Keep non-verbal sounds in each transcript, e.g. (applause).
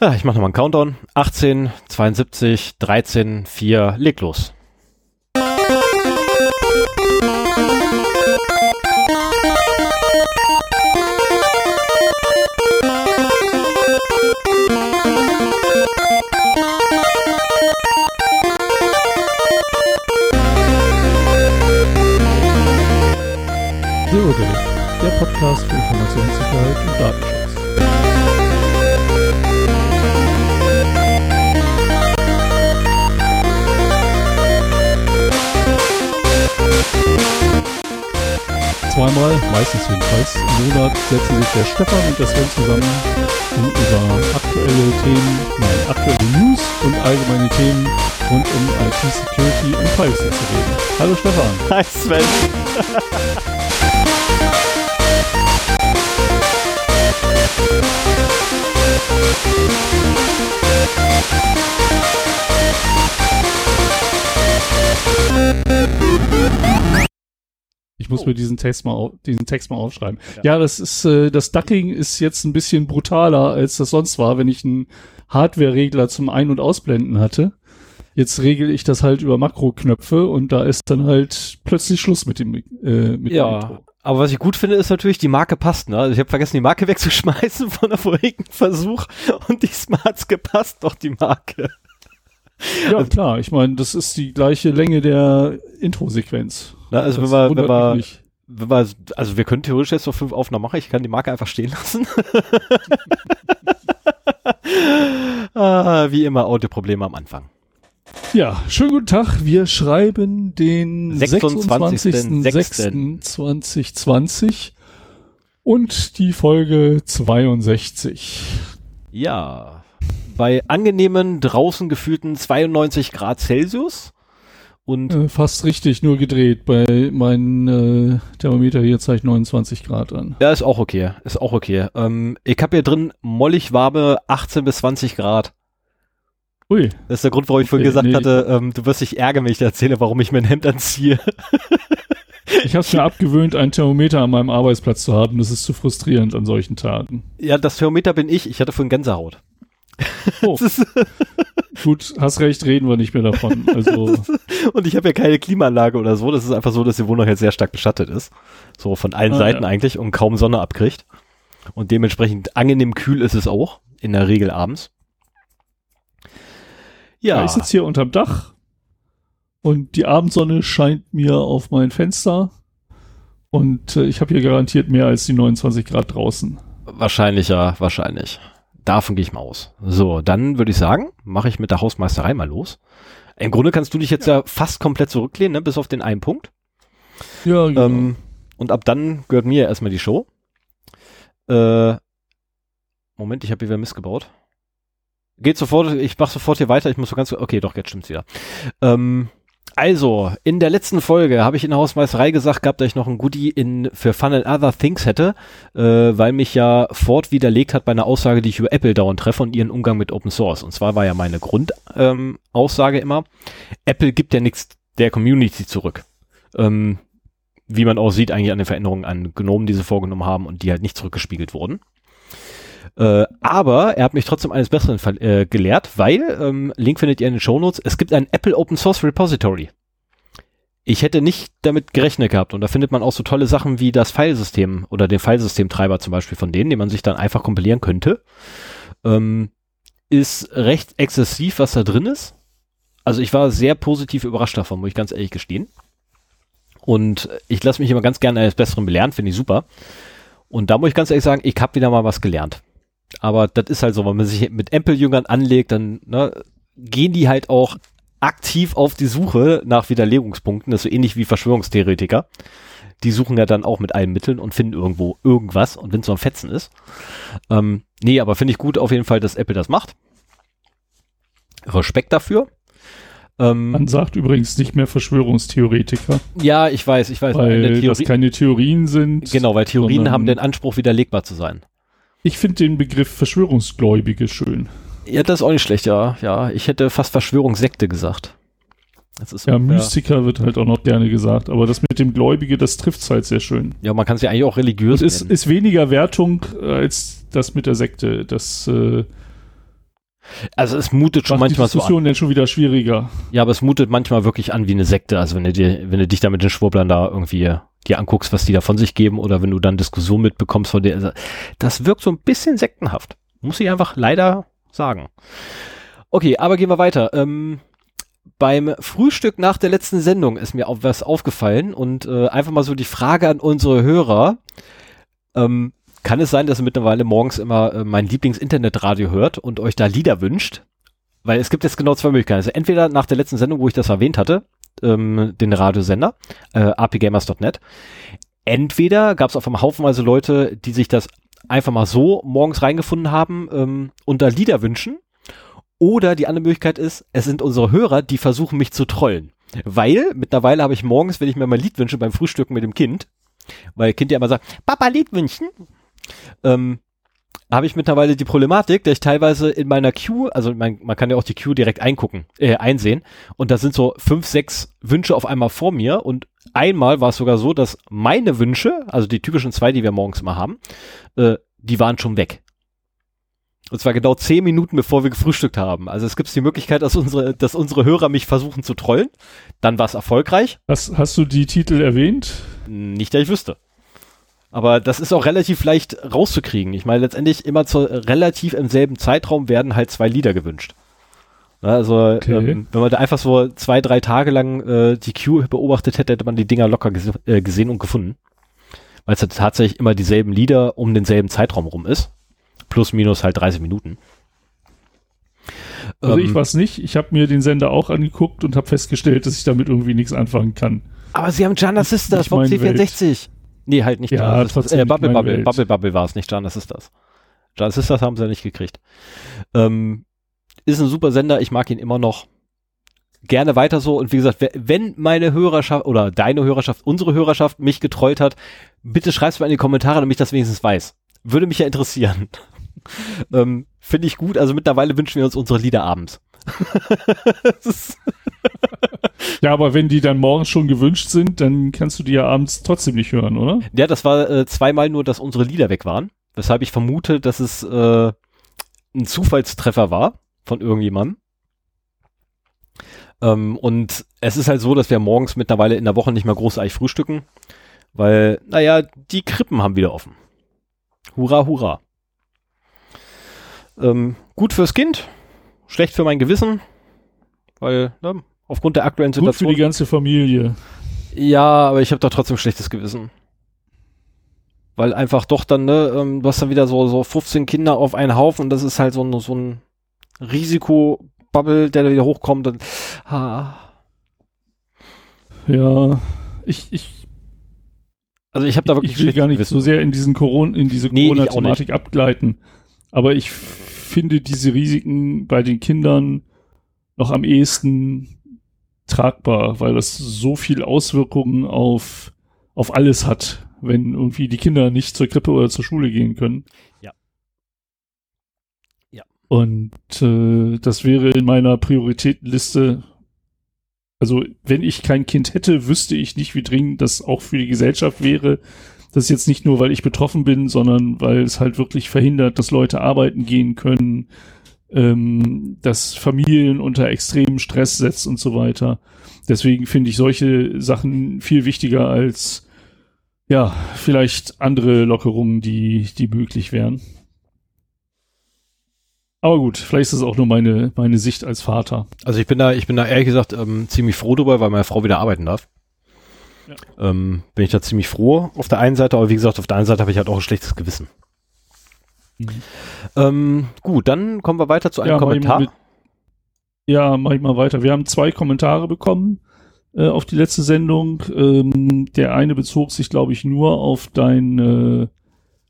Ja, ich mache nochmal einen Countdown. 18, 72, 13, 4, leg los. Der Podcast für Informationssicherheit und Datenschutz. Zweimal, meistens jedenfalls, im Monat setzen sich der Stefan und der Sven zusammen, um über aktuelle Themen, nein, aktuelle News und allgemeine Themen rund um IT-Security und Privacy zu reden. Hallo Stefan. Hi Sven. (laughs) mir diesen Text mal, auf, diesen Text mal aufschreiben. Ja, ja das ist, äh, das Ducking ist jetzt ein bisschen brutaler, als das sonst war, wenn ich einen Hardware-Regler zum Ein- und Ausblenden hatte. Jetzt regel ich das halt über Makroknöpfe und da ist dann halt plötzlich Schluss mit dem, äh, mit ja. Dem aber was ich gut finde, ist natürlich, die Marke passt. Ne? Also ich habe vergessen, die Marke (laughs) wegzuschmeißen von der vorigen Versuch und diesmal hat's gepasst, doch die Marke. Ja, also, klar. Ich meine, das ist die gleiche Länge der Intro-Sequenz. also wenn wir, wenn wir, wenn wir, also wir können theoretisch jetzt noch fünf Aufnahmen machen. Ich kann die Marke einfach stehen lassen. (laughs) ah, wie immer Audioprobleme am Anfang. Ja, schönen guten Tag. Wir schreiben den 26.06.2020 und die Folge 62. Ja, bei angenehmen, draußen gefühlten 92 Grad Celsius. Und äh, fast richtig, nur gedreht. Bei meinem äh, Thermometer hier zeigt 29 Grad an. Ja, ist auch okay. Ist auch okay. Ähm, ich habe hier drin mollig warme 18 bis 20 Grad. Ui. Das ist der Grund, warum ich vorhin okay, gesagt nee. hatte, ähm, du wirst dich ärgern, wenn ich dir erzähle, warum ich mein Hemd anziehe. (laughs) ich habe es mir abgewöhnt, ein Thermometer an meinem Arbeitsplatz zu haben. Das ist zu frustrierend an solchen Tagen. Ja, das Thermometer bin ich. Ich hatte vorhin Gänsehaut. (laughs) Oh. Gut, hast recht, reden wir nicht mehr davon. Also (laughs) und ich habe ja keine Klimaanlage oder so. Das ist einfach so, dass die Wohnung jetzt sehr stark beschattet ist. So von allen ah, Seiten ja. eigentlich und kaum Sonne abkriegt. Und dementsprechend angenehm kühl ist es auch. In der Regel abends. Ja. ja ich sitze hier unterm Dach und die Abendsonne scheint mir auf mein Fenster. Und äh, ich habe hier garantiert mehr als die 29 Grad draußen. Wahrscheinlich, ja, wahrscheinlich. Davon gehe ich mal aus. So, dann würde ich sagen, mache ich mit der Hausmeisterei mal los. Im Grunde kannst du dich jetzt ja, ja fast komplett zurücklehnen, ne? bis auf den einen Punkt. Ja, genau. Ähm, und ab dann gehört mir erstmal die Show. Äh, Moment, ich habe hier wieder missgebaut. Geht sofort, ich mach sofort hier weiter, ich muss so ganz, okay, doch, jetzt stimmt's wieder. Ähm, also, in der letzten Folge habe ich in der Hausmeisterei gesagt gehabt, dass ich noch ein Goodie in, für Fun and Other Things hätte, äh, weil mich ja Ford widerlegt hat bei einer Aussage, die ich über Apple dauernd treffe und ihren Umgang mit Open Source. Und zwar war ja meine Grundaussage ähm, immer, Apple gibt ja nichts der Community zurück. Ähm, wie man auch sieht, eigentlich an den Veränderungen an Gnomen, die sie vorgenommen haben und die halt nicht zurückgespiegelt wurden. Äh, aber er hat mich trotzdem eines Besseren äh, gelehrt, weil, ähm, Link findet ihr in den Shownotes, es gibt ein Apple Open Source Repository. Ich hätte nicht damit gerechnet gehabt und da findet man auch so tolle Sachen wie das Filesystem oder den Filesystemtreiber zum Beispiel von denen, den man sich dann einfach kompilieren könnte. Ähm, ist recht exzessiv, was da drin ist. Also ich war sehr positiv überrascht davon, muss ich ganz ehrlich gestehen. Und ich lasse mich immer ganz gerne eines Besseren belehren, finde ich super. Und da muss ich ganz ehrlich sagen, ich habe wieder mal was gelernt. Aber das ist halt so, wenn man sich mit Ampel-Jüngern anlegt, dann ne, gehen die halt auch aktiv auf die Suche nach Widerlegungspunkten. Das ist so ähnlich wie Verschwörungstheoretiker. Die suchen ja dann auch mit allen Mitteln und finden irgendwo irgendwas und wenn es so ein Fetzen ist. Ähm, nee, aber finde ich gut auf jeden Fall, dass Apple das macht. Respekt dafür. Ähm, Man sagt übrigens nicht mehr Verschwörungstheoretiker. Ja, ich weiß, ich weiß. Weil das keine Theorien sind. Genau, weil Theorien haben den Anspruch, widerlegbar zu sein. Ich finde den Begriff Verschwörungsgläubige schön. Ja, das ist auch nicht schlecht, ja. Ja, ich hätte fast Verschwörungssekte gesagt. ja, Mystiker ja. wird halt auch noch gerne gesagt, aber das mit dem Gläubige, das trifft halt sehr schön. Ja, man kann es ja eigentlich auch religiös Und ist, ist weniger Wertung als das mit der Sekte. Das, äh, Also es mutet schon manchmal die Diskussion so dann schon wieder schwieriger. Ja, aber es mutet manchmal wirklich an wie eine Sekte. Also wenn du dir, wenn du dich da mit den Schwurblern da irgendwie dir anguckst, was die da von sich geben oder wenn du dann Diskussion mitbekommst von der, also das wirkt so ein bisschen sektenhaft. Muss ich einfach leider sagen. Okay, aber gehen wir weiter. Ähm, beim Frühstück nach der letzten Sendung ist mir auch was aufgefallen und äh, einfach mal so die Frage an unsere Hörer. Ähm, kann es sein, dass ihr mittlerweile morgens immer äh, mein Lieblings-Internetradio hört und euch da Lieder wünscht? Weil es gibt jetzt genau zwei Möglichkeiten. Also entweder nach der letzten Sendung, wo ich das erwähnt hatte, ähm, den Radiosender, äh, apgamers.net. Entweder gab es auf einem Haufenweise Leute, die sich das einfach mal so morgens reingefunden haben ähm, und da Lieder wünschen. Oder die andere Möglichkeit ist, es sind unsere Hörer, die versuchen mich zu trollen. Weil mittlerweile habe ich morgens, wenn ich mir mal Lied wünsche beim Frühstücken mit dem Kind, weil Kind ja immer sagt, Papa Lied wünschen, ähm, habe ich mittlerweile die Problematik, dass ich teilweise in meiner Queue, also mein, man kann ja auch die Queue direkt eingucken, äh, einsehen, und da sind so fünf, sechs Wünsche auf einmal vor mir und einmal war es sogar so, dass meine Wünsche, also die typischen zwei, die wir morgens immer haben, äh, die waren schon weg. Und zwar genau zehn Minuten, bevor wir gefrühstückt haben. Also es gibt die Möglichkeit, dass unsere, dass unsere Hörer mich versuchen zu trollen. Dann war es erfolgreich. Hast, hast du die Titel erwähnt? Nicht, dass ich wüsste. Aber das ist auch relativ leicht rauszukriegen. Ich meine, letztendlich immer zu, relativ im selben Zeitraum werden halt zwei Lieder gewünscht. Also okay. ähm, wenn man da einfach so zwei, drei Tage lang äh, die Queue beobachtet hätte, hätte man die Dinger locker ges äh, gesehen und gefunden. Weil es halt tatsächlich immer dieselben Lieder um denselben Zeitraum rum ist. Plus, minus halt 30 Minuten. Also ähm, ich weiß nicht. Ich habe mir den Sender auch angeguckt und habe festgestellt, dass ich damit irgendwie nichts anfangen kann. Aber sie haben Jana Sisters vom C64. Nee, halt nicht ja, Jana Sisters. Äh, Bubble Bubble, Bubble Bubble war es nicht, Jana Sisters. Jana Sisters haben sie ja nicht gekriegt. Ähm, ist ein super Sender, ich mag ihn immer noch. Gerne weiter so. Und wie gesagt, wenn meine Hörerschaft oder deine Hörerschaft, unsere Hörerschaft mich getrollt hat, bitte schreib's mal in die Kommentare, damit ich das wenigstens weiß. Würde mich ja interessieren. (laughs) ähm, Finde ich gut. Also mittlerweile wünschen wir uns unsere Lieder abends. (laughs) (laughs) ja, aber wenn die dann morgens schon gewünscht sind, dann kannst du die ja abends trotzdem nicht hören, oder? Ja, das war äh, zweimal nur, dass unsere Lieder weg waren. Weshalb ich vermute, dass es äh, ein Zufallstreffer war von irgendjemandem. Ähm, und es ist halt so, dass wir morgens mittlerweile in der Woche nicht mehr großartig frühstücken, weil, naja, die Krippen haben wieder offen. Hurra, hurra. Ähm, gut fürs Kind, schlecht für mein Gewissen, weil ne, aufgrund der aktuellen Situation. Gut für die ganze Familie. Ja, aber ich habe da trotzdem schlechtes Gewissen. Weil einfach doch dann, ne, ähm, du hast dann wieder so, so 15 Kinder auf einen Haufen und das ist halt so ein, so ein Risikobubble, der da wieder hochkommt. Und, ah. Ja, ich, ich also ich habe da wirklich ich will gar nicht Wissen. so sehr in diesen Corona in diese Corona-Thematik abgleiten, aber ich finde diese Risiken bei den Kindern noch am ehesten tragbar, weil das so viel Auswirkungen auf auf alles hat, wenn irgendwie die Kinder nicht zur Krippe oder zur Schule gehen können. Ja. Ja. Und äh, das wäre in meiner Prioritätenliste also wenn ich kein Kind hätte, wüsste ich nicht, wie dringend das auch für die Gesellschaft wäre. Das ist jetzt nicht nur, weil ich betroffen bin, sondern weil es halt wirklich verhindert, dass Leute arbeiten gehen können, ähm, dass Familien unter extremen Stress setzt und so weiter. Deswegen finde ich solche Sachen viel wichtiger als ja, vielleicht andere Lockerungen, die, die möglich wären. Aber gut, vielleicht ist es auch nur meine, meine Sicht als Vater. Also ich bin da, ich bin da ehrlich gesagt ähm, ziemlich froh drüber, weil meine Frau wieder arbeiten darf. Ja. Ähm, bin ich da ziemlich froh auf der einen Seite, aber wie gesagt, auf der anderen Seite habe ich halt auch ein schlechtes Gewissen. Mhm. Ähm, gut, dann kommen wir weiter zu einem ja, Kommentar. Mit, ja, mach ich mal weiter. Wir haben zwei Kommentare bekommen äh, auf die letzte Sendung. Ähm, der eine bezog sich, glaube ich, nur auf deine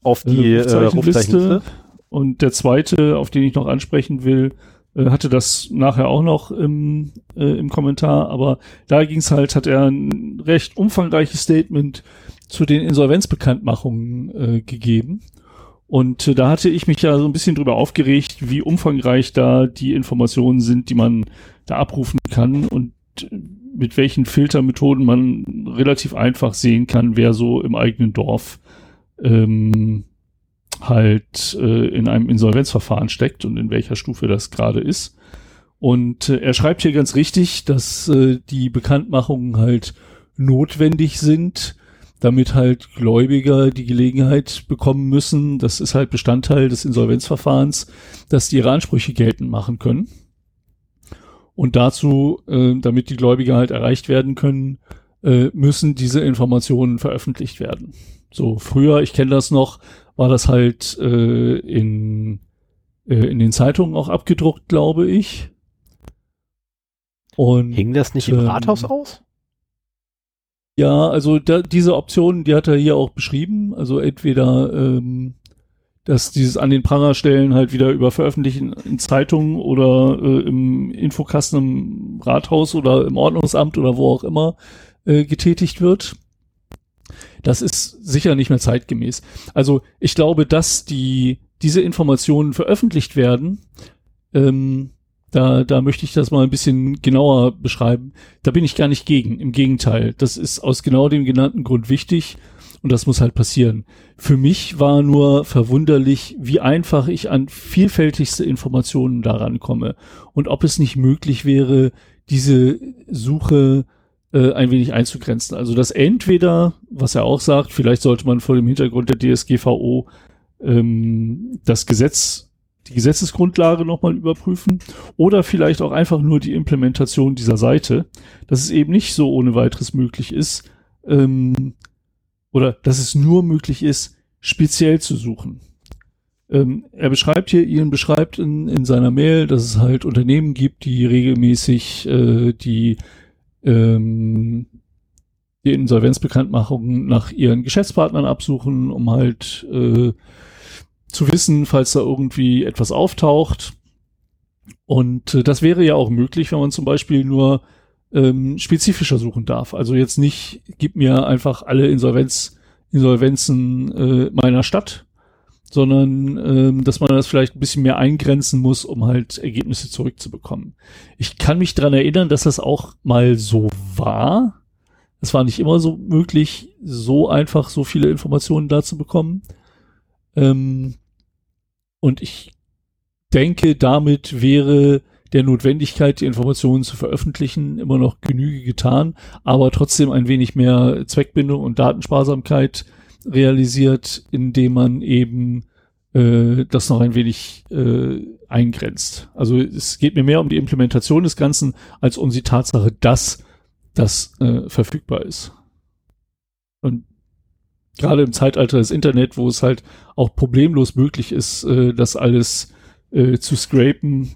auf die äh, Rufzeichenliste. Und der zweite, auf den ich noch ansprechen will, äh, hatte das nachher auch noch im, äh, im Kommentar, aber da ging es halt, hat er ein recht umfangreiches Statement zu den Insolvenzbekanntmachungen äh, gegeben. Und äh, da hatte ich mich ja so ein bisschen drüber aufgeregt, wie umfangreich da die Informationen sind, die man da abrufen kann und mit welchen Filtermethoden man relativ einfach sehen kann, wer so im eigenen Dorf ähm, halt äh, in einem Insolvenzverfahren steckt und in welcher Stufe das gerade ist. Und äh, er schreibt hier ganz richtig, dass äh, die Bekanntmachungen halt notwendig sind, damit halt Gläubiger die Gelegenheit bekommen müssen, das ist halt Bestandteil des Insolvenzverfahrens, dass die ihre Ansprüche geltend machen können. Und dazu, äh, damit die Gläubiger halt erreicht werden können, äh, müssen diese Informationen veröffentlicht werden. So früher, ich kenne das noch, war das halt äh, in, äh, in den Zeitungen auch abgedruckt, glaube ich. Und, Hing das nicht im ähm, Rathaus aus? Ja, also da, diese Option, die hat er hier auch beschrieben. Also entweder, ähm, dass dieses an den Pranger stellen halt wieder über Veröffentlichen in Zeitungen oder äh, im Infokasten im Rathaus oder im Ordnungsamt oder wo auch immer äh, getätigt wird. Das ist sicher nicht mehr zeitgemäß. Also ich glaube, dass die diese Informationen veröffentlicht werden, ähm, da, da möchte ich das mal ein bisschen genauer beschreiben. Da bin ich gar nicht gegen. Im Gegenteil. Das ist aus genau dem genannten Grund wichtig und das muss halt passieren. Für mich war nur verwunderlich, wie einfach ich an vielfältigste Informationen daran komme und ob es nicht möglich wäre, diese Suche äh, ein wenig einzugrenzen. Also das entweder, was er auch sagt, vielleicht sollte man vor dem Hintergrund der DSGVO ähm, das Gesetz die Gesetzesgrundlage nochmal überprüfen oder vielleicht auch einfach nur die Implementation dieser Seite, dass es eben nicht so ohne weiteres möglich ist ähm, oder dass es nur möglich ist, speziell zu suchen. Ähm, er beschreibt hier, Ian beschreibt in, in seiner Mail, dass es halt Unternehmen gibt, die regelmäßig äh, die ähm, die Insolvenzbekanntmachungen nach ihren Geschäftspartnern absuchen, um halt äh, zu wissen, falls da irgendwie etwas auftaucht. Und äh, das wäre ja auch möglich, wenn man zum Beispiel nur ähm, spezifischer suchen darf. Also jetzt nicht, gib mir einfach alle Insolvenz, Insolvenzen äh, meiner Stadt, sondern ähm, dass man das vielleicht ein bisschen mehr eingrenzen muss, um halt Ergebnisse zurückzubekommen. Ich kann mich dran erinnern, dass das auch mal so war. Es war nicht immer so möglich, so einfach so viele Informationen da zu bekommen. Ähm, und ich denke, damit wäre der Notwendigkeit, die Informationen zu veröffentlichen, immer noch Genüge getan, aber trotzdem ein wenig mehr Zweckbindung und Datensparsamkeit realisiert, indem man eben äh, das noch ein wenig äh, eingrenzt. Also es geht mir mehr um die Implementation des Ganzen als um die Tatsache, dass das äh, verfügbar ist. Und gerade im Zeitalter des Internet, wo es halt auch problemlos möglich ist, äh, das alles äh, zu scrapen,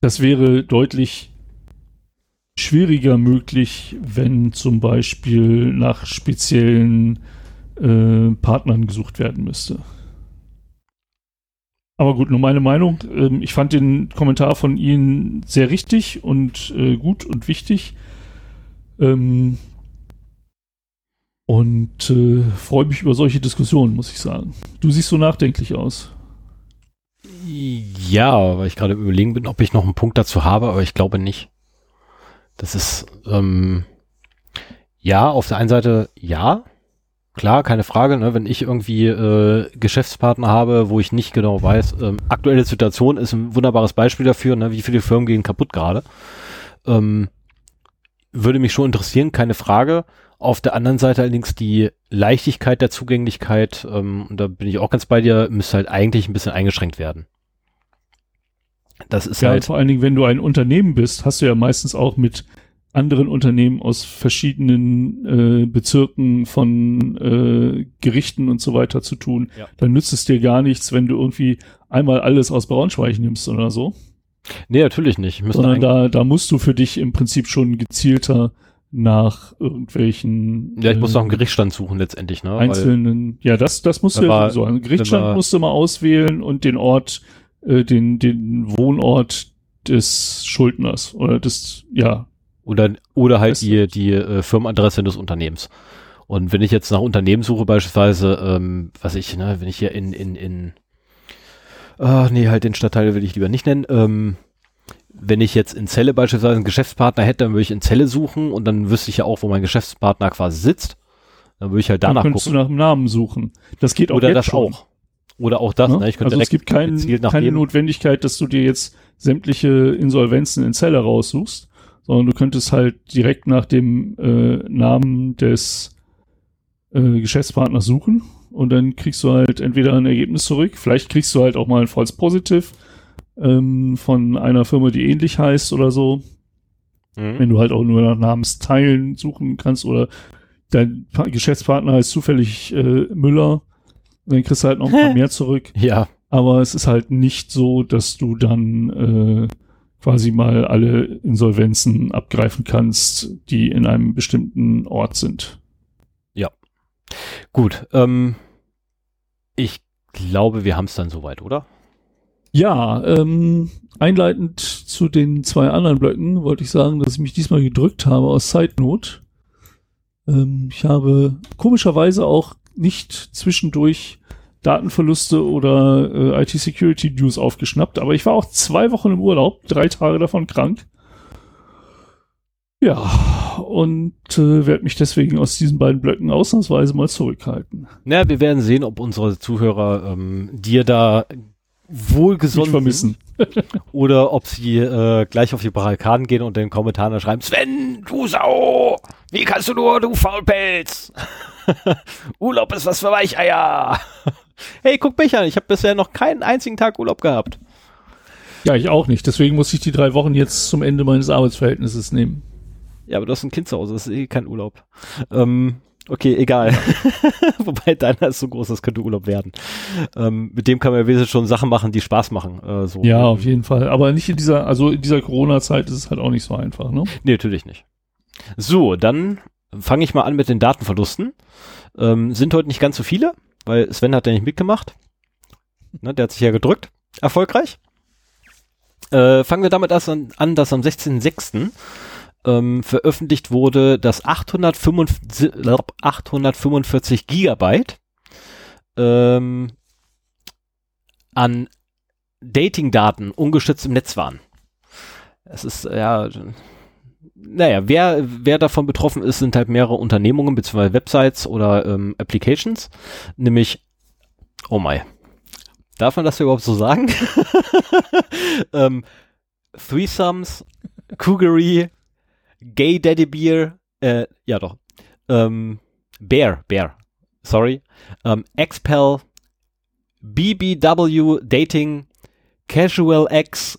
das wäre deutlich schwieriger möglich, wenn zum Beispiel nach speziellen äh, Partnern gesucht werden müsste. Aber gut, nur meine Meinung. Ähm, ich fand den Kommentar von Ihnen sehr richtig und äh, gut und wichtig. Ähm, und äh, freue mich über solche Diskussionen, muss ich sagen. Du siehst so nachdenklich aus. Ja, weil ich gerade überlegen bin, ob ich noch einen Punkt dazu habe, aber ich glaube nicht. Das ist, ähm, ja, auf der einen Seite ja, klar, keine Frage, ne, wenn ich irgendwie äh, Geschäftspartner habe, wo ich nicht genau weiß, ähm, aktuelle Situation ist ein wunderbares Beispiel dafür, ne, wie viele Firmen gehen kaputt gerade. Ähm, würde mich schon interessieren, keine Frage. Auf der anderen Seite allerdings die Leichtigkeit der Zugänglichkeit, ähm, und da bin ich auch ganz bei dir, müsste halt eigentlich ein bisschen eingeschränkt werden. Das ist ja, halt. Vor allen Dingen, wenn du ein Unternehmen bist, hast du ja meistens auch mit anderen Unternehmen aus verschiedenen äh, Bezirken von äh, Gerichten und so weiter zu tun. Ja. Dann nützt es dir gar nichts, wenn du irgendwie einmal alles aus Braunschweig nimmst oder so. Nee, natürlich nicht. Sondern da, da musst du für dich im Prinzip schon gezielter nach irgendwelchen. Ja, ich muss noch einen Gerichtsstand suchen letztendlich, ne? Einzelnen, ja, das, das musst du ja so. Einen Gerichtsstand musst du mal auswählen und den Ort, äh, den, den Wohnort des Schuldners oder des, ja. Oder, oder halt die, die äh, Firmenadresse des Unternehmens. Und wenn ich jetzt nach Unternehmen suche, beispielsweise, ähm, was ich, ne, wenn ich hier in, in, in, äh, nee, halt den Stadtteil will ich lieber nicht nennen, ähm, wenn ich jetzt in Zelle beispielsweise einen Geschäftspartner hätte, dann würde ich in Zelle suchen und dann wüsste ich ja auch, wo mein Geschäftspartner quasi sitzt. Dann würde ich halt danach Dann könntest gucken. du nach dem Namen suchen. Das geht auch Oder jetzt das schon. auch. Oder auch das, Ne? ne? Ich könnte also es gibt kein, keine Notwendigkeit, dass du dir jetzt sämtliche Insolvenzen in Zeller raussuchst, sondern du könntest halt direkt nach dem äh, Namen des äh, Geschäftspartners suchen und dann kriegst du halt entweder ein Ergebnis zurück, vielleicht kriegst du halt auch mal ein False Positive ähm, von einer Firma, die ähnlich heißt oder so, Mhm. wenn du halt auch nur nach Namensteilen suchen kannst oder dein Pa- Geschäftspartner heißt zufällig äh, Müller, dann kriegst du halt noch ein paar (laughs) mehr zurück. Ja, Aber es ist halt nicht so, dass du dann äh, quasi mal alle Insolvenzen abgreifen kannst, die in einem bestimmten Ort sind. gut. Ähm, ich glaube, wir haben es dann soweit, oder? Ja, ähm, einleitend zu den zwei anderen Blöcken wollte ich sagen, dass ich mich diesmal gedrückt habe aus Zeitnot. Ähm, ich habe komischerweise auch nicht zwischendurch Datenverluste oder äh, IT-Security-News aufgeschnappt, aber ich war auch zwei Wochen im Urlaub, drei Tage davon krank. Ja, und äh, werde mich deswegen aus diesen beiden Blöcken ausnahmsweise mal zurückhalten. Na, wir werden sehen, ob unsere Zuhörer ähm, dir da wohlgesonnen vermissen. oder ob sie äh, gleich auf die Barrikaden gehen und den Kommentaren schreiben, Sven, du Sau, wie kannst du nur, du Faulpelz? (laughs) Urlaub ist was für Weicheier. hey, guck mich an, ich habe bisher noch keinen einzigen Tag Urlaub gehabt. Ja, ich auch nicht. Deswegen muss ich die drei Wochen jetzt zum Ende meines Arbeitsverhältnisses nehmen. Ja, aber du hast ein Kind zu Hause, das ist eh kein Urlaub. Ähm, okay, egal. (laughs) Wobei deiner ist so groß, das könnte Urlaub werden. Ähm, mit dem kann man ja wesentlich schon Sachen machen, die Spaß machen. Äh, so. Ja, auf jeden Fall. Aber nicht in dieser, also in dieser Corona-Zeit ist es halt auch nicht so einfach, ne? Nee, natürlich nicht. So, dann fange ich mal an mit den Datenverlusten. Ähm, sind heute nicht ganz so viele, weil Sven hat ja nicht mitgemacht. Ne, der hat sich ja gedrückt. Erfolgreich. Äh, fangen wir damit erst an, an dass am 16.06. Ähm, veröffentlicht wurde, dass 845, 845 Gigabyte ähm, an Dating-Daten ungeschützt im Netz waren. Es ist, ja, naja, wer, wer davon betroffen ist, sind halt mehrere Unternehmungen bzw. Websites oder ähm, Applications, nämlich, oh my, darf man das überhaupt so sagen? (laughs) ähm, Threesomes, Cougaree, Gay Daddy Beer, äh, ja doch, ähm, Bear, Bear, sorry, ähm, Expel, BBW Dating, Casual X,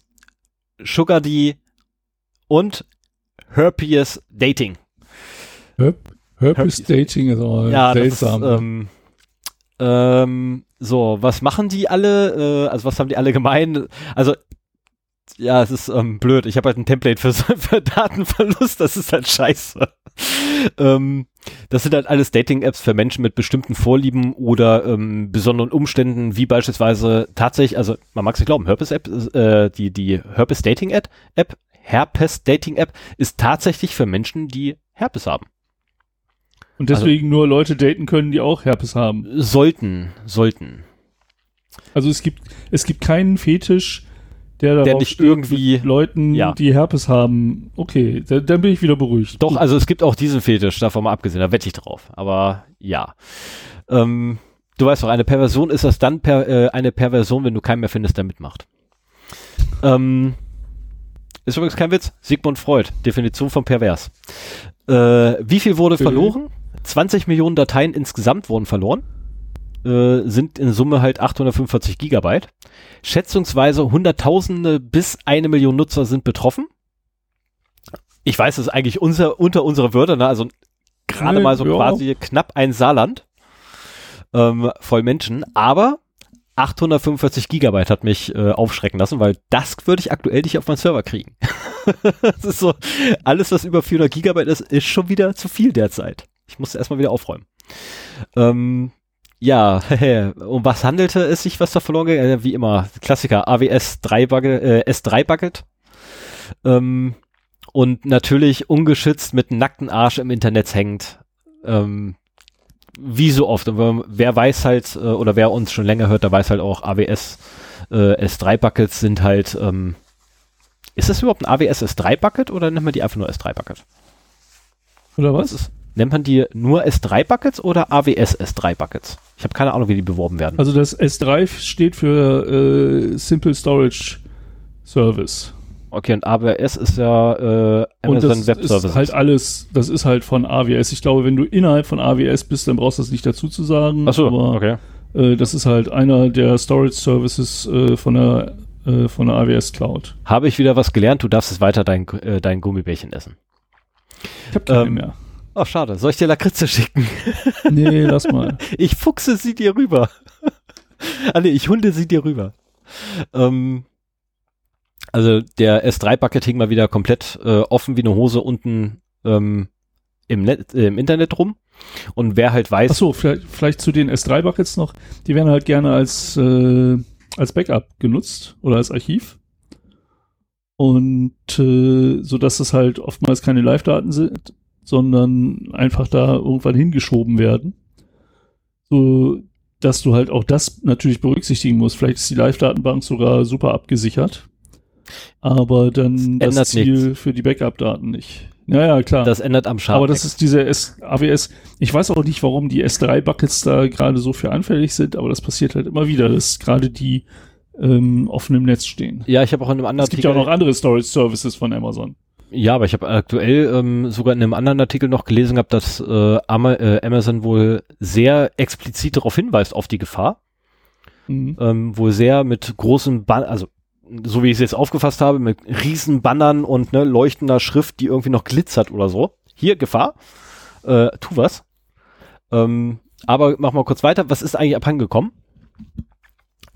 Sugar D und Herpes Dating. Herp Herpes Herpes. Dating ist aber Ja, seltsam. das ist, ähm, ähm, so, was machen die alle? Äh, also was haben die alle gemein? Also ja, es ist ähm, blöd. Ich habe halt ein Template für, (laughs) für Datenverlust. Das ist halt scheiße. ähm, das sind halt alles Dating-Apps für Menschen mit bestimmten Vorlieben oder ähm, besonderen Umständen, wie beispielsweise tatsächlich, also man mag es nicht glauben, Herpes-App, äh, die die Herpes-Dating-App, App, Herpes-Dating-App ist tatsächlich für Menschen, die Herpes haben. Und deswegen nur Leute daten können, die auch Herpes haben. Sollten, sollten. Also es gibt, es gibt keinen Fetisch, der darauf nicht irgendwie- Leuten, ja. die Herpes haben. Okay, da, dann bin ich wieder beruhigt. Doch, also es gibt auch diesen Fetisch, davon mal abgesehen, da wette ich drauf. Aber ja. Ähm, du weißt doch, eine Perversion ist das dann per, äh, eine Perversion, wenn du keinen mehr findest, der mitmacht. Ähm, ist übrigens kein Witz. Sigmund Freud, Definition von pervers. Äh, wie viel wurde Okay. verloren? 20 Millionen Dateien insgesamt wurden verloren. Äh, sind in Summe halt 845 Gigabyte. Schätzungsweise Hunderttausende bis eine Million Nutzer sind betroffen. Ich weiß, das ist eigentlich unser, unter unsere Würde, ne? also gerade Nee, mal so ja. quasi knapp ein Saarland ähm, voll Menschen, aber 845 Gigabyte hat mich äh, aufschrecken lassen, weil das würde ich aktuell nicht auf meinen Server kriegen. (laughs) das ist so, alles was über 400 Gigabyte ist, ist schon wieder zu viel derzeit. Ich musste erstmal wieder aufräumen. Ähm, ja, (laughs) um was handelte es sich, was da verloren ging? Äh, wie immer, Klassiker, AWS 3 Bucket, äh, S3 Bucket. Ähm, und natürlich ungeschützt mit nackten Arsch im Internet hängt. Ähm, wie so oft. Und wer, wer weiß halt, äh, oder wer uns schon länger hört, der weiß halt auch, AWS äh, S3 Buckets sind halt, ähm, ist das überhaupt ein AWS S3 Bucket oder nennt man die einfach nur S3 Bucket? Oder Was was? ist, Nennt man die nur S3-Buckets oder AWS S3-Buckets? Ich habe keine Ahnung, wie die beworben werden. Also das S3 steht für äh, Simple Storage Service. Okay, und AWS ist ja äh, Amazon und das Web Services. Ist halt alles, das ist halt von AWS. Ich glaube, wenn du innerhalb von AWS bist, dann brauchst du das nicht dazu zu sagen. Ach so, aber, okay. Äh, das ist halt einer der Storage Services äh, von der äh, von der AWS Cloud. Habe ich wieder was gelernt? Du darfst es weiter dein, äh, dein Gummibärchen essen. Ich habe keine ähm, mehr. Oh, schade. Soll ich dir Lakritze schicken? (laughs) Nee, lass mal. (laughs) ich fuchse sie dir rüber. (laughs) ah, nee, ich hunde sie dir rüber. Ähm, also der S3-Bucket hing mal wieder komplett äh, offen wie eine Hose unten ähm, im, Net, äh, im Internet rum. Und wer halt weiß. Ach so, vielleicht, vielleicht zu den S3-Buckets noch. Die werden halt gerne als, äh, als Backup genutzt oder als Archiv. Und äh, so dass es halt oftmals keine Live-Daten sind, sondern einfach da irgendwann hingeschoben werden. So dass du halt auch das natürlich berücksichtigen musst. Vielleicht ist die Live-Datenbank sogar super abgesichert, aber dann das, das Ziel nichts. für die Backup-Daten nicht. Ja, ja, klar. Das ändert am Sharp. Aber das ist diese S AWS. Ich weiß auch nicht, warum die S3-Buckets da gerade so für anfällig sind, aber das passiert halt immer wieder, dass gerade die ähm, offen im Netz stehen. Ja, ich habe auch in einem anderen Es gibt Artikel ja auch noch andere Storage Services von Amazon. Ja, aber ich habe aktuell ähm, sogar in einem anderen Artikel noch gelesen gehabt, dass äh, äh Amazon wohl sehr explizit darauf hinweist auf die Gefahr. Mhm. Ähm, wohl sehr mit großen, Ban also so wie ich es jetzt aufgefasst habe, mit riesen Bannern und ne, leuchtender Schrift, die irgendwie noch glitzert oder so. Hier, Gefahr. Äh, tu was. Ähm, aber mach mal kurz weiter. Was ist eigentlich abhandengekommen?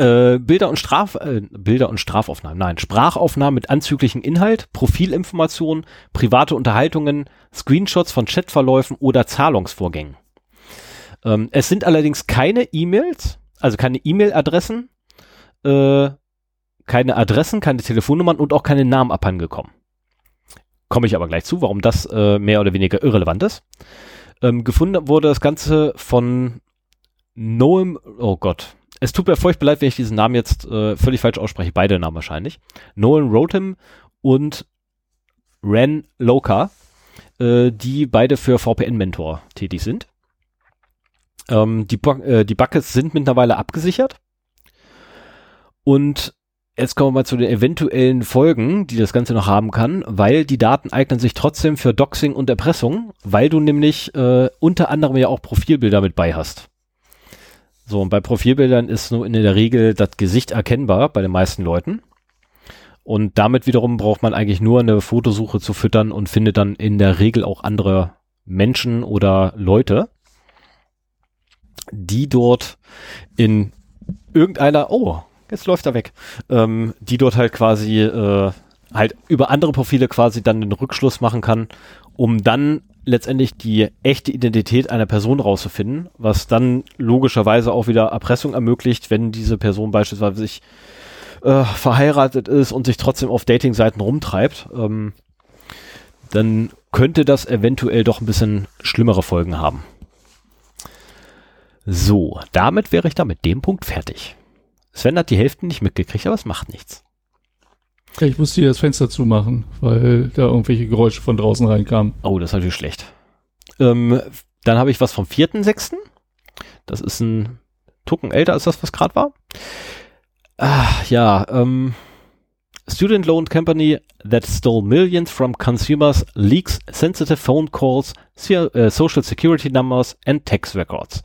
Äh, Bilder und Straf, äh, Bilder und Strafaufnahmen, nein, Sprachaufnahmen mit anzüglichem Inhalt, Profilinformationen, private Unterhaltungen, Screenshots von Chatverläufen oder Zahlungsvorgängen. Ähm, es sind allerdings keine E-Mails, also keine E-Mail-Adressen, äh, keine Adressen, keine Telefonnummern und auch keine Namen abhandengekommen. Komme ich aber gleich zu, warum das äh, mehr oder weniger irrelevant ist. Ähm, gefunden wurde das Ganze von Noam, oh Gott, es tut mir furchtbar leid, wenn ich diesen Namen jetzt äh, völlig falsch ausspreche. Beide Namen wahrscheinlich. Nolan Rotem und Ren Loka, äh, die beide für VPN Mentor tätig sind. Ähm, die, äh, die Buckets sind mittlerweile abgesichert. Und jetzt kommen wir mal zu den eventuellen Folgen, die das Ganze noch haben kann, weil die Daten eignen sich trotzdem für Doxing und Erpressung, weil du nämlich äh, unter anderem ja auch Profilbilder mit bei hast. So, und bei Profilbildern ist nur in der Regel das Gesicht erkennbar bei den meisten Leuten. Und damit wiederum braucht man eigentlich nur eine Fotosuche zu füttern und findet dann in der Regel auch andere Menschen oder Leute, die dort in irgendeiner, oh, jetzt läuft er weg, ähm, die dort halt quasi äh, halt über andere Profile quasi dann den Rückschluss machen kann, um dann letztendlich die echte Identität einer Person rauszufinden, was dann logischerweise auch wieder Erpressung ermöglicht, wenn diese Person beispielsweise sich äh, verheiratet ist und sich trotzdem auf Datingseiten rumtreibt, ähm, dann könnte das eventuell doch ein bisschen schlimmere Folgen haben. So, damit wäre ich da mit dem Punkt fertig. Sven hat die Hälfte nicht mitgekriegt, aber es macht nichts. Ich musste hier das Fenster zumachen, weil da irgendwelche Geräusche von draußen reinkamen. Oh, das ist natürlich schlecht. Ähm, dann habe ich was vom 4.6. Das ist ein Tucken älter als das, was gerade war. Ah, ja, ähm, Student Loan Company that stole millions from consumers leaks sensitive phone calls, äh, social security numbers and tax records.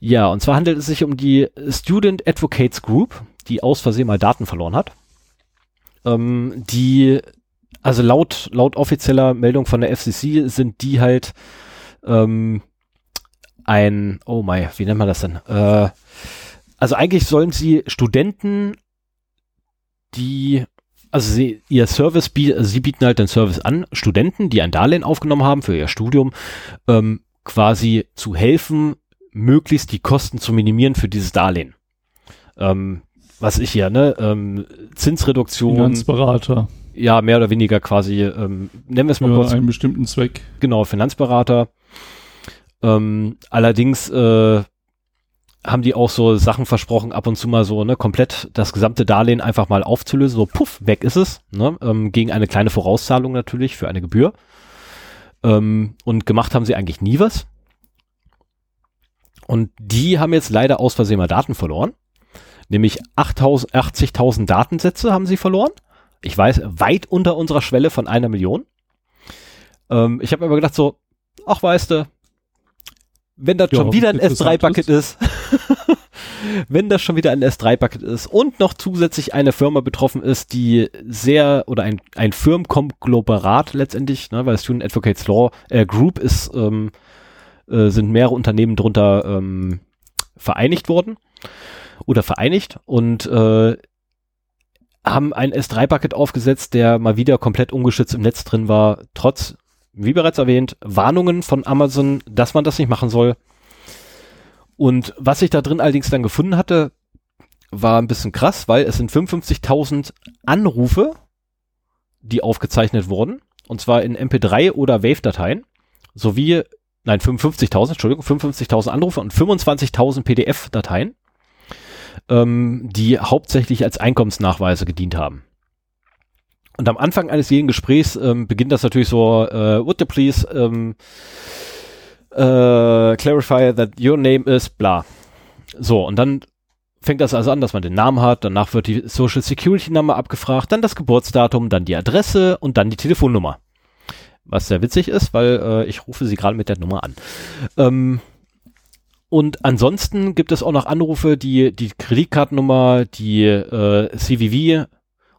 Ja, und zwar handelt es sich um die Student Advocates Group, die aus Versehen mal Daten verloren hat ähm, die, also laut, laut offizieller Meldung von der FCC sind die halt ähm, ein, oh my, wie nennt man das denn? Äh, also eigentlich sollen sie Studenten, die, also sie, ihr Service, also sie bieten halt den Service an, Studenten, die ein Darlehen aufgenommen haben für ihr Studium, ähm, quasi zu helfen, möglichst die Kosten zu minimieren für dieses Darlehen. Ähm, was ich hier, ne, ähm, Zinsreduktion. Finanzberater. Ja, mehr oder weniger quasi, ähm, nennen wir es mal Für kurz. einen bestimmten Zweck. Genau, Finanzberater. Ähm, allerdings äh, haben die auch so Sachen versprochen, ab und zu mal so, ne, komplett das gesamte Darlehen einfach mal aufzulösen, so puff, weg ist es, ne, ähm, gegen eine kleine Vorauszahlung natürlich für eine Gebühr. Ähm, und gemacht haben sie eigentlich nie was. Und die haben jetzt leider aus Versehen mal Daten verloren. Nämlich 80.000 Datensätze haben sie verloren. Ich weiß, weit unter unserer Schwelle von einer Million. Ähm, ich habe aber gedacht so, ach weißt du, wenn das ja, schon wieder ein S3-Bucket ist, (laughs) wenn das schon wieder ein S3-Bucket ist und noch zusätzlich eine Firma betroffen ist, die sehr, oder ein, ein Firmenkonglomerat letztendlich, ne, weil Student Advocates Law äh, Group ist, ähm, äh, sind mehrere Unternehmen drunter ähm, vereinigt worden oder vereinigt und äh, haben ein S3-Bucket aufgesetzt, der mal wieder komplett ungeschützt im Netz drin war, trotz wie bereits erwähnt, Warnungen von Amazon, dass man das nicht machen soll. Und was ich da drin allerdings dann gefunden hatte, war ein bisschen krass, weil es sind 55.000 Anrufe, die aufgezeichnet wurden. Und zwar in MP3 oder Wave-Dateien. Sowie, nein, 55.000, Entschuldigung, 55.000 Anrufe und 25.000 PDF-Dateien, ähm, die hauptsächlich als Einkommensnachweise gedient haben. Und am Anfang eines jeden Gesprächs ähm, beginnt das natürlich so, äh, would you please ähm, äh, clarify that your name is bla. So, und dann fängt das also an, dass man den Namen hat, danach wird die Social Security Nummer abgefragt, dann das Geburtsdatum, dann die Adresse und dann die Telefonnummer. Was sehr witzig ist, weil äh, ich rufe sie gerade mit der Nummer an. Ähm, und ansonsten gibt es auch noch Anrufe, die die Kreditkartennummer, die äh, CVV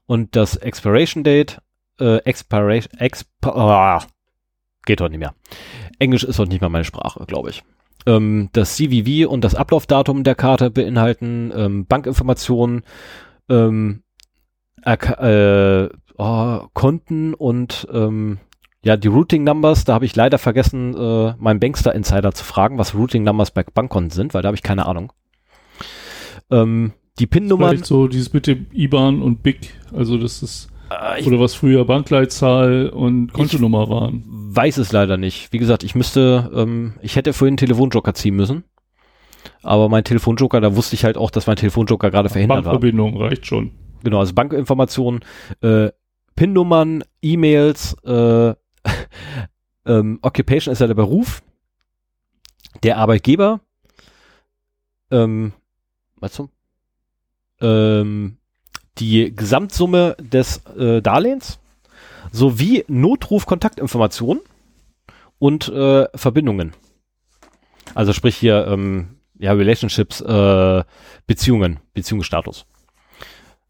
und das Expiration Date, äh, Expiration, Exp oh, geht heute nicht mehr. Englisch ist heute nicht mehr meine Sprache, glaube ich. Ähm, das CVV und das Ablaufdatum der Karte beinhalten ähm, Bankinformationen, ähm, äh, oh, Konten und ähm, ja, die Routing Numbers, da habe ich leider vergessen, äh, meinen Bankster Insider zu fragen, was Routing Numbers bei Bankkonten sind, weil da habe ich keine Ahnung. Ähm, die PIN-Nummern. Vielleicht so dieses mit dem IBAN und BIC, also das ist äh, oder was früher Bankleitzahl und Kontonummer waren. Weiß es leider nicht. Wie gesagt, ich müsste, ähm, ich hätte vorhin einen Telefonjoker ziehen müssen. Aber mein Telefonjoker, da wusste ich halt auch, dass mein Telefonjoker gerade verhindert Bankverbindung war. Bankverbindung reicht schon. Genau, also Bankinformationen, äh, PIN-Nummern, E-Mails, äh, (laughs) ähm, Occupation ist ja der Beruf, der Arbeitgeber, ähm, was zum? ähm, die Gesamtsumme des äh, Darlehens sowie Notruf-Kontaktinformationen und äh, Verbindungen. Also sprich hier ähm, ja Relationships, äh, Beziehungen, Beziehungsstatus.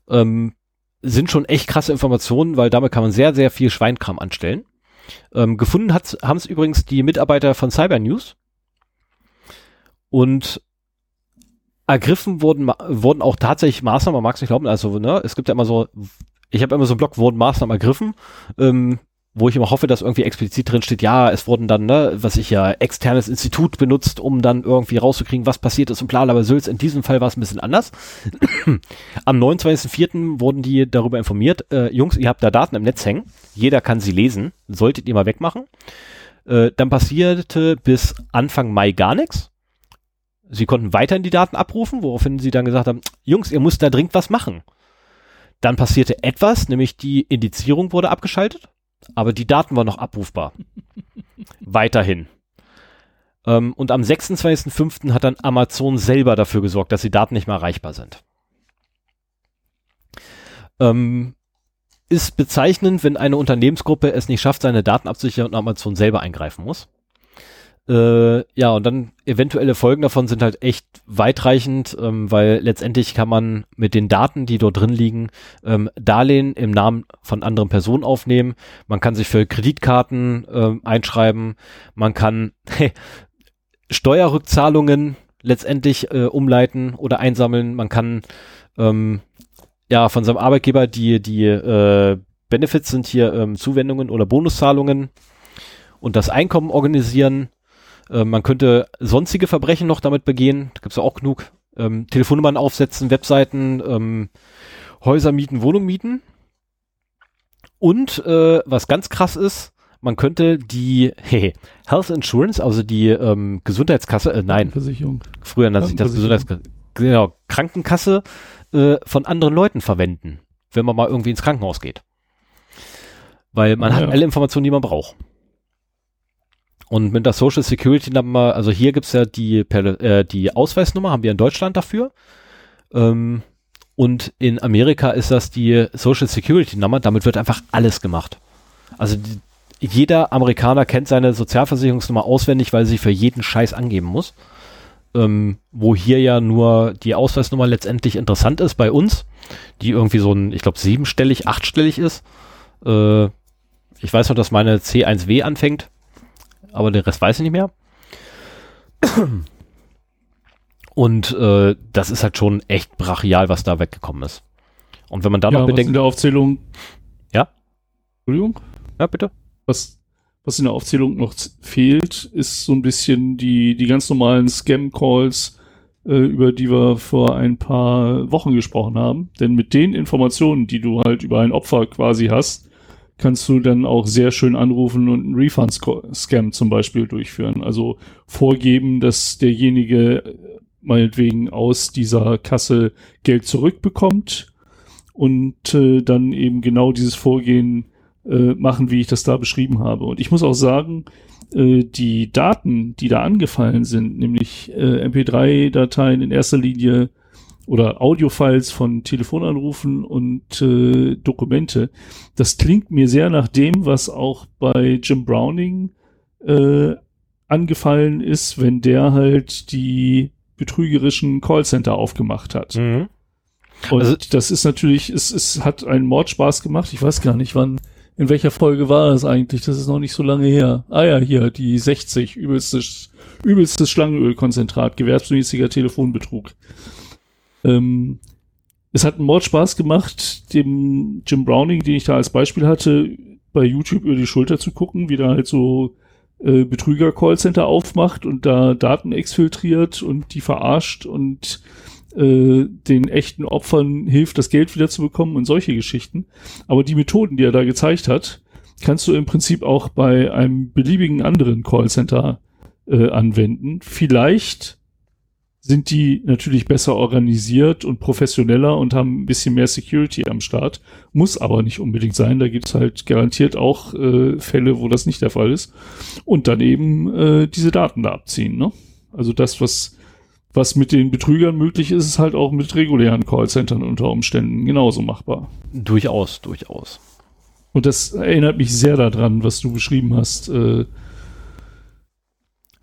Ähm, sind schon echt krasse Informationen, weil damit kann man sehr, sehr viel Schweinkram anstellen. Ähm, gefunden haben es übrigens die Mitarbeiter von Cyber News. Und ergriffen wurden, wurden auch tatsächlich Maßnahmen, man mag es nicht glauben, also ne, es gibt ja immer so, ich habe immer so einen Blog, wurden Maßnahmen ergriffen, ähm, wo ich immer hoffe, dass irgendwie explizit drin steht, ja, es wurden dann, ne, was ich ja, externes Institut benutzt, um dann irgendwie rauszukriegen, was passiert ist und bla, aber Sülz, in diesem Fall war es ein bisschen anders. (clears throat) Am 29.04. wurden die darüber informiert, äh, Jungs, ihr habt da Daten im Netz hängen, jeder kann sie lesen, solltet ihr mal wegmachen. Äh, dann passierte bis Anfang Mai gar nichts. Sie konnten weiterhin die Daten abrufen, woraufhin sie dann gesagt haben, Jungs, ihr müsst da dringend was machen. Dann passierte etwas, nämlich die Indizierung wurde abgeschaltet, aber die Daten waren noch abrufbar. weiterhin. Ähm, und am 26.05. hat dann Amazon selber dafür gesorgt, dass die Daten nicht mehr erreichbar sind. Ähm, ist bezeichnend, wenn eine Unternehmensgruppe es nicht schafft, seine Daten abzusichern und Amazon selber eingreifen muss. Äh, ja, und dann eventuelle Folgen davon sind halt echt weitreichend, ähm, weil letztendlich kann man mit den Daten, die dort drin liegen, ähm, Darlehen im Namen von anderen Personen aufnehmen. Man kann sich für Kreditkarten ähm, einschreiben. Man kann hey, (laughs) Steuerrückzahlungen letztendlich äh, umleiten oder einsammeln. Man kann ähm, ja von seinem Arbeitgeber die die äh, Benefits sind hier ähm, Zuwendungen oder Bonuszahlungen und das Einkommen organisieren äh, man könnte sonstige Verbrechen noch damit begehen. Da gibt's ja auch genug. Ähm, Telefonnummern aufsetzen, Webseiten, ähm, Häuser mieten, Wohnung mieten. Und äh, was ganz krass ist, man könnte die (laughs) hey, Health Insurance, also die ähm, Gesundheitskasse, äh, nein, Versicherung. früher nannte sich das Gesundheitskasse, genau, Krankenkasse äh, von anderen Leuten verwenden, wenn man mal irgendwie ins Krankenhaus geht. Weil man ja. hat alle Informationen, die man braucht. Und mit der Social Security Number, also hier gibt's ja die, äh, die Ausweisnummer, haben wir in Deutschland dafür. Ähm, und in Amerika ist das die Social Security Nummer, damit wird einfach alles gemacht. Also die, jeder Amerikaner kennt seine Sozialversicherungsnummer auswendig, weil sie für jeden Scheiß angeben muss. Ähm, wo hier ja nur die Ausweisnummer letztendlich interessant ist bei uns, die irgendwie so ein, ich glaube, siebenstellig, achtstellig ist. Äh, ich weiß noch, dass meine C1W anfängt, aber den Rest weiß ich nicht mehr. Und äh, das ist halt schon echt brachial, was da weggekommen ist. Und wenn man da ja, noch bedenkt. in der Aufzählung. Ja? Entschuldigung? Ja, bitte. Was, was in der Aufzählung noch fehlt, ist so ein bisschen die, die ganz normalen Scam-Calls, äh, über die wir vor ein paar Wochen gesprochen haben. Denn mit den Informationen, die du halt über ein Opfer quasi hast, kannst du dann auch sehr schön anrufen und einen Refund-Scam zum Beispiel durchführen. Also vorgeben, dass derjenige meinetwegen aus dieser Kasse Geld zurückbekommt und äh, dann eben genau dieses Vorgehen äh, machen, wie ich das da beschrieben habe. Und ich muss auch sagen, äh, die Daten, die da angefallen sind, nämlich äh, MP3-Dateien in erster Linie oder Audiofiles von Telefonanrufen und äh, Dokumente, das klingt mir sehr nach dem, was auch bei Jim Browning äh, angefallen ist, wenn der halt die betrügerischen Callcenter aufgemacht hat. Mhm. Und also, das ist natürlich, es, es hat einen Mordspaß gemacht. Ich weiß gar nicht, wann in welcher Folge war das eigentlich? Das ist noch nicht so lange her. Ah ja, hier, die 60, übelstes, übelstes Schlangenölkonzentrat, gewerbsmäßiger Telefonbetrug. Ähm, es hat einen Mordspaß gemacht, dem Jim Browning, den ich da als Beispiel hatte, bei YouTube über die Schulter zu gucken, wie der halt so äh, Betrüger-Callcenter aufmacht und da Daten exfiltriert und die verarscht und äh, den echten Opfern hilft, das Geld wieder zu bekommen und solche Geschichten. Aber die Methoden, die er da gezeigt hat, kannst du im Prinzip auch bei einem beliebigen anderen Callcenter äh, anwenden. Vielleicht sind die natürlich besser organisiert und professioneller und haben ein bisschen mehr Security am Start. Muss aber nicht unbedingt sein. Da gibt's halt garantiert auch äh, Fälle, wo das nicht der Fall ist. Und dann eben äh, diese Daten da abziehen. Ne? Also das, was was mit den Betrügern möglich ist, ist halt auch mit regulären Callcentern unter Umständen genauso machbar. Durchaus, durchaus. Und das erinnert mich sehr daran, was du beschrieben hast. Äh,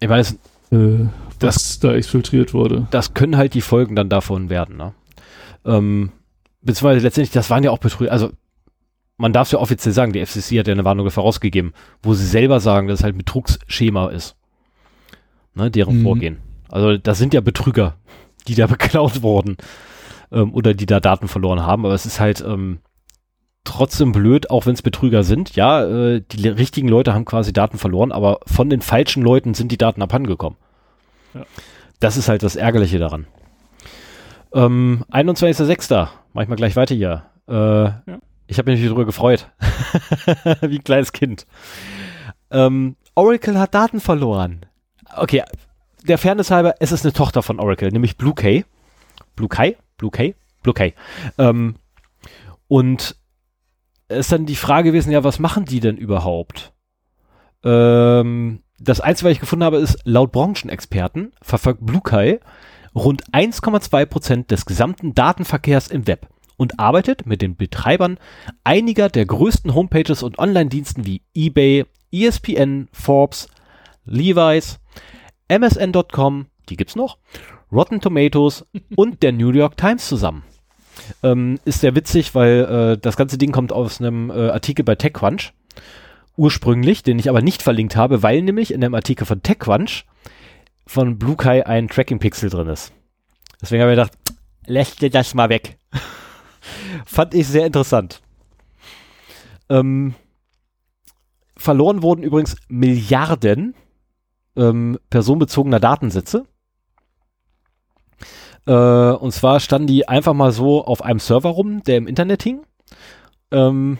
ich weiß, äh, was das, da exfiltriert wurde. Das können halt die Folgen dann davon werden. Ne? Ähm, beziehungsweise letztendlich, das waren ja auch Betrüger. Also man darf es ja offiziell sagen, die FCC hat ja eine Warnung vorausgegeben, wo sie selber sagen, dass es halt ein Betrugsschema ist. Ne, deren mhm. Vorgehen. Also das sind ja Betrüger, die da (laughs) beklaut wurden ähm, oder die da Daten verloren haben. Aber es ist halt ähm, trotzdem blöd, auch wenn es Betrüger sind. Ja, äh, die richtigen Leute haben quasi Daten verloren, aber von den falschen Leuten sind die Daten abhandengekommen. Ja. Das ist halt das Ärgerliche daran. Ähm, 21.06. Mach ich mal gleich weiter hier. Äh, ja. Ich habe mich darüber gefreut. (laughs) Wie ein kleines Kind. Ähm, Oracle hat Daten verloren. Okay, der Fairness halber, es ist eine Tochter von Oracle, nämlich Blue K. Blue Kai? Blue K? Blue K. Ähm, und es ist dann die Frage gewesen, ja, was machen die denn überhaupt? Ähm, das Einzige, was ich gefunden habe, ist, laut Branchenexperten verfolgt Blue Kai rund 1,2 Prozent des gesamten Datenverkehrs im Web und arbeitet mit den Betreibern einiger der größten Homepages und Online-Diensten wie eBay, ESPN, Forbes, Levi's, MSN.com, die gibt's noch, Rotten Tomatoes (laughs) und der New York Times zusammen. Ähm, ist sehr witzig, weil äh, das ganze Ding kommt aus einem äh, Artikel bei TechCrunch ursprünglich, den ich aber nicht verlinkt habe, weil nämlich in dem Artikel von TechCrunch von BlueKai ein Tracking-Pixel drin ist. Deswegen habe ich gedacht, lässt dir das mal weg. (laughs) Fand ich sehr interessant. Ähm, verloren wurden übrigens Milliarden ähm, personenbezogener Datensätze. Äh, und zwar standen die einfach mal so auf einem Server rum, der im Internet hing. Ähm,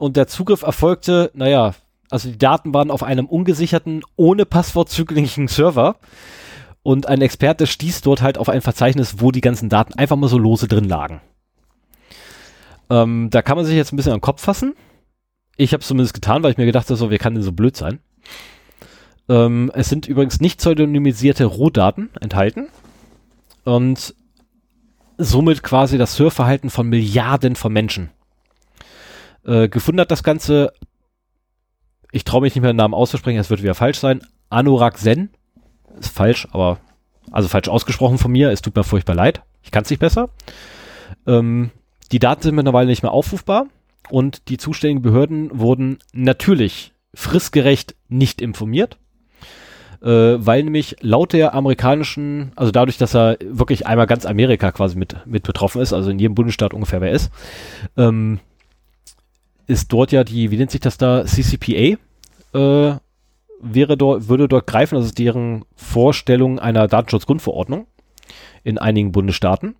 und der Zugriff erfolgte, naja, also die Daten waren auf einem ungesicherten, ohne Passwort zugänglichen Server. Und ein Experte stieß dort halt auf ein Verzeichnis, wo die ganzen Daten einfach mal so lose drin lagen. Ähm, da kann man sich jetzt ein bisschen an den Kopf fassen. Ich habe es zumindest getan, weil ich mir gedacht habe, so, wer kann denn so blöd sein? Ähm, es sind übrigens nicht pseudonymisierte Rohdaten enthalten und somit quasi das Surfverhalten von Milliarden von Menschen. Äh, gefunden hat das Ganze, ich traue mich nicht mehr den Namen auszusprechen, es wird wieder falsch sein, Anurag Sen, ist falsch, aber also falsch ausgesprochen von mir, es tut mir furchtbar leid, ich kann es nicht besser. Ähm, die Daten sind mittlerweile nicht mehr aufrufbar und die zuständigen Behörden wurden natürlich fristgerecht nicht informiert äh, weil nämlich laut der amerikanischen, also dadurch, dass er wirklich einmal ganz Amerika quasi mit, mit betroffen ist, also in jedem Bundesstaat ungefähr wer ist, ähm, ist dort ja die, wie nennt sich das da, CCPA, äh, wäre dort, würde dort greifen, das ist deren Vorstellung einer Datenschutzgrundverordnung in einigen Bundesstaaten.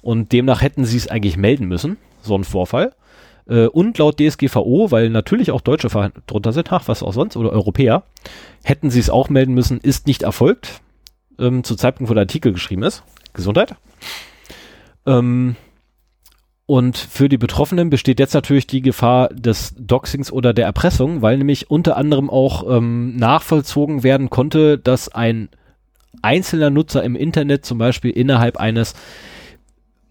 Und demnach hätten sie es eigentlich melden müssen, so ein Vorfall. Äh, und laut DSGVO, weil natürlich auch Deutsche drunter sind, ach, was auch sonst, oder Europäer, hätten sie es auch melden müssen, ist nicht erfolgt. Ähm, zu Zeitpunkt, wo der Artikel geschrieben ist. Gesundheit. Ähm, und für die Betroffenen besteht jetzt natürlich die Gefahr des Doxings oder der Erpressung, weil nämlich unter anderem auch ähm, nachvollzogen werden konnte, dass ein einzelner Nutzer im Internet zum Beispiel innerhalb eines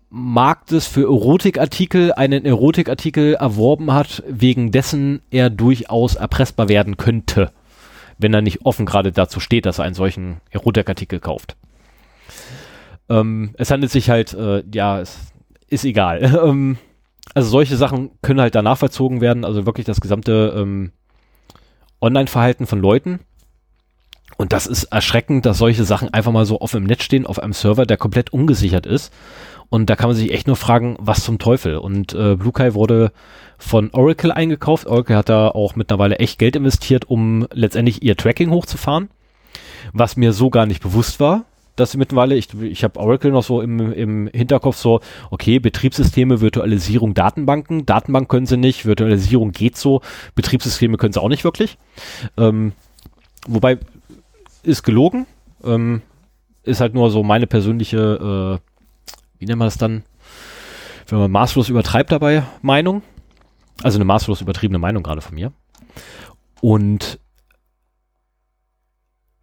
Marktes für Erotikartikel einen Erotikartikel erworben hat, wegen dessen er durchaus erpressbar werden könnte, wenn er nicht offen gerade dazu steht, dass er einen solchen Erotikartikel kauft. Ähm, es handelt sich halt, äh, ja, es ist egal. (laughs) ähm, also solche Sachen können halt danach verzogen werden, also wirklich das gesamte ähm, Online-Verhalten von Leuten. Und das ist erschreckend, dass solche Sachen einfach mal so auf dem Netz stehen, auf einem Server, der komplett ungesichert ist und da kann man sich echt nur fragen, was zum Teufel. Und äh, BlueKai wurde von Oracle eingekauft. Oracle hat da auch mittlerweile echt Geld investiert, um letztendlich ihr Tracking hochzufahren. Was mir so gar nicht bewusst war, dass mittlerweile, ich, ich habe Oracle noch so im, im Hinterkopf so, okay, Betriebssysteme, Virtualisierung, Datenbanken. Datenbank können sie nicht, Virtualisierung geht so, Betriebssysteme können sie auch nicht wirklich. Ähm, wobei, ist gelogen. Ähm, ist halt nur so meine persönliche äh, wie nennt man das dann, wenn man maßlos übertreibt dabei, Meinung. Also eine maßlos übertriebene Meinung gerade von mir. Und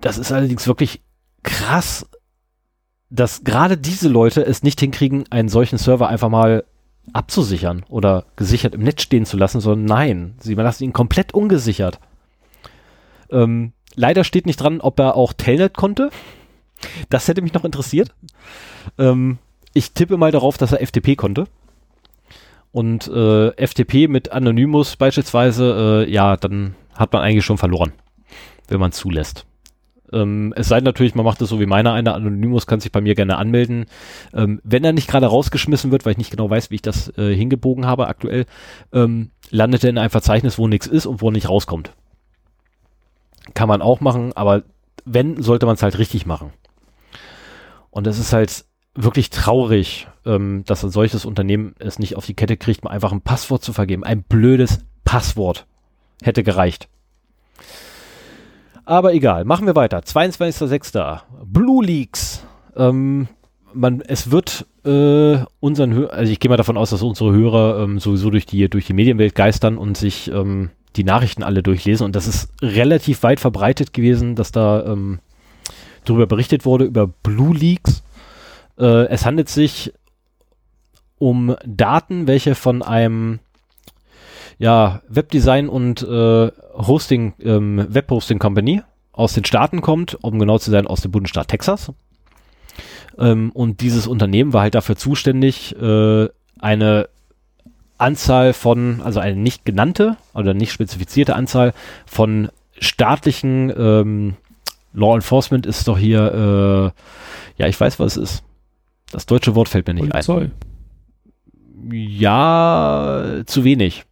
das ist allerdings wirklich krass, dass gerade diese Leute es nicht hinkriegen, einen solchen Server einfach mal abzusichern oder gesichert im Netz stehen zu lassen, sondern nein, sie lassen ihn komplett ungesichert. Ähm, leider steht nicht dran, ob er auch Telnet konnte. Das hätte mich noch interessiert. Ähm, ich tippe mal darauf, dass er FTP konnte. Und äh, FTP mit Anonymous beispielsweise, äh, ja, dann hat man eigentlich schon verloren, wenn man zulässt. Ähm, es sei natürlich, man macht es so wie meiner einer, Anonymous kann sich bei mir gerne anmelden. Ähm, wenn er nicht gerade rausgeschmissen wird, weil ich nicht genau weiß, wie ich das äh, hingebogen habe aktuell, ähm, landet er in einem Verzeichnis, wo nichts ist und wo nicht rauskommt. Kann man auch machen, aber wenn, sollte man es halt richtig machen. Und es ist halt, wirklich traurig, ähm, dass ein solches Unternehmen es nicht auf die Kette kriegt, mal einfach ein Passwort zu vergeben. Ein blödes Passwort hätte gereicht. Aber egal, machen wir weiter. 22.06. Blue Leaks. Ähm, man, es wird äh, unseren, Hör also ich gehe mal davon aus, dass unsere Hörer ähm, sowieso durch die durch die Medienwelt geistern und sich ähm, die Nachrichten alle durchlesen. Und das ist relativ weit verbreitet gewesen, dass da ähm, darüber berichtet wurde über Blue Leaks. Äh, es handelt sich um Daten, welche von einem ja, Webdesign und äh, Hosting, ähm, Webhosting Company aus den Staaten kommt, um genau zu sein, aus dem Bundesstaat Texas. Ähm, und dieses Unternehmen war halt dafür zuständig, äh, eine Anzahl von, also eine nicht genannte oder nicht spezifizierte Anzahl von staatlichen ähm, Law Enforcement ist doch hier, äh, ja, ich weiß, was es ist. Das deutsche Wort fällt mir nicht Polizei. ein. Ja, zu wenig.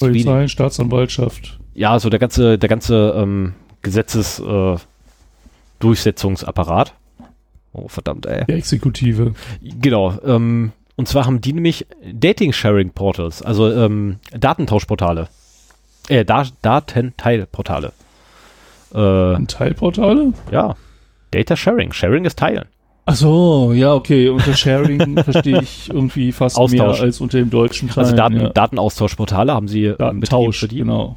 Polizei, wenig. Staatsanwaltschaft. Ja, so der ganze, der ganze ähm, Gesetzesdurchsetzungsapparat. Äh, oh, verdammt, ey. Die Exekutive. Genau. Ähm, und zwar haben die nämlich Dating-Sharing-Portals, also ähm, Datentauschportale. Äh, da Datenteilportale. Äh, Teilportale? Ja. Data Sharing. Sharing ist Teilen. Ach so, ja, okay. Unter Sharing (laughs) verstehe ich irgendwie fast Austausch. mehr als unter dem deutschen Teil. Also Daten, ja. Datenaustauschportale haben sie äh, Datentausch, die. genau.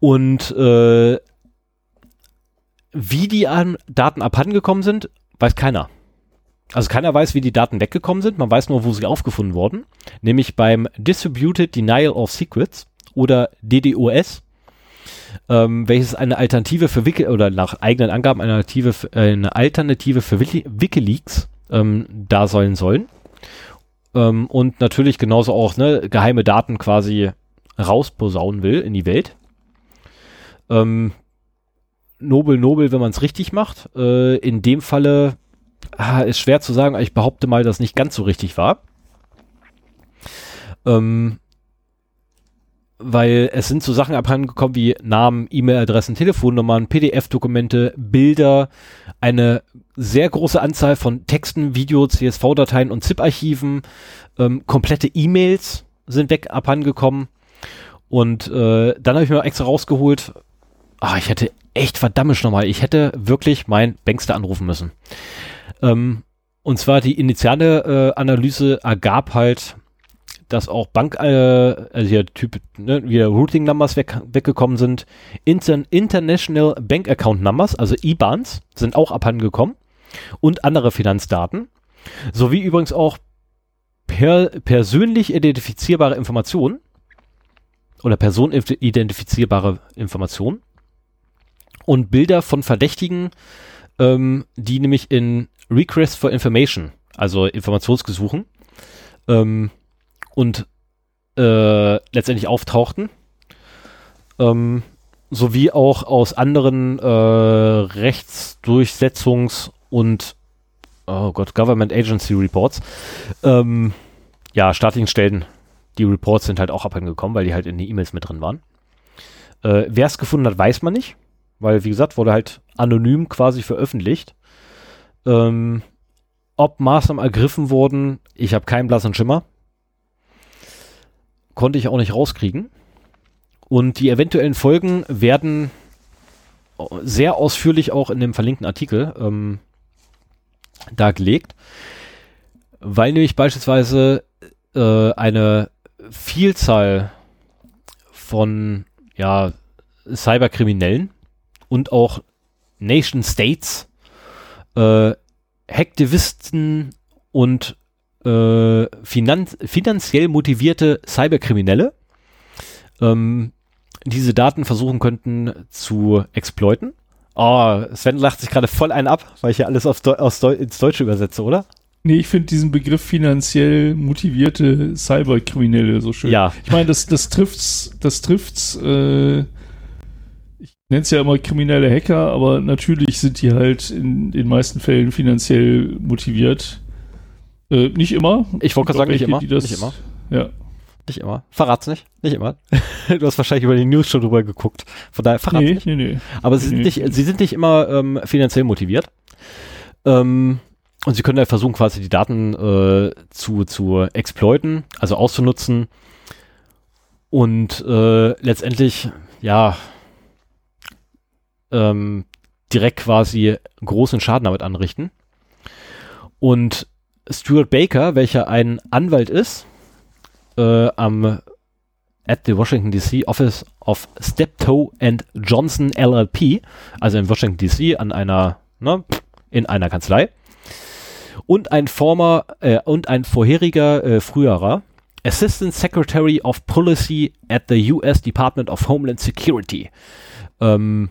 Und äh, wie die an Daten abhandengekommen sind, weiß keiner. Also keiner weiß, wie die Daten weggekommen sind, man weiß nur, wo sie aufgefunden wurden, nämlich beim Distributed Denial of Secrets oder DDoS, ähm, welches eine Alternative für Wiki oder nach eigenen Angaben eine Alternative, für, äh, eine Alternative für Wiki Wikileaks ähm, da sollen sollen. Ähm, und natürlich genauso auch ne, geheime Daten quasi rausposaunen will in die Welt. Ähm, nobel, nobel, wenn man es richtig macht. Äh, in dem Falle ah, ist schwer zu sagen, ich behaupte mal, dass nicht ganz so richtig war. Ähm, weil es sind so Sachen abhandengekommen wie Namen, E-Mail-Adressen, Telefonnummern, PDF-Dokumente, Bilder, eine sehr große Anzahl von Texten, Video, CSV-Dateien und ZIP-Archiven, ähm, komplette E-Mails sind weg abhandengekommen. Und äh, dann habe ich mir extra rausgeholt, ah, ich hätte echt verdammt nochmal, ich hätte wirklich mein Bankster anrufen müssen. Ähm, und zwar die initiale äh, Analyse ergab halt, dass auch Bank, äh, also hier Typ, ne, wieder Routing Numbers weg, weggekommen sind. Inter International Bank Account Numbers, also IBANs, sind auch abhandengekommen. Und andere Finanzdaten. Sowie übrigens auch per, persönlich identifizierbare Informationen oder personidentifizierbare Informationen und Bilder von Verdächtigen, ähm, die nämlich in Request for Information, also Informationsgesuchen, ähm, und äh, letztendlich auftauchten. Ähm, sowie auch aus anderen äh, Rechtsdurchsetzungs- und oh Gott, Government Agency Reports, ähm, ja, staatlichen Stellen, die Reports sind halt auch abhandengekommen, weil die halt in die E-Mails mit drin waren. Äh, Wer es gefunden hat, weiß man nicht, weil, wie gesagt, wurde halt anonym quasi veröffentlicht. Ähm, ob Maßnahmen ergriffen wurden, ich habe keinen blassen Schimmer konnte ich auch nicht rauskriegen. Und die eventuellen Folgen werden sehr ausführlich auch in dem verlinkten Artikel ähm, dargelegt, weil nämlich beispielsweise äh, eine Vielzahl von ja, Cyberkriminellen und auch Nation States, äh, Hacktivisten und äh, finanz finanziell motivierte Cyberkriminelle ähm, diese Daten versuchen könnten zu exploiten. Oh, Sven lacht sich gerade voll einen ab, weil ich ja alles Deu aus Deu ins Deutsche übersetze, oder? Nee, ich finde diesen Begriff finanziell motivierte Cyberkriminelle so schön. Ja. Ich meine, das, das trifft's, das trifft's, äh, ich nenne es ja immer kriminelle Hacker, aber natürlich sind die halt in den meisten Fällen finanziell motiviert. Äh, nicht immer. Ich wollte gerade sagen, nicht immer. Das, nicht immer. Ja. Nicht immer. Verrat's nicht. Nicht immer. (laughs) du hast wahrscheinlich über die News schon drüber geguckt. Von daher verrat's nee, nicht. Nee, nee. Aber sie, nee, sind nicht, sie sind nicht immer ähm, finanziell motiviert. Ähm, und sie können halt versuchen, quasi die Daten äh, zu, zu exploiten, also auszunutzen. Und äh, letztendlich, ja, ähm, direkt quasi großen Schaden damit anrichten. Und Stuart Baker, welcher ein Anwalt ist, äh, am at the Washington DC Office of Steptoe and Johnson LLP, also in Washington DC an einer, ne, in einer Kanzlei. Und ein former äh, und ein vorheriger äh, früherer Assistant Secretary of Policy at the US Department of Homeland Security. Ähm,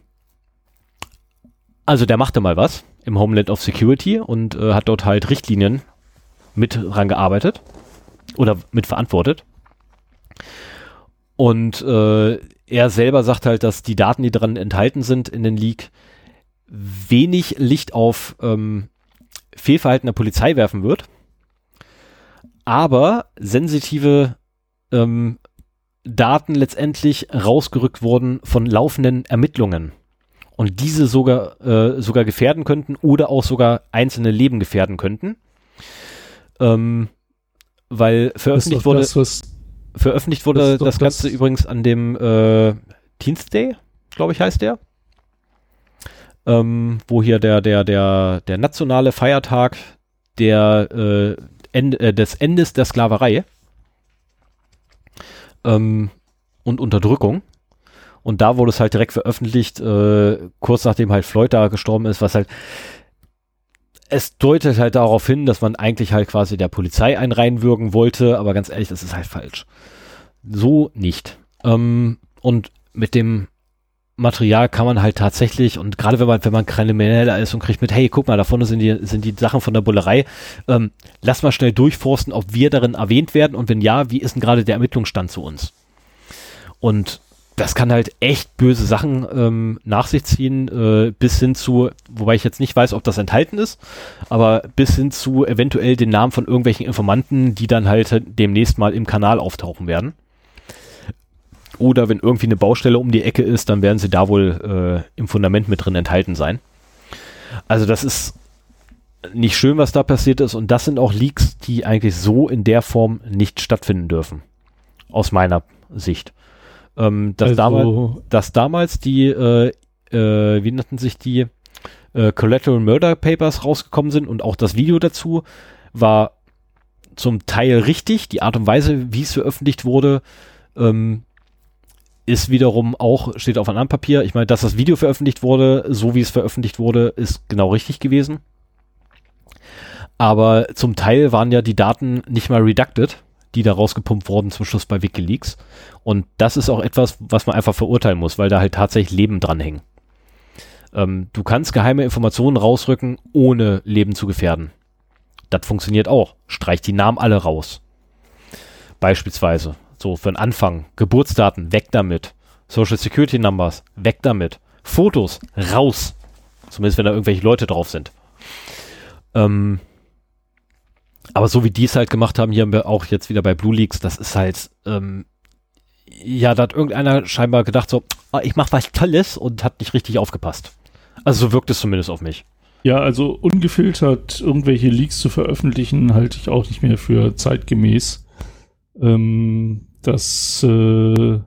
also der machte mal was im Homeland of Security und äh, hat dort halt Richtlinien mit dran gearbeitet oder mit verantwortet. Und äh, er selber sagt halt, dass die Daten, die dran enthalten sind in den Leak, wenig Licht auf ähm, Fehlverhalten der Polizei werfen wird, aber sensitive ähm, Daten letztendlich rausgerückt wurden von laufenden Ermittlungen und diese sogar äh, sogar gefährden könnten oder auch sogar einzelne Leben gefährden könnten. Ähm, weil veröffentlicht wurde, das, veröffentlicht wurde das, das Ganze das übrigens an dem äh, Teens Day, glaube ich, heißt der. Ähm, wo hier der, der, der, der nationale Feiertag der, äh, Ende, äh, des Endes der Sklaverei ähm, und Unterdrückung. Und da wurde es halt direkt veröffentlicht, äh, kurz nachdem halt Floyd da gestorben ist, was halt es deutet halt darauf hin, dass man eigentlich halt quasi der Polizei einreinwürgen wollte, aber ganz ehrlich, das ist halt falsch. So nicht. Ähm, und mit dem Material kann man halt tatsächlich, und gerade wenn man, wenn man Krimineller ist und kriegt mit, hey, guck mal, da vorne sind die, sind die Sachen von der Bullerei, ähm, lass mal schnell durchforsten, ob wir darin erwähnt werden und wenn ja, wie ist denn gerade der Ermittlungsstand zu uns? Und das kann halt echt böse Sachen ähm, nach sich ziehen, äh, bis hin zu, wobei ich jetzt nicht weiß, ob das enthalten ist, aber bis hin zu eventuell den Namen von irgendwelchen Informanten, die dann halt demnächst mal im Kanal auftauchen werden. Oder wenn irgendwie eine Baustelle um die Ecke ist, dann werden sie da wohl äh, im Fundament mit drin enthalten sein. Also das ist nicht schön, was da passiert ist. Und das sind auch Leaks, die eigentlich so in der Form nicht stattfinden dürfen. Aus meiner Sicht. Ähm, dass, also, damals, dass damals die, äh, äh, wie nannten sich die, äh, Collateral Murder Papers rausgekommen sind und auch das Video dazu war zum Teil richtig. Die Art und Weise, wie es veröffentlicht wurde, ähm, ist wiederum auch, steht auf einem anderen Papier. Ich meine, dass das Video veröffentlicht wurde, so wie es veröffentlicht wurde, ist genau richtig gewesen. Aber zum Teil waren ja die Daten nicht mal redacted, die da rausgepumpt wurden zum Schluss bei Wikileaks. Und das ist auch etwas, was man einfach verurteilen muss, weil da halt tatsächlich Leben dranhängen. Ähm, du kannst geheime Informationen rausrücken, ohne Leben zu gefährden. Das funktioniert auch. Streich die Namen alle raus. Beispielsweise. So für den Anfang. Geburtsdaten, weg damit. Social Security Numbers, weg damit. Fotos, raus. Zumindest wenn da irgendwelche Leute drauf sind. Ähm, aber so wie die es halt gemacht haben, hier haben wir auch jetzt wieder bei Blue Leaks, das ist halt, ähm, ja, da hat irgendeiner scheinbar gedacht so, ah, ich mach was Tolles und hat nicht richtig aufgepasst. Also so wirkt es zumindest auf mich. Ja, also ungefiltert irgendwelche Leaks zu veröffentlichen, halte ich auch nicht mehr für zeitgemäß. Ähm, das äh,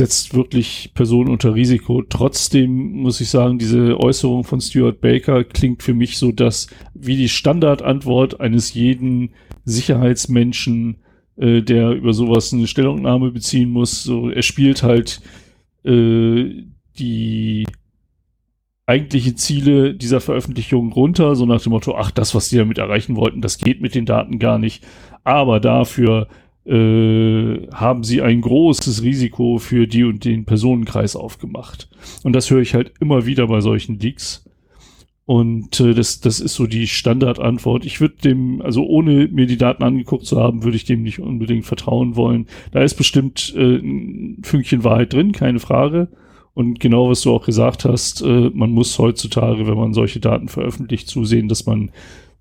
setzt wirklich Personen unter Risiko. Trotzdem muss ich sagen, diese Äußerung von Stuart Baker klingt für mich so, dass wie die Standardantwort eines jeden Sicherheitsmenschen, äh, der über sowas eine Stellungnahme beziehen muss, so er spielt halt äh, die eigentliche Ziele dieser Veröffentlichung runter, so nach dem Motto, ach, das, was die damit erreichen wollten, das geht mit den Daten gar nicht. Aber dafür äh, haben sie ein großes Risiko für die und den Personenkreis aufgemacht. Und das höre ich halt immer wieder bei solchen Leaks. Und äh, das, das ist so die Standardantwort. Ich würde dem, also ohne mir die Daten angeguckt zu haben, würde ich dem nicht unbedingt vertrauen wollen. Da ist bestimmt äh, ein Fünkchen Wahrheit drin, keine Frage. Und genau was du auch gesagt hast, äh, man muss heutzutage, wenn man solche Daten veröffentlicht, zusehen, dass man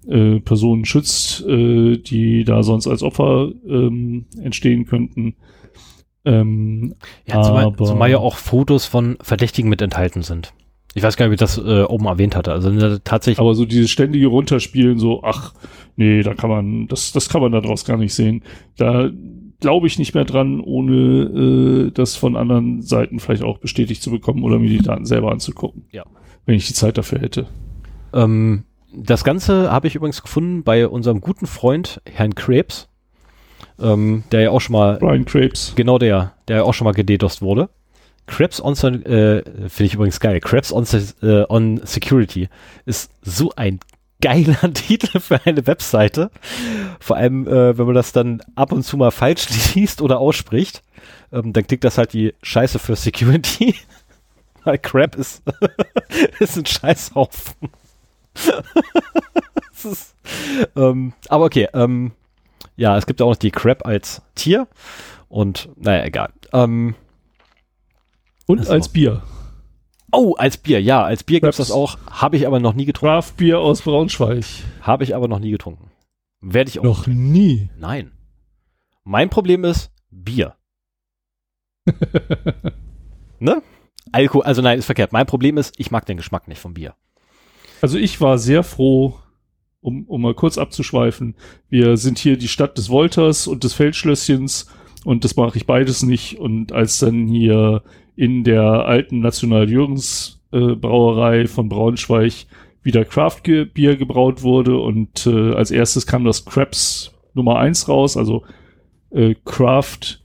äh, Personen schützt, äh, die da sonst als Opfer ähm, entstehen könnten. Ähm, ja, zumal, zumal ja auch Fotos von Verdächtigen mit enthalten sind. Ich weiß gar nicht, ob ich das äh, oben erwähnt hatte. Also äh, tatsächlich. Aber so dieses ständige Runterspielen, so, ach, nee, da kann man, das, das kann man daraus gar nicht sehen. Da glaube ich nicht mehr dran, ohne äh, das von anderen Seiten vielleicht auch bestätigt zu bekommen oder mir die Daten selber anzugucken. Ja. Wenn ich die Zeit dafür hätte. Ähm, das Ganze habe ich übrigens gefunden bei unserem guten Freund Herrn Krebs, ähm, der ja auch schon mal. Brian Krebs. Genau der, der ja auch schon mal gededost wurde. Krebs on, äh, finde ich übrigens geil. Krebs on, äh, on Security ist so ein geiler (laughs) Titel für eine Webseite. Vor allem, äh, wenn man das dann ab und zu mal falsch (laughs) liest oder ausspricht, ähm, dann klingt das halt wie Scheiße für Security. (laughs) Weil Crap ist, ist ein Scheißhaufen. (laughs) ist, ähm, aber okay, ähm, ja, es gibt auch noch die Crab als Tier und naja, egal. Ähm, und als noch? Bier. Oh, als Bier, ja, als Bier gibt es das auch. Habe ich aber noch nie getrunken. Craft Bier aus Braunschweig. Habe ich aber noch nie getrunken. Werde ich auch. Noch nie? Nein. Mein Problem ist Bier. (laughs) ne? Alkohol, also nein, ist verkehrt. Mein Problem ist, ich mag den Geschmack nicht vom Bier. Also ich war sehr froh, um, um mal kurz abzuschweifen. Wir sind hier die Stadt des Wolters und des Feldschlösschens und das mache ich beides nicht. Und als dann hier in der alten National Jürgens äh, Brauerei von Braunschweig wieder Craft Bier gebraut wurde und äh, als erstes kam das Krebs Nummer eins raus, also äh, Craft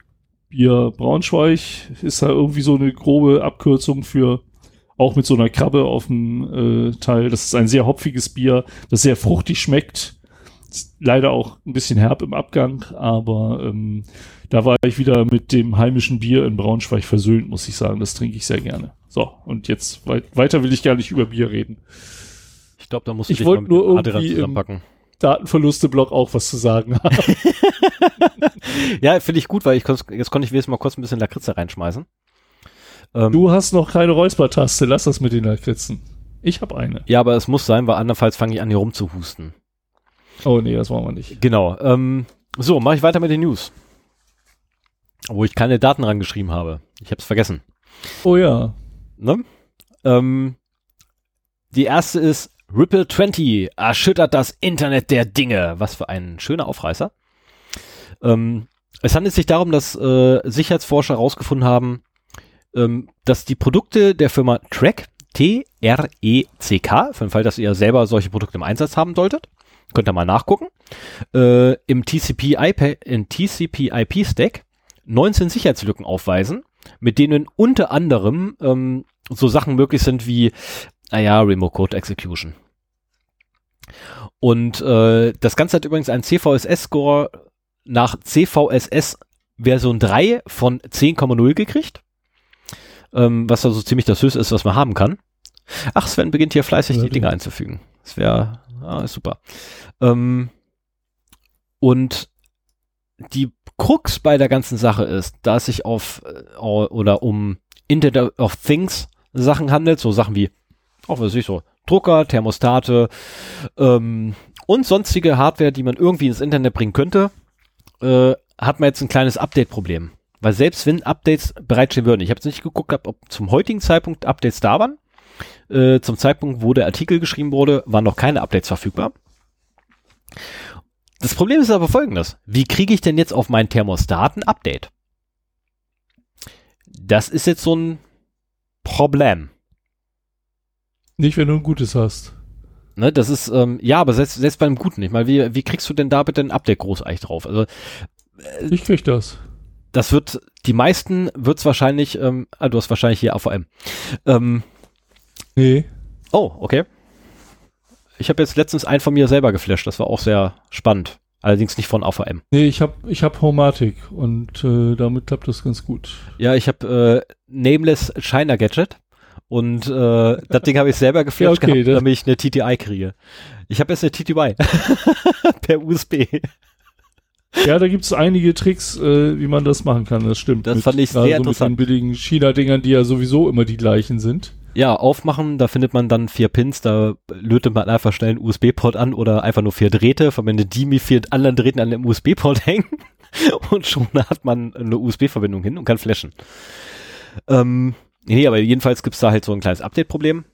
Bier Braunschweig ist da irgendwie so eine grobe Abkürzung für auch mit so einer Krabbe auf dem äh, Teil. Das ist ein sehr hopfiges Bier, das sehr fruchtig schmeckt. Leider auch ein bisschen herb im Abgang, aber ähm, da war ich wieder mit dem heimischen Bier in Braunschweig versöhnt, muss ich sagen. Das trinke ich sehr gerne. So, und jetzt weit, weiter will ich gar nicht über Bier reden. Ich glaube, da muss ich wollte nur irgendwie zusammenpacken. Datenverluste-Blog auch was zu sagen haben. (laughs) ja, finde ich gut, weil ich jetzt konnte ich wenigstens mal kurz ein bisschen Lakritze reinschmeißen. Ähm, du hast noch keine Räuspertaste, lass das mit den Lakritzen. Ich habe eine. Ja, aber es muss sein, weil andernfalls fange ich an, hier rumzuhusten. Oh nee, das wollen wir nicht. Genau. Ähm, so, mache ich weiter mit den News. Wo ich keine Daten rangeschrieben habe. Ich habe es vergessen. Oh ja. Ne? Ähm, die erste ist Ripple 20 erschüttert das Internet der Dinge. Was für ein schöner Aufreißer. Ähm, es handelt sich darum, dass äh, Sicherheitsforscher herausgefunden haben, ähm, dass die Produkte der Firma Track, T-R-E-C-K, für den Fall, dass ihr selber solche Produkte im Einsatz haben solltet, könnt ihr mal nachgucken, äh, im TCP-IP TCP Stack 19 Sicherheitslücken aufweisen, mit denen unter anderem ähm, so Sachen möglich sind wie, naja, Remote Code Execution. Und äh, das Ganze hat übrigens einen CVSS-Score nach CVSS Version 3 von 10,0 gekriegt ähm, was also ziemlich das Höchste ist, was man haben kann. Ach, Sven beginnt hier fleißig ja, die Dinge einzufügen. Das wäre ah, super. Ähm, und die Krux bei der ganzen Sache ist, da es sich auf äh, oder um Internet of Things Sachen handelt, so Sachen wie, auch was ich so, Drucker, Thermostate ähm, und sonstige Hardware, die man irgendwie ins Internet bringen könnte, äh, hat man jetzt ein kleines Update-Problem. Weil selbst wenn Updates bereitstehen würden, ich habe jetzt nicht geguckt, ob zum heutigen Zeitpunkt Updates da waren. Äh, zum Zeitpunkt, wo der Artikel geschrieben wurde, waren noch keine Updates verfügbar. Das Problem ist aber folgendes. Wie kriege ich denn jetzt auf meinen Thermostat ein Update? Das ist jetzt so ein Problem. Nicht, wenn du ein gutes hast. Ne, das ist, ähm, ja, aber selbst, selbst beim Guten nicht. Mal, wie, wie kriegst du denn da bitte ein Update großartig drauf? Also, äh, ich krieg das das wird, die meisten wird's wahrscheinlich, ähm, ah, du hast wahrscheinlich hier AVM. Ähm, nee. Oh, okay. Ich habe jetzt letztens einen von mir selber geflasht, das war auch sehr spannend. Allerdings nicht von AVM. Nee, ich habe ich hab Homatic und äh, damit klappt das ganz gut. Ja, ich habe äh, Nameless China Gadget und äh, das Ding habe ich selber (laughs) geflasht ja, okay, gehabt, damit ich eine TTI kriege. Ich habe jetzt eine TTY (laughs) per USB. (laughs) Ja, da gibt es einige Tricks, äh, wie man das machen kann, das stimmt. Das mit, fand ich sehr also interessant. Mit den billigen China-Dingern, die ja sowieso immer die gleichen sind. Ja, aufmachen, da findet man dann vier Pins, da lötet man einfach schnell einen USB-Port an oder einfach nur vier Drähte, verwendet die mit vier anderen Drähten an dem USB-Port (laughs) hängen und schon hat man eine USB-Verbindung hin und kann flashen. Ähm, nee, aber jedenfalls gibt's da halt so ein kleines Update-Problem.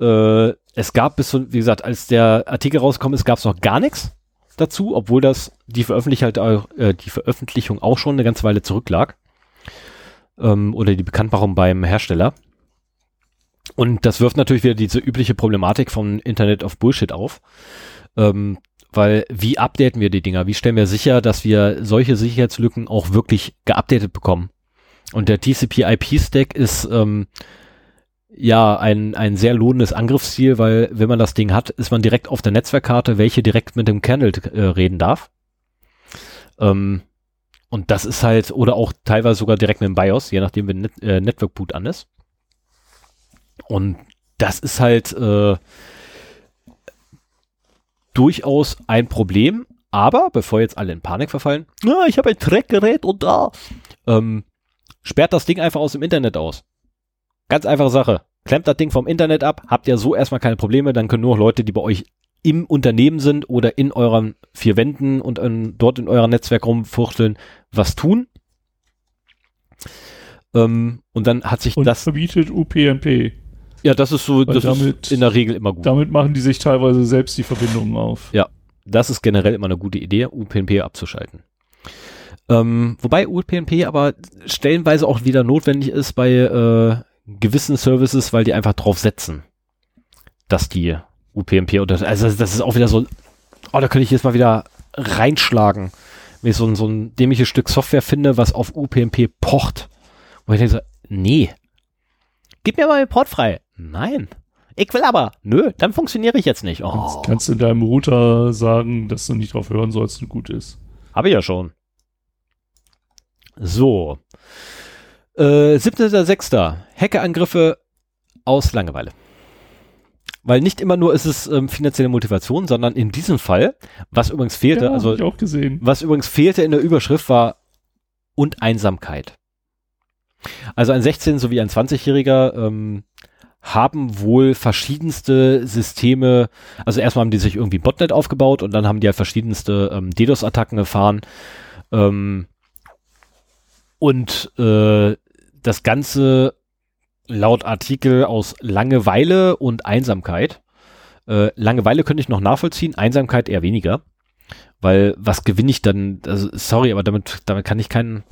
Äh, es gab bis, wie gesagt, als der Artikel rausgekommen ist, gab's noch gar nichts dazu, obwohl das die, Veröffentlich halt, äh, die Veröffentlichung auch schon eine ganze Weile zurücklag. Ähm, oder die Bekanntmachung beim Hersteller. Und das wirft natürlich wieder diese übliche Problematik von Internet of Bullshit auf. Ähm, weil wie updaten wir die Dinger? Wie stellen wir sicher, dass wir solche Sicherheitslücken auch wirklich geupdatet bekommen? Und der TCP-IP-Stack ist ähm, ja ein, ein sehr lohnendes Angriffsziel, weil wenn man das Ding hat, ist man direkt auf der Netzwerkkarte, welche direkt mit dem Kernel äh, reden darf. Ähm, und das ist halt, oder auch teilweise sogar direkt mit dem BIOS, je nachdem, wenn Net äh, Network Boot an ist. Und das ist halt äh, durchaus ein Problem. Aber bevor jetzt alle in Panik verfallen, ja, ich habe ein Trackgerät und da, ähm, sperrt das Ding einfach aus dem Internet aus. Ganz einfache Sache. Klemmt das Ding vom Internet ab, habt ihr so erstmal keine Probleme, dann können nur Leute, die bei euch im Unternehmen sind oder in euren vier Wänden und in, dort in eurem Netzwerk rumfuchteln, was tun. Ähm, und dann hat sich und das. verbietet UPnP. Ja, das ist so, Weil das damit, ist in der Regel immer gut. Damit machen die sich teilweise selbst die Verbindungen auf. Ja, das ist generell immer eine gute Idee, UPnP abzuschalten. Ähm, wobei UPnP aber stellenweise auch wieder notwendig ist bei äh, gewissen Services, weil die einfach drauf setzen, dass die UPnP oder also das ist auch wieder so, oh, da könnte ich jetzt mal wieder reinschlagen, wenn ich so, ein so ein dämliches Stück Software finde, was auf UPnP pocht. Wo ich denke so, nee. Gib mir mal den Port frei. Nein. Ich will aber. Nö, dann funktioniere ich jetzt nicht. Oh. Kannst du deinem Router sagen, dass du nicht drauf hören sollst und gut ist. Habe ich ja schon. So. Äh, 17.06. Hackerangriffe aus Langeweile. Weil nicht immer nur ist es ähm, finanzielle Motivation, sondern in diesem Fall, was übrigens fehlte, ja, also was übrigens fehlte in der Überschrift war und Einsamkeit. Also ein 16- sowie ein 20-Jähriger ähm, haben wohl verschiedenste Systeme, also erstmal haben die sich irgendwie Botnet aufgebaut und dann haben die halt verschiedenste ähm, DDoS-Attacken gefahren. Ähm, und äh, das Ganze laut Artikel aus Langeweile und Einsamkeit. Äh, Langeweile könnte ich noch nachvollziehen, Einsamkeit eher weniger. Weil was gewinne ich dann? Also, sorry, aber damit, damit kann ich keinen.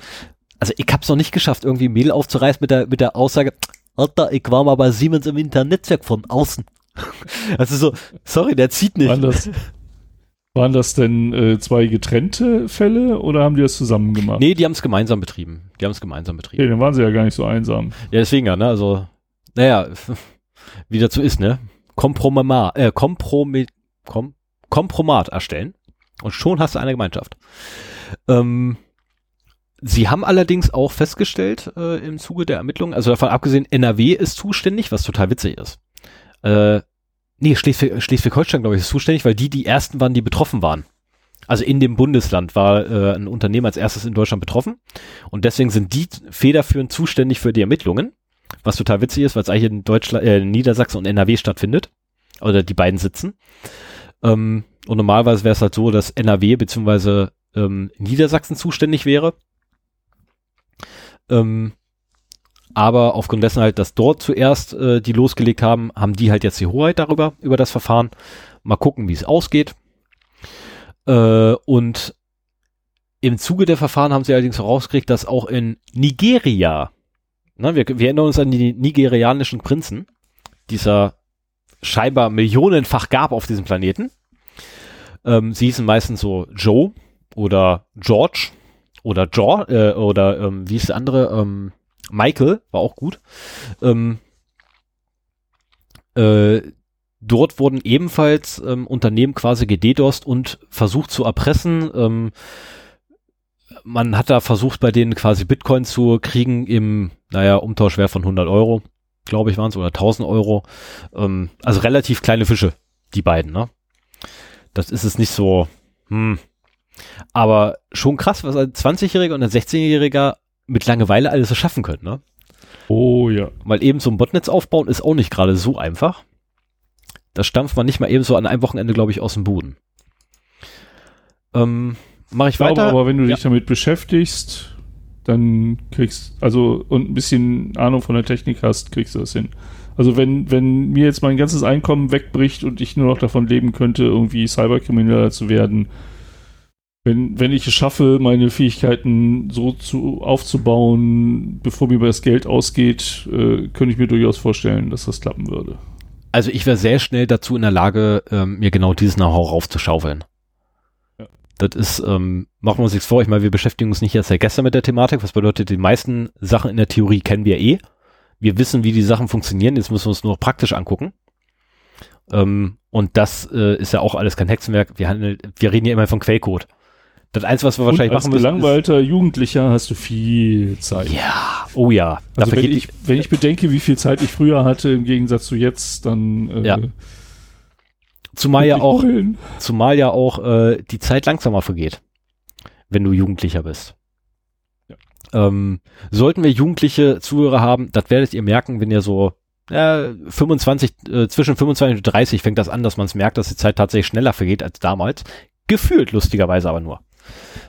Also ich habe es noch nicht geschafft, irgendwie Mail aufzureißen mit der, mit der Aussage, Alter, ich war mal bei Siemens im Internetwerk von außen. (laughs) also so, sorry, der zieht nicht. Das, (laughs) waren das denn äh, zwei getrennte Fälle oder haben die das zusammen gemacht? Nee, die haben es gemeinsam betrieben. Die haben es gemeinsam betrieben. Okay, dann waren sie ja gar nicht so einsam. Ja, deswegen ja, ne? Also, naja, (laughs) wie dazu ist, ne? Kompromat, äh, Kompromi Kom Kompromat erstellen und schon hast du eine Gemeinschaft. Ähm, Sie haben allerdings auch festgestellt äh, im Zuge der Ermittlungen, also davon abgesehen, NRW ist zuständig, was total witzig ist. Äh, nee, Schleswig, Schleswig-Holstein, glaube ich, ist zuständig, weil die die ersten waren, die betroffen waren. Also in dem Bundesland war äh, ein Unternehmen als erstes in Deutschland betroffen und deswegen sind die federführend zuständig für die Ermittlungen, was total witzig ist, weil es eigentlich in Deutschland, äh, Niedersachsen und NRW stattfindet oder die beiden sitzen. Ähm, und normalerweise wäre es halt so, dass NRW beziehungsweise ähm, Niedersachsen zuständig wäre ähm, aber aufgrund dessen halt, dass dort zuerst äh, die losgelegt haben, haben die halt jetzt die Hoheit darüber, über das Verfahren. Mal gucken, wie es ausgeht. Äh, und im Zuge der Verfahren haben sie allerdings herausgekriegt, dass auch in Nigeria, ne, wir, wir erinnern uns an die nigerianischen Prinzen, dieser scheinbar millionenfach gab auf diesem Planeten. Ähm, sie hießen meistens so Joe oder George oder Jaw, äh, oder ähm, wie ist der andere? Ähm, Michael war auch gut. Ähm, äh, dort wurden ebenfalls ähm, Unternehmen quasi gededost und versucht zu erpressen. Ähm, man hat da versucht, bei denen quasi Bitcoin zu kriegen im, naja, Umtauschwert von 100 Euro, glaube ich waren es, oder 1000 Euro. Ähm, also relativ kleine Fische, die beiden, ne? Das ist es nicht so, hm, aber schon krass, was ein 20-Jähriger und ein 16-Jähriger mit Langeweile alles so schaffen können, ne? Oh ja. Weil eben so ein Botnetz aufbauen ist auch nicht gerade so einfach. Das stampft man nicht mal eben so an einem Wochenende, glaube ich, aus dem Boden. Ähm, Mache ich, ich weiter. aber wenn du ja. dich damit beschäftigst, dann kriegst, also und ein bisschen Ahnung von der Technik hast, kriegst du das hin. Also wenn, wenn mir jetzt mein ganzes Einkommen wegbricht und ich nur noch davon leben könnte, irgendwie Cyberkrimineller zu werden, wenn, wenn ich es schaffe, meine Fähigkeiten so zu, aufzubauen, bevor mir das Geld ausgeht, äh, könnte ich mir durchaus vorstellen, dass das klappen würde. Also ich wäre sehr schnell dazu in der Lage, ähm, mir genau dieses Know-how raufzuschaufeln. Ja. Das ist, ähm, machen wir uns nichts vor, ich meine, wir beschäftigen uns nicht erst seit gestern mit der Thematik, was bedeutet, die meisten Sachen in der Theorie kennen wir eh. Wir wissen, wie die Sachen funktionieren, jetzt müssen wir uns nur noch praktisch angucken. Ähm, und das äh, ist ja auch alles kein Hexenwerk. Wir, handeln, wir reden ja immer von Quellcode. Das eins, was wir wahrscheinlich machen müssen. Als gelangweilter Jugendlicher hast du viel Zeit. Ja, oh ja. Also wenn, ich, wenn ich bedenke, wie viel Zeit ich früher hatte im Gegensatz zu jetzt, dann äh, ja. Zumal ja auch, zumal ja auch äh, die Zeit langsamer vergeht, wenn du Jugendlicher bist. Ja. Ähm, sollten wir jugendliche Zuhörer haben, das werdet ihr merken, wenn ihr so äh, 25, äh, zwischen 25 und 30 fängt das an, dass man es merkt, dass die Zeit tatsächlich schneller vergeht als damals. Gefühlt, lustigerweise aber nur.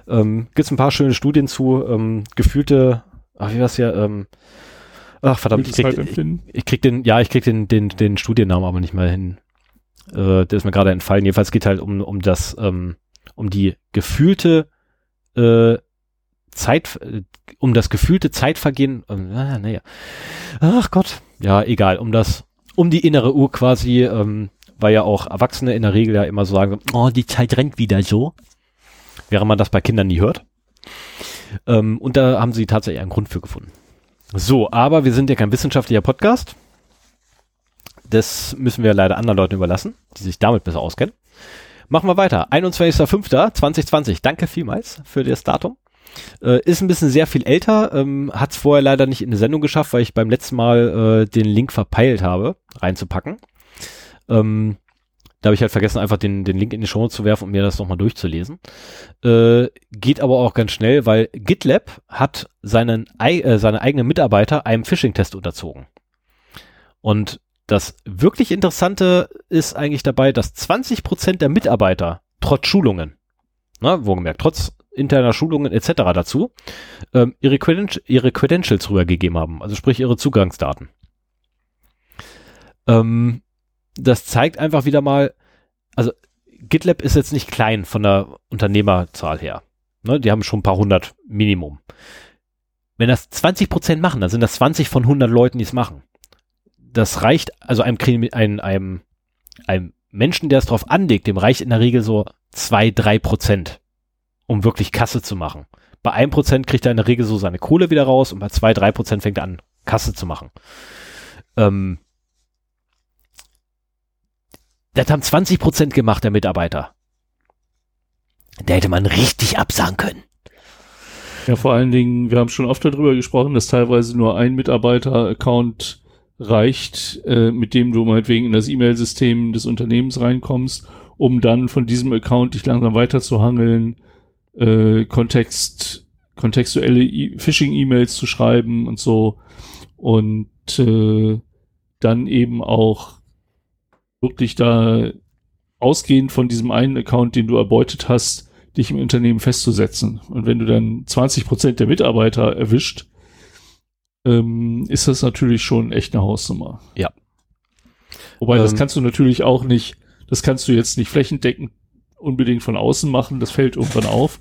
Ähm, Gibt es ein paar schöne Studien zu, ähm, gefühlte, ach, wie war's ja, ähm, ach verdammt, ich krieg, ich, ich krieg, den, ja, ich krieg den, den, den Studiennamen aber nicht mehr hin. Äh, der ist mir gerade entfallen. Jedenfalls geht halt um, um das, ähm, um die gefühlte äh, Zeit, äh, um das gefühlte Zeitvergehen, ah, naja, ach Gott, ja, egal, um das, um die innere Uhr quasi, ähm, weil ja auch Erwachsene in der Regel ja immer so sagen, oh, die Zeit rennt wieder so. Während man das bei Kindern nie hört. Ähm, und da haben sie tatsächlich einen Grund für gefunden. So, aber wir sind ja kein wissenschaftlicher Podcast. Das müssen wir leider anderen Leuten überlassen, die sich damit besser auskennen. Machen wir weiter. 21.05.2020. Danke vielmals für das Datum. Äh, ist ein bisschen sehr viel älter, ähm, hat es vorher leider nicht in eine Sendung geschafft, weil ich beim letzten Mal äh, den Link verpeilt habe, reinzupacken. Ähm, da habe ich halt vergessen, einfach den, den Link in die Show zu werfen und mir das nochmal durchzulesen. Äh, geht aber auch ganz schnell, weil GitLab hat seinen, äh, seine eigenen Mitarbeiter einem Phishing-Test unterzogen. Und das wirklich Interessante ist eigentlich dabei, dass 20 Prozent der Mitarbeiter trotz Schulungen, na, wohlgemerkt, trotz interner Schulungen etc. dazu, ähm, ihre, Credenti ihre Credentials rübergegeben haben, also sprich ihre Zugangsdaten. Ähm, das zeigt einfach wieder mal, also GitLab ist jetzt nicht klein von der Unternehmerzahl her. Ne, die haben schon ein paar hundert Minimum. Wenn das 20 Prozent machen, dann sind das 20 von 100 Leuten, die es machen. Das reicht, also einem, einem, einem, einem Menschen, der es drauf anlegt, dem reicht in der Regel so zwei, drei Prozent, um wirklich Kasse zu machen. Bei einem Prozent kriegt er in der Regel so seine Kohle wieder raus und bei zwei, drei Prozent fängt er an, Kasse zu machen. Ähm, das haben 20 Prozent gemacht, der Mitarbeiter. Da hätte man richtig absagen können. Ja, vor allen Dingen, wir haben schon oft darüber gesprochen, dass teilweise nur ein Mitarbeiter-Account reicht, äh, mit dem du meinetwegen in das E-Mail-System des Unternehmens reinkommst, um dann von diesem Account dich langsam weiterzuhangeln, äh, Kontext, kontextuelle e Phishing-E-Mails zu schreiben und so. Und äh, dann eben auch wirklich da ausgehend von diesem einen Account, den du erbeutet hast, dich im Unternehmen festzusetzen. Und wenn du dann 20 Prozent der Mitarbeiter erwischt, ähm, ist das natürlich schon echt eine Hausnummer. Ja. Wobei, ähm, das kannst du natürlich auch nicht, das kannst du jetzt nicht flächendeckend unbedingt von außen machen, das fällt irgendwann auf.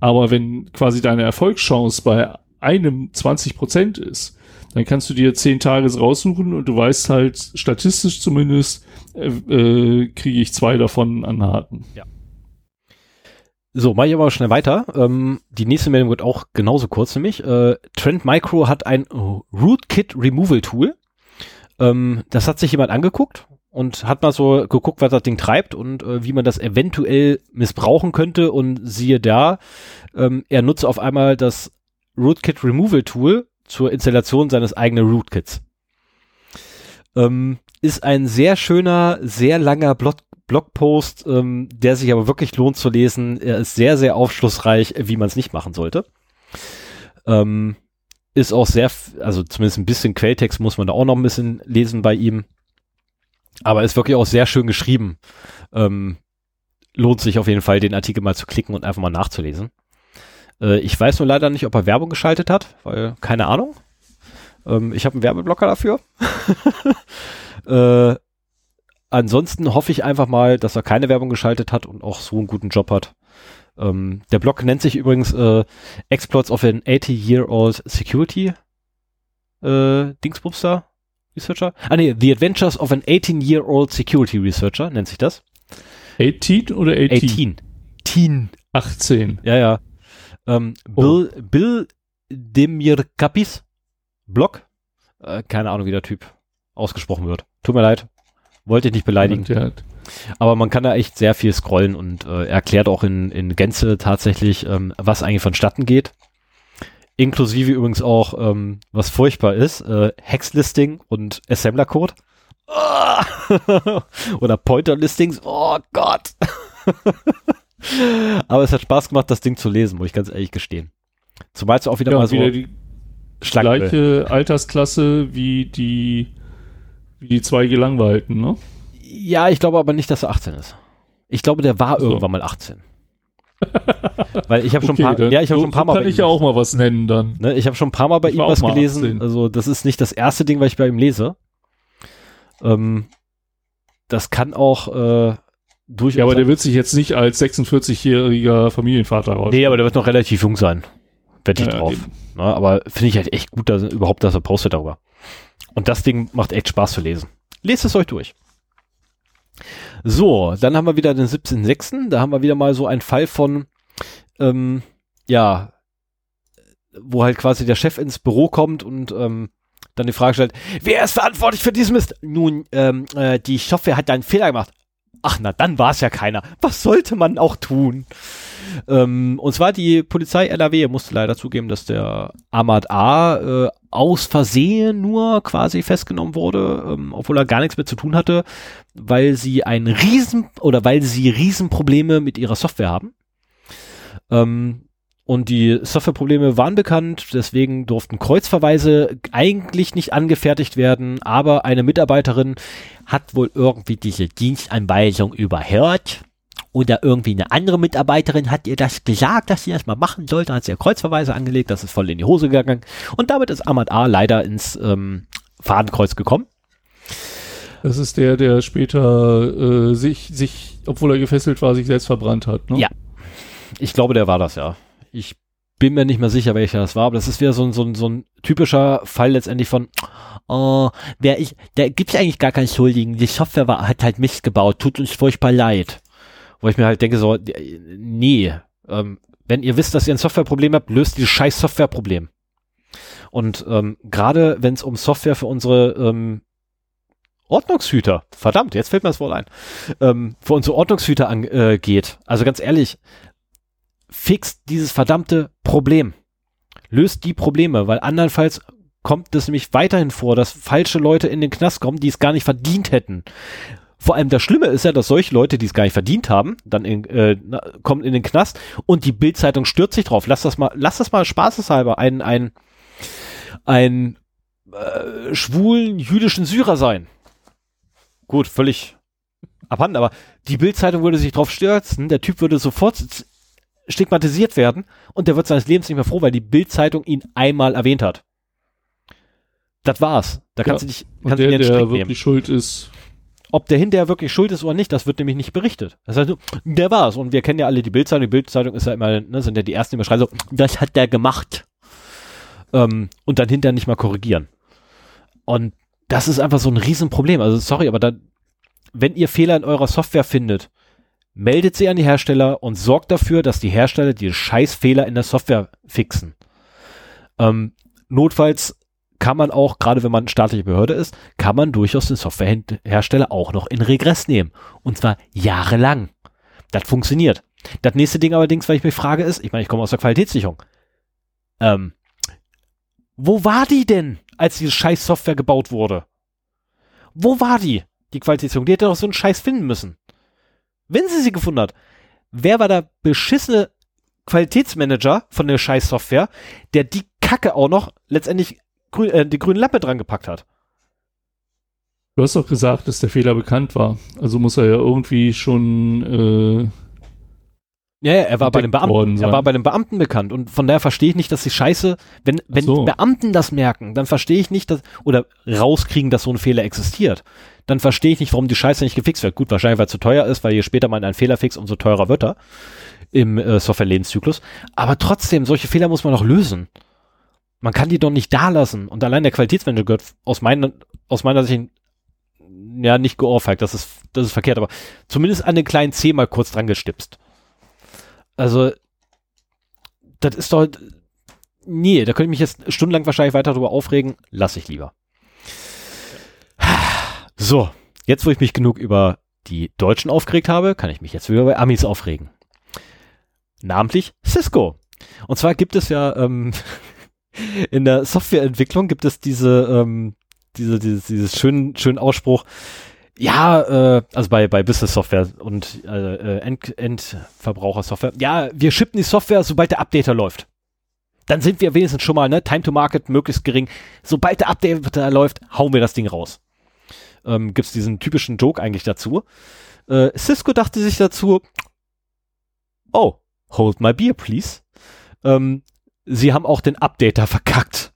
Aber wenn quasi deine Erfolgschance bei einem 20 Prozent ist, dann kannst du dir zehn Tage raussuchen und du weißt halt statistisch zumindest, äh, äh, kriege ich zwei davon an Haken. Ja. So, mache ich aber schnell weiter. Ähm, die nächste Meldung wird auch genauso kurz nämlich. Äh, Trend Micro hat ein Rootkit Removal Tool. Ähm, das hat sich jemand angeguckt und hat mal so geguckt, was das Ding treibt und äh, wie man das eventuell missbrauchen könnte. Und siehe da, ähm, er nutzt auf einmal das Rootkit Removal Tool zur Installation seines eigenen Rootkits. Ähm, ist ein sehr schöner, sehr langer Blog Blogpost, ähm, der sich aber wirklich lohnt zu lesen. Er ist sehr, sehr aufschlussreich, wie man es nicht machen sollte. Ähm, ist auch sehr, also zumindest ein bisschen Quelltext muss man da auch noch ein bisschen lesen bei ihm. Aber ist wirklich auch sehr schön geschrieben. Ähm, lohnt sich auf jeden Fall, den Artikel mal zu klicken und einfach mal nachzulesen. Äh, ich weiß nur leider nicht, ob er Werbung geschaltet hat, weil keine Ahnung. Ähm, ich habe einen Werbeblocker dafür. (laughs) äh, ansonsten hoffe ich einfach mal, dass er keine Werbung geschaltet hat und auch so einen guten Job hat. Ähm, der Blog nennt sich übrigens äh, Exploits of an 80-Year-Old Security äh, Dingsbumster Researcher. Ah nee, The Adventures of an 18-Year-Old Security Researcher nennt sich das. 18 oder 18? 18. Teen. 18. Ja, ja. Ähm, Bill, oh. Bill Demirkapis Blog. Äh, keine Ahnung, wie der Typ ausgesprochen wird. Tut mir leid. Wollte ich nicht beleidigen. Aber man kann da echt sehr viel scrollen und äh, erklärt auch in, in Gänze tatsächlich, ähm, was eigentlich vonstatten geht. Inklusive übrigens auch, ähm, was furchtbar ist, äh, Hexlisting und Assembler-Code. Oh! (laughs) Oder Pointer-Listings. Oh Gott. (laughs) Aber es hat Spaß gemacht, das Ding zu lesen, muss ich ganz ehrlich gestehen. Zumal es auch wieder ja, mal so wieder die gleiche Altersklasse wie die wie die zwei Gelangweilten, ne? Ja, ich glaube aber nicht, dass er 18 ist. Ich glaube, der war so. irgendwann mal 18. (laughs) Weil ich habe schon, okay, paar, ja, ich hab so, schon ein paar Mal. Kann ich ja auch mal was nennen dann. Ne, ich habe schon ein paar Mal bei ich ihm was gelesen. 18. Also das ist nicht das erste Ding, was ich bei ihm lese. Ähm, das kann auch äh, durchaus. Ja, aber der wird sich jetzt nicht als 46-jähriger Familienvater raus. Nee, aber der wird noch relativ jung sein. Wette ich ja, drauf. Na, ne, aber finde ich halt echt gut, dass überhaupt, dass er postet darüber. Und das Ding macht echt Spaß zu lesen. Lest es euch durch. So, dann haben wir wieder den 17.06. Da haben wir wieder mal so einen Fall von, ähm, ja, wo halt quasi der Chef ins Büro kommt und ähm, dann die Frage stellt, wer ist verantwortlich für diesen Mist? Nun, ähm, äh, die Software hat da einen Fehler gemacht. Ach, na, dann war es ja keiner. Was sollte man auch tun? Ähm, und zwar die Polizei NRW musste leider zugeben, dass der Ahmad A. Äh, aus Versehen nur quasi festgenommen wurde, ähm, obwohl er gar nichts mehr zu tun hatte, weil sie ein Riesen oder weil sie Riesenprobleme mit ihrer Software haben. Ähm, und die Softwareprobleme waren bekannt, deswegen durften Kreuzverweise eigentlich nicht angefertigt werden, aber eine Mitarbeiterin hat wohl irgendwie diese Dienstanweisung überhört oder irgendwie eine andere Mitarbeiterin hat ihr das gesagt, dass sie das mal machen sollte, hat sie ja Kreuzverweise angelegt, das ist voll in die Hose gegangen und damit ist Ahmad A leider ins ähm, Fadenkreuz gekommen. Das ist der, der später äh, sich, sich, obwohl er gefesselt war, sich selbst verbrannt hat, ne? Ja. Ich glaube, der war das, ja. Ich bin mir nicht mehr sicher, welcher das war, aber das ist wieder so ein, so ein, so ein typischer Fall letztendlich von, oh, wer ich, da gibt's eigentlich gar keinen Schuldigen. Die Software war, hat halt Mist gebaut, tut uns furchtbar leid. Wo ich mir halt denke, so, nee, ähm, wenn ihr wisst, dass ihr ein Softwareproblem habt, löst dieses scheiß Softwareproblem. Und ähm, gerade wenn es um Software für unsere ähm, Ordnungshüter, verdammt, jetzt fällt mir das wohl ein, ähm, für unsere Ordnungshüter angeht, äh, also ganz ehrlich, fixt dieses verdammte Problem. Löst die Probleme, weil andernfalls kommt es nämlich weiterhin vor, dass falsche Leute in den Knast kommen, die es gar nicht verdient hätten. Vor allem das Schlimme ist ja, dass solche Leute, die es gar nicht verdient haben, dann in, äh, kommen in den Knast und die Bildzeitung stürzt sich drauf. Lass das mal, lass das mal spaßeshalber ein, ein, ein äh, schwulen jüdischen Syrer sein. Gut, völlig abhanden, aber die Bildzeitung würde sich drauf stürzen, der Typ würde sofort stigmatisiert werden und der wird seines Lebens nicht mehr froh, weil die Bildzeitung ihn einmal erwähnt hat. Das war's. Da kannst ja, du dich kannst der, der wirklich nehmen. schuld ist. Ob der hinterher wirklich schuld ist oder nicht, das wird nämlich nicht berichtet. Das heißt, der war's. Und wir kennen ja alle die Bildzeitung. Die Bildzeitung ist ja immer, ne, sind ja die ersten, die immer schreien so, das hat der gemacht. Ähm, und dann hinterher nicht mal korrigieren. Und das ist einfach so ein Riesenproblem. Also sorry, aber da, wenn ihr Fehler in eurer Software findet, meldet sie an die Hersteller und sorgt dafür, dass die Hersteller die Scheißfehler in der Software fixen. Ähm, notfalls kann man auch, gerade wenn man staatliche Behörde ist, kann man durchaus den Softwarehersteller auch noch in Regress nehmen. Und zwar jahrelang. Das funktioniert. Das nächste Ding allerdings, weil ich mich frage, ist, ich meine, ich komme aus der Qualitätssicherung. Ähm, wo war die denn, als diese scheiß Software gebaut wurde? Wo war die, die Qualitätssicherung? Die hätte doch so einen Scheiß finden müssen wenn sie sie gefunden hat, wer war der beschissene Qualitätsmanager von der Scheiß-Software, der die Kacke auch noch letztendlich grün, äh, die grüne Lappe dran gepackt hat? Du hast doch gesagt, dass der Fehler bekannt war. Also muss er ja irgendwie schon. Äh, ja, ja, er war bei den Beamten. Er war bei den Beamten bekannt und von daher verstehe ich nicht, dass die Scheiße, wenn wenn so. Beamten das merken, dann verstehe ich nicht, dass oder rauskriegen, dass so ein Fehler existiert dann verstehe ich nicht, warum die Scheiße nicht gefixt wird. Gut, wahrscheinlich, weil es zu teuer ist, weil je später man einen Fehler fixt, umso teurer wird er im äh, Software-Lebenszyklus. Aber trotzdem, solche Fehler muss man doch lösen. Man kann die doch nicht da lassen. Und allein der Qualitätsmanager gehört aus meiner, aus meiner Sicht ja, nicht geohrfeigt, das ist, das ist verkehrt, aber zumindest an den kleinen C mal kurz dran gestipst. Also, das ist doch, nee, da könnte ich mich jetzt stundenlang wahrscheinlich weiter darüber aufregen, lass ich lieber. So, jetzt wo ich mich genug über die Deutschen aufgeregt habe, kann ich mich jetzt wieder über Amis aufregen. Namentlich Cisco. Und zwar gibt es ja ähm, (laughs) in der Softwareentwicklung gibt es diese, ähm, diese, dieses, dieses schönen, schönen Ausspruch, ja, äh, also bei, bei Business Software und äh, äh End, Endverbrauchersoftware, ja, wir schippen die Software, sobald der Updater läuft. Dann sind wir wenigstens schon mal, ne, Time to Market möglichst gering. Sobald der Updater läuft, hauen wir das Ding raus ähm, gibt es diesen typischen Joke eigentlich dazu. Äh, Cisco dachte sich dazu, oh, hold my beer, please. Ähm, sie haben auch den Updater verkackt.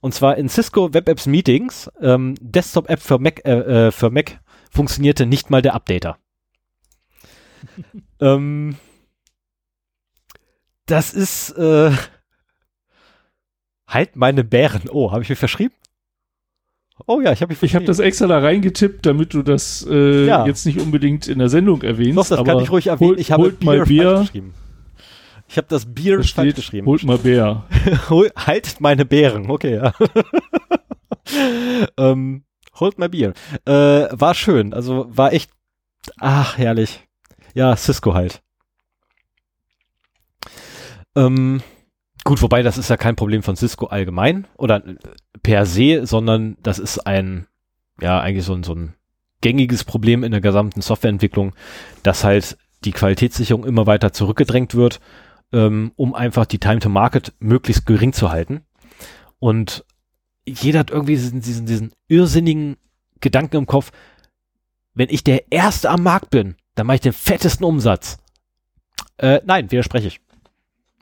Und zwar in Cisco Web Apps Meetings, ähm, Desktop App für Mac, äh, äh, für Mac funktionierte nicht mal der Updater. (laughs) ähm, das ist äh, halt meine Bären. Oh, habe ich mir verschrieben? Oh ja, ich habe ich habe das extra da reingetippt, damit du das äh, ja. jetzt nicht unbedingt in der Sendung erwähnst. Doch, das kann ich ruhig erwähnen. ich habe holt mal Bier. Ich habe das Bier falsch steht, geschrieben. Holt mal Bär. (laughs) Haltet meine Bären, okay, ja. (laughs) ähm, holt mal Bier. Äh, war schön, also war echt, ach, herrlich. Ja, Cisco halt. Ähm, gut, wobei das ist ja kein Problem von Cisco allgemein oder äh, per se, sondern das ist ein, ja, eigentlich so ein, so ein gängiges Problem in der gesamten Softwareentwicklung, dass halt die Qualitätssicherung immer weiter zurückgedrängt wird, ähm, um einfach die Time to Market möglichst gering zu halten. Und jeder hat irgendwie diesen, diesen, diesen irrsinnigen Gedanken im Kopf, wenn ich der Erste am Markt bin, dann mache ich den fettesten Umsatz. Äh, nein, widerspreche ich.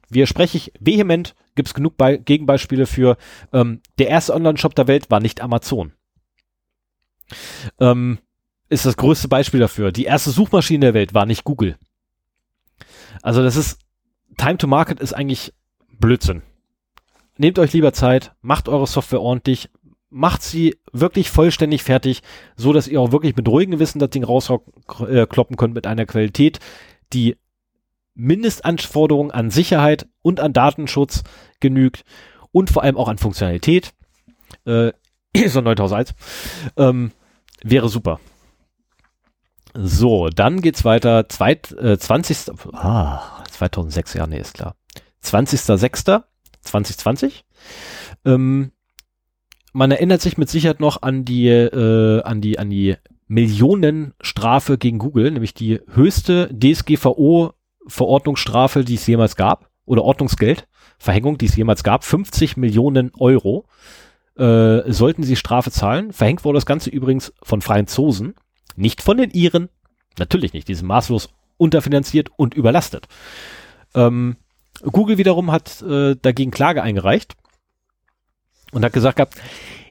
Widerspreche ich vehement, gibt es genug Be Gegenbeispiele für, ähm, der erste Online-Shop der Welt war nicht Amazon. Ähm, ist das größte Beispiel dafür. Die erste Suchmaschine der Welt war nicht Google. Also das ist, Time to Market ist eigentlich Blödsinn. Nehmt euch lieber Zeit, macht eure Software ordentlich, macht sie wirklich vollständig fertig, so dass ihr auch wirklich mit ruhigem Gewissen das Ding rauskloppen könnt mit einer Qualität, die Mindestanforderungen an Sicherheit und an Datenschutz genügt und vor allem auch an Funktionalität. Äh, (clears throat) ISO 9001 ähm, wäre super. So, dann geht's weiter. Zweit, äh, 20. Ah, 2006, ja, nee, ist klar. 20.06.2020. Ähm, man erinnert sich mit Sicherheit noch an die, äh, an die, an die Millionenstrafe gegen Google, nämlich die höchste DSGVO-Verordnungsstrafe, die es jemals gab, oder Ordnungsgeld, Verhängung, die es jemals gab, 50 Millionen Euro äh, sollten sie Strafe zahlen. Verhängt wurde das Ganze übrigens von freien Zosen. Nicht von den Iren. Natürlich nicht. Die sind maßlos unterfinanziert und überlastet. Ähm, Google wiederum hat äh, dagegen Klage eingereicht und hat gesagt gehabt,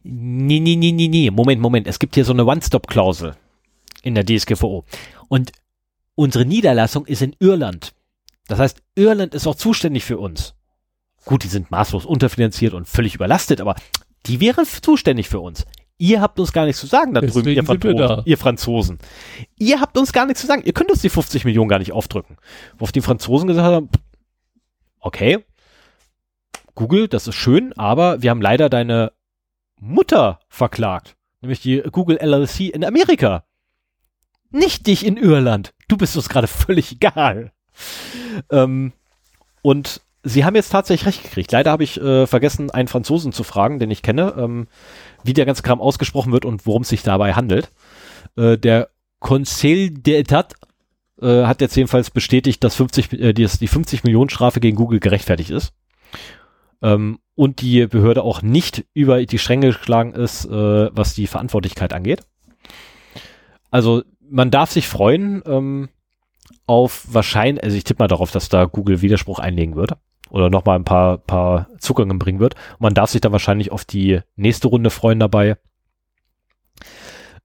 nee, nee, nee, nee, nee, Moment, Moment, es gibt hier so eine One-Stop-Klausel in der DSGVO. Und unsere Niederlassung ist in Irland. Das heißt, Irland ist auch zuständig für uns. Gut, die sind maßlos unterfinanziert und völlig überlastet, aber die wären zuständig für uns. Ihr habt uns gar nichts zu sagen da drüben, ihr, Franzosen, ihr Franzosen. Ihr habt uns gar nichts zu sagen. Ihr könnt uns die 50 Millionen gar nicht aufdrücken. Worauf die Franzosen gesagt haben, okay, Google, das ist schön, aber wir haben leider deine Mutter verklagt. Nämlich die Google LLC in Amerika. Nicht dich in Irland. Du bist uns gerade (laughs) völlig egal. Ähm, und Sie haben jetzt tatsächlich recht gekriegt. Leider habe ich äh, vergessen, einen Franzosen zu fragen, den ich kenne, ähm, wie der ganze Kram ausgesprochen wird und worum es sich dabei handelt. Äh, der Conseil d'État äh, hat jetzt jedenfalls bestätigt, dass 50, äh, die, die 50 Millionen Strafe gegen Google gerechtfertigt ist. Ähm, und die Behörde auch nicht über die Stränge geschlagen ist, äh, was die Verantwortlichkeit angeht. Also man darf sich freuen ähm, auf wahrscheinlich, also ich tippe mal darauf, dass da Google Widerspruch einlegen würde oder nochmal ein paar, paar Zugang bringen wird. Man darf sich dann wahrscheinlich auf die nächste Runde freuen dabei,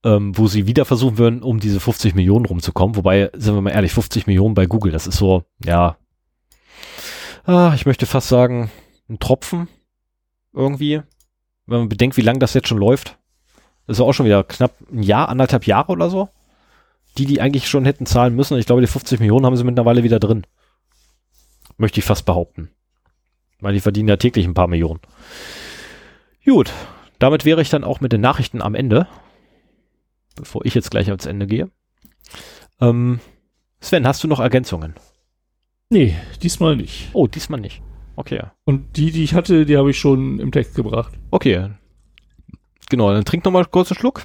ähm, wo sie wieder versuchen würden, um diese 50 Millionen rumzukommen. Wobei, sind wir mal ehrlich, 50 Millionen bei Google, das ist so, ja, ah, ich möchte fast sagen, ein Tropfen irgendwie. Wenn man bedenkt, wie lange das jetzt schon läuft. Das ist auch schon wieder knapp ein Jahr, anderthalb Jahre oder so. Die, die eigentlich schon hätten zahlen müssen. Ich glaube, die 50 Millionen haben sie mittlerweile wieder drin. Möchte ich fast behaupten. Weil die verdienen ja täglich ein paar Millionen. Gut, damit wäre ich dann auch mit den Nachrichten am Ende. Bevor ich jetzt gleich ans Ende gehe. Ähm, Sven, hast du noch Ergänzungen? Nee, diesmal nicht. Oh, diesmal nicht. Okay. Und die, die ich hatte, die habe ich schon im Text gebracht. Okay. Genau, dann trink noch mal kurz einen Schluck.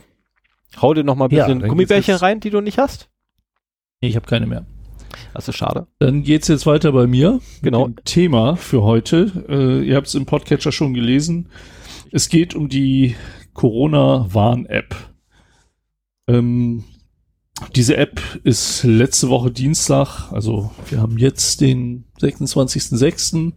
Hau dir noch mal ein bisschen ja, Gummibärchen rein, die du nicht hast. Nee, ich habe keine mehr. Das ist schade. Dann geht's jetzt weiter bei mir. Genau. Thema für heute. Äh, ihr habt es im Podcatcher schon gelesen. Es geht um die Corona-Warn-App. Ähm, diese App ist letzte Woche Dienstag, also wir haben jetzt den 26.06.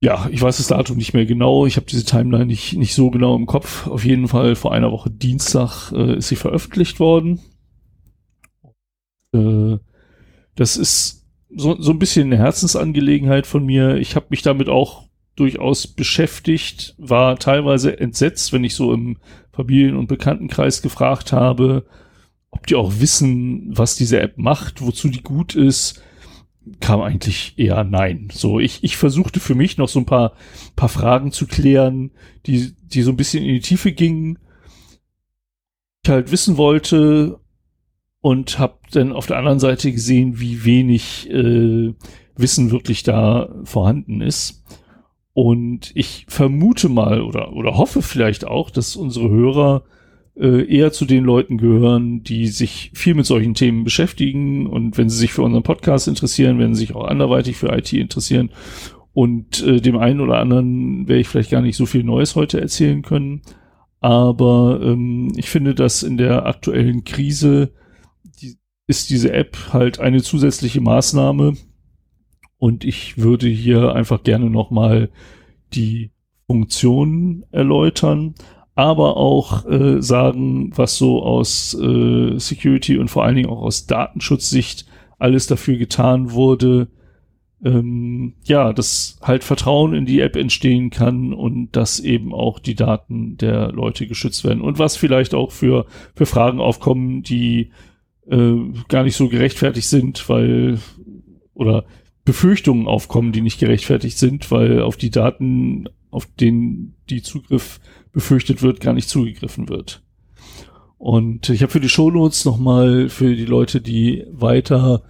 Ja, ich weiß das Datum nicht mehr genau. Ich habe diese Timeline nicht, nicht so genau im Kopf. Auf jeden Fall vor einer Woche Dienstag äh, ist sie veröffentlicht worden. Äh, das ist so, so ein bisschen eine Herzensangelegenheit von mir. Ich habe mich damit auch durchaus beschäftigt, war teilweise entsetzt, wenn ich so im Familien- und Bekanntenkreis gefragt habe, ob die auch wissen, was diese App macht, wozu die gut ist. Kam eigentlich eher nein. So, ich, ich versuchte für mich noch so ein paar, paar Fragen zu klären, die, die so ein bisschen in die Tiefe gingen. Ich halt wissen wollte und habe dann auf der anderen Seite gesehen, wie wenig äh, Wissen wirklich da vorhanden ist. Und ich vermute mal oder, oder hoffe vielleicht auch, dass unsere Hörer eher zu den Leuten gehören, die sich viel mit solchen Themen beschäftigen und wenn sie sich für unseren Podcast interessieren, wenn sie sich auch anderweitig für IT interessieren. Und äh, dem einen oder anderen werde ich vielleicht gar nicht so viel Neues heute erzählen können. Aber ähm, ich finde, dass in der aktuellen Krise die, ist diese App halt eine zusätzliche Maßnahme, und ich würde hier einfach gerne nochmal die Funktionen erläutern, aber auch äh, sagen, was so aus äh, Security und vor allen Dingen auch aus Datenschutzsicht alles dafür getan wurde, ähm, ja, dass halt Vertrauen in die App entstehen kann und dass eben auch die Daten der Leute geschützt werden. Und was vielleicht auch für, für Fragen aufkommen, die äh, gar nicht so gerechtfertigt sind, weil oder Befürchtungen aufkommen, die nicht gerechtfertigt sind, weil auf die Daten, auf denen die Zugriff befürchtet wird, gar nicht zugegriffen wird. Und ich habe für die Shownotes nochmal für die Leute, die weiter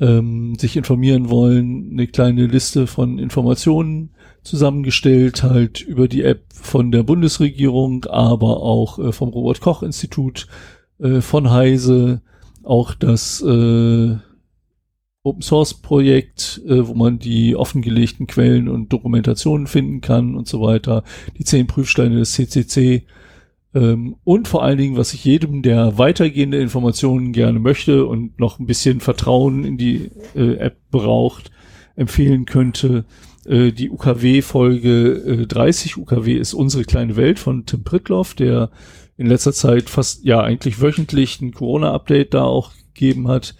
ähm, sich informieren wollen, eine kleine Liste von Informationen zusammengestellt, halt über die App von der Bundesregierung, aber auch äh, vom Robert Koch Institut, äh, von Heise, auch das äh, Open Source Projekt, äh, wo man die offengelegten Quellen und Dokumentationen finden kann und so weiter, die zehn Prüfsteine des CCC ähm, und vor allen Dingen, was ich jedem, der weitergehende Informationen gerne möchte und noch ein bisschen Vertrauen in die äh, App braucht, empfehlen könnte, äh, die UKW-Folge äh, 30. UKW ist unsere kleine Welt von Tim Pritloff, der in letzter Zeit fast, ja, eigentlich wöchentlich ein Corona-Update da auch gegeben hat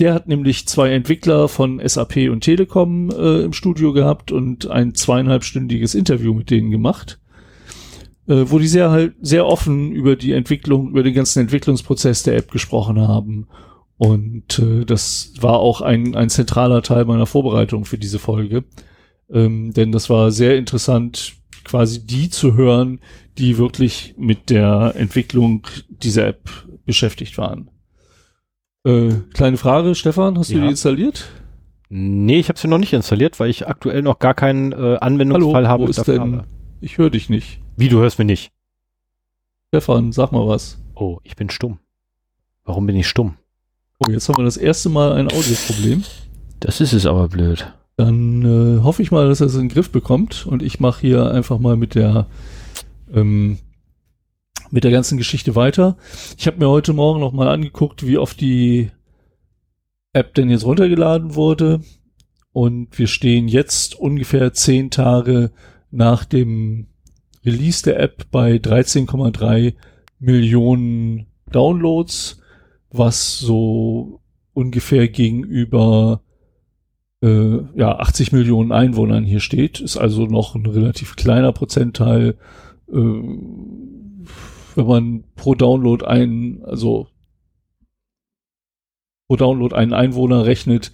der hat nämlich zwei Entwickler von SAP und Telekom äh, im Studio gehabt und ein zweieinhalbstündiges Interview mit denen gemacht, äh, wo die sehr halt sehr offen über die Entwicklung, über den ganzen Entwicklungsprozess der App gesprochen haben. Und äh, das war auch ein, ein zentraler Teil meiner Vorbereitung für diese Folge. Ähm, denn das war sehr interessant, quasi die zu hören, die wirklich mit der Entwicklung dieser App beschäftigt waren. Äh, kleine Frage, Stefan, hast du ja. die installiert? Nee, ich habe sie noch nicht installiert, weil ich aktuell noch gar keinen äh, Anwendungsfall Hallo, habe. Wo ist denn? Habe. Ich höre dich nicht. Wie, du hörst mich nicht? Stefan, sag mal was. Oh, ich bin stumm. Warum bin ich stumm? Oh, jetzt haben wir das erste Mal ein Audioproblem. Das ist es aber blöd. Dann äh, hoffe ich mal, dass er es in den Griff bekommt und ich mache hier einfach mal mit der ähm, mit der ganzen Geschichte weiter. Ich habe mir heute Morgen noch mal angeguckt, wie oft die App denn jetzt runtergeladen wurde. Und wir stehen jetzt ungefähr zehn Tage nach dem Release der App bei 13,3 Millionen Downloads, was so ungefähr gegenüber äh, ja 80 Millionen Einwohnern hier steht. Ist also noch ein relativ kleiner Prozentteil äh, wenn man pro Download einen, also pro Download einen Einwohner rechnet,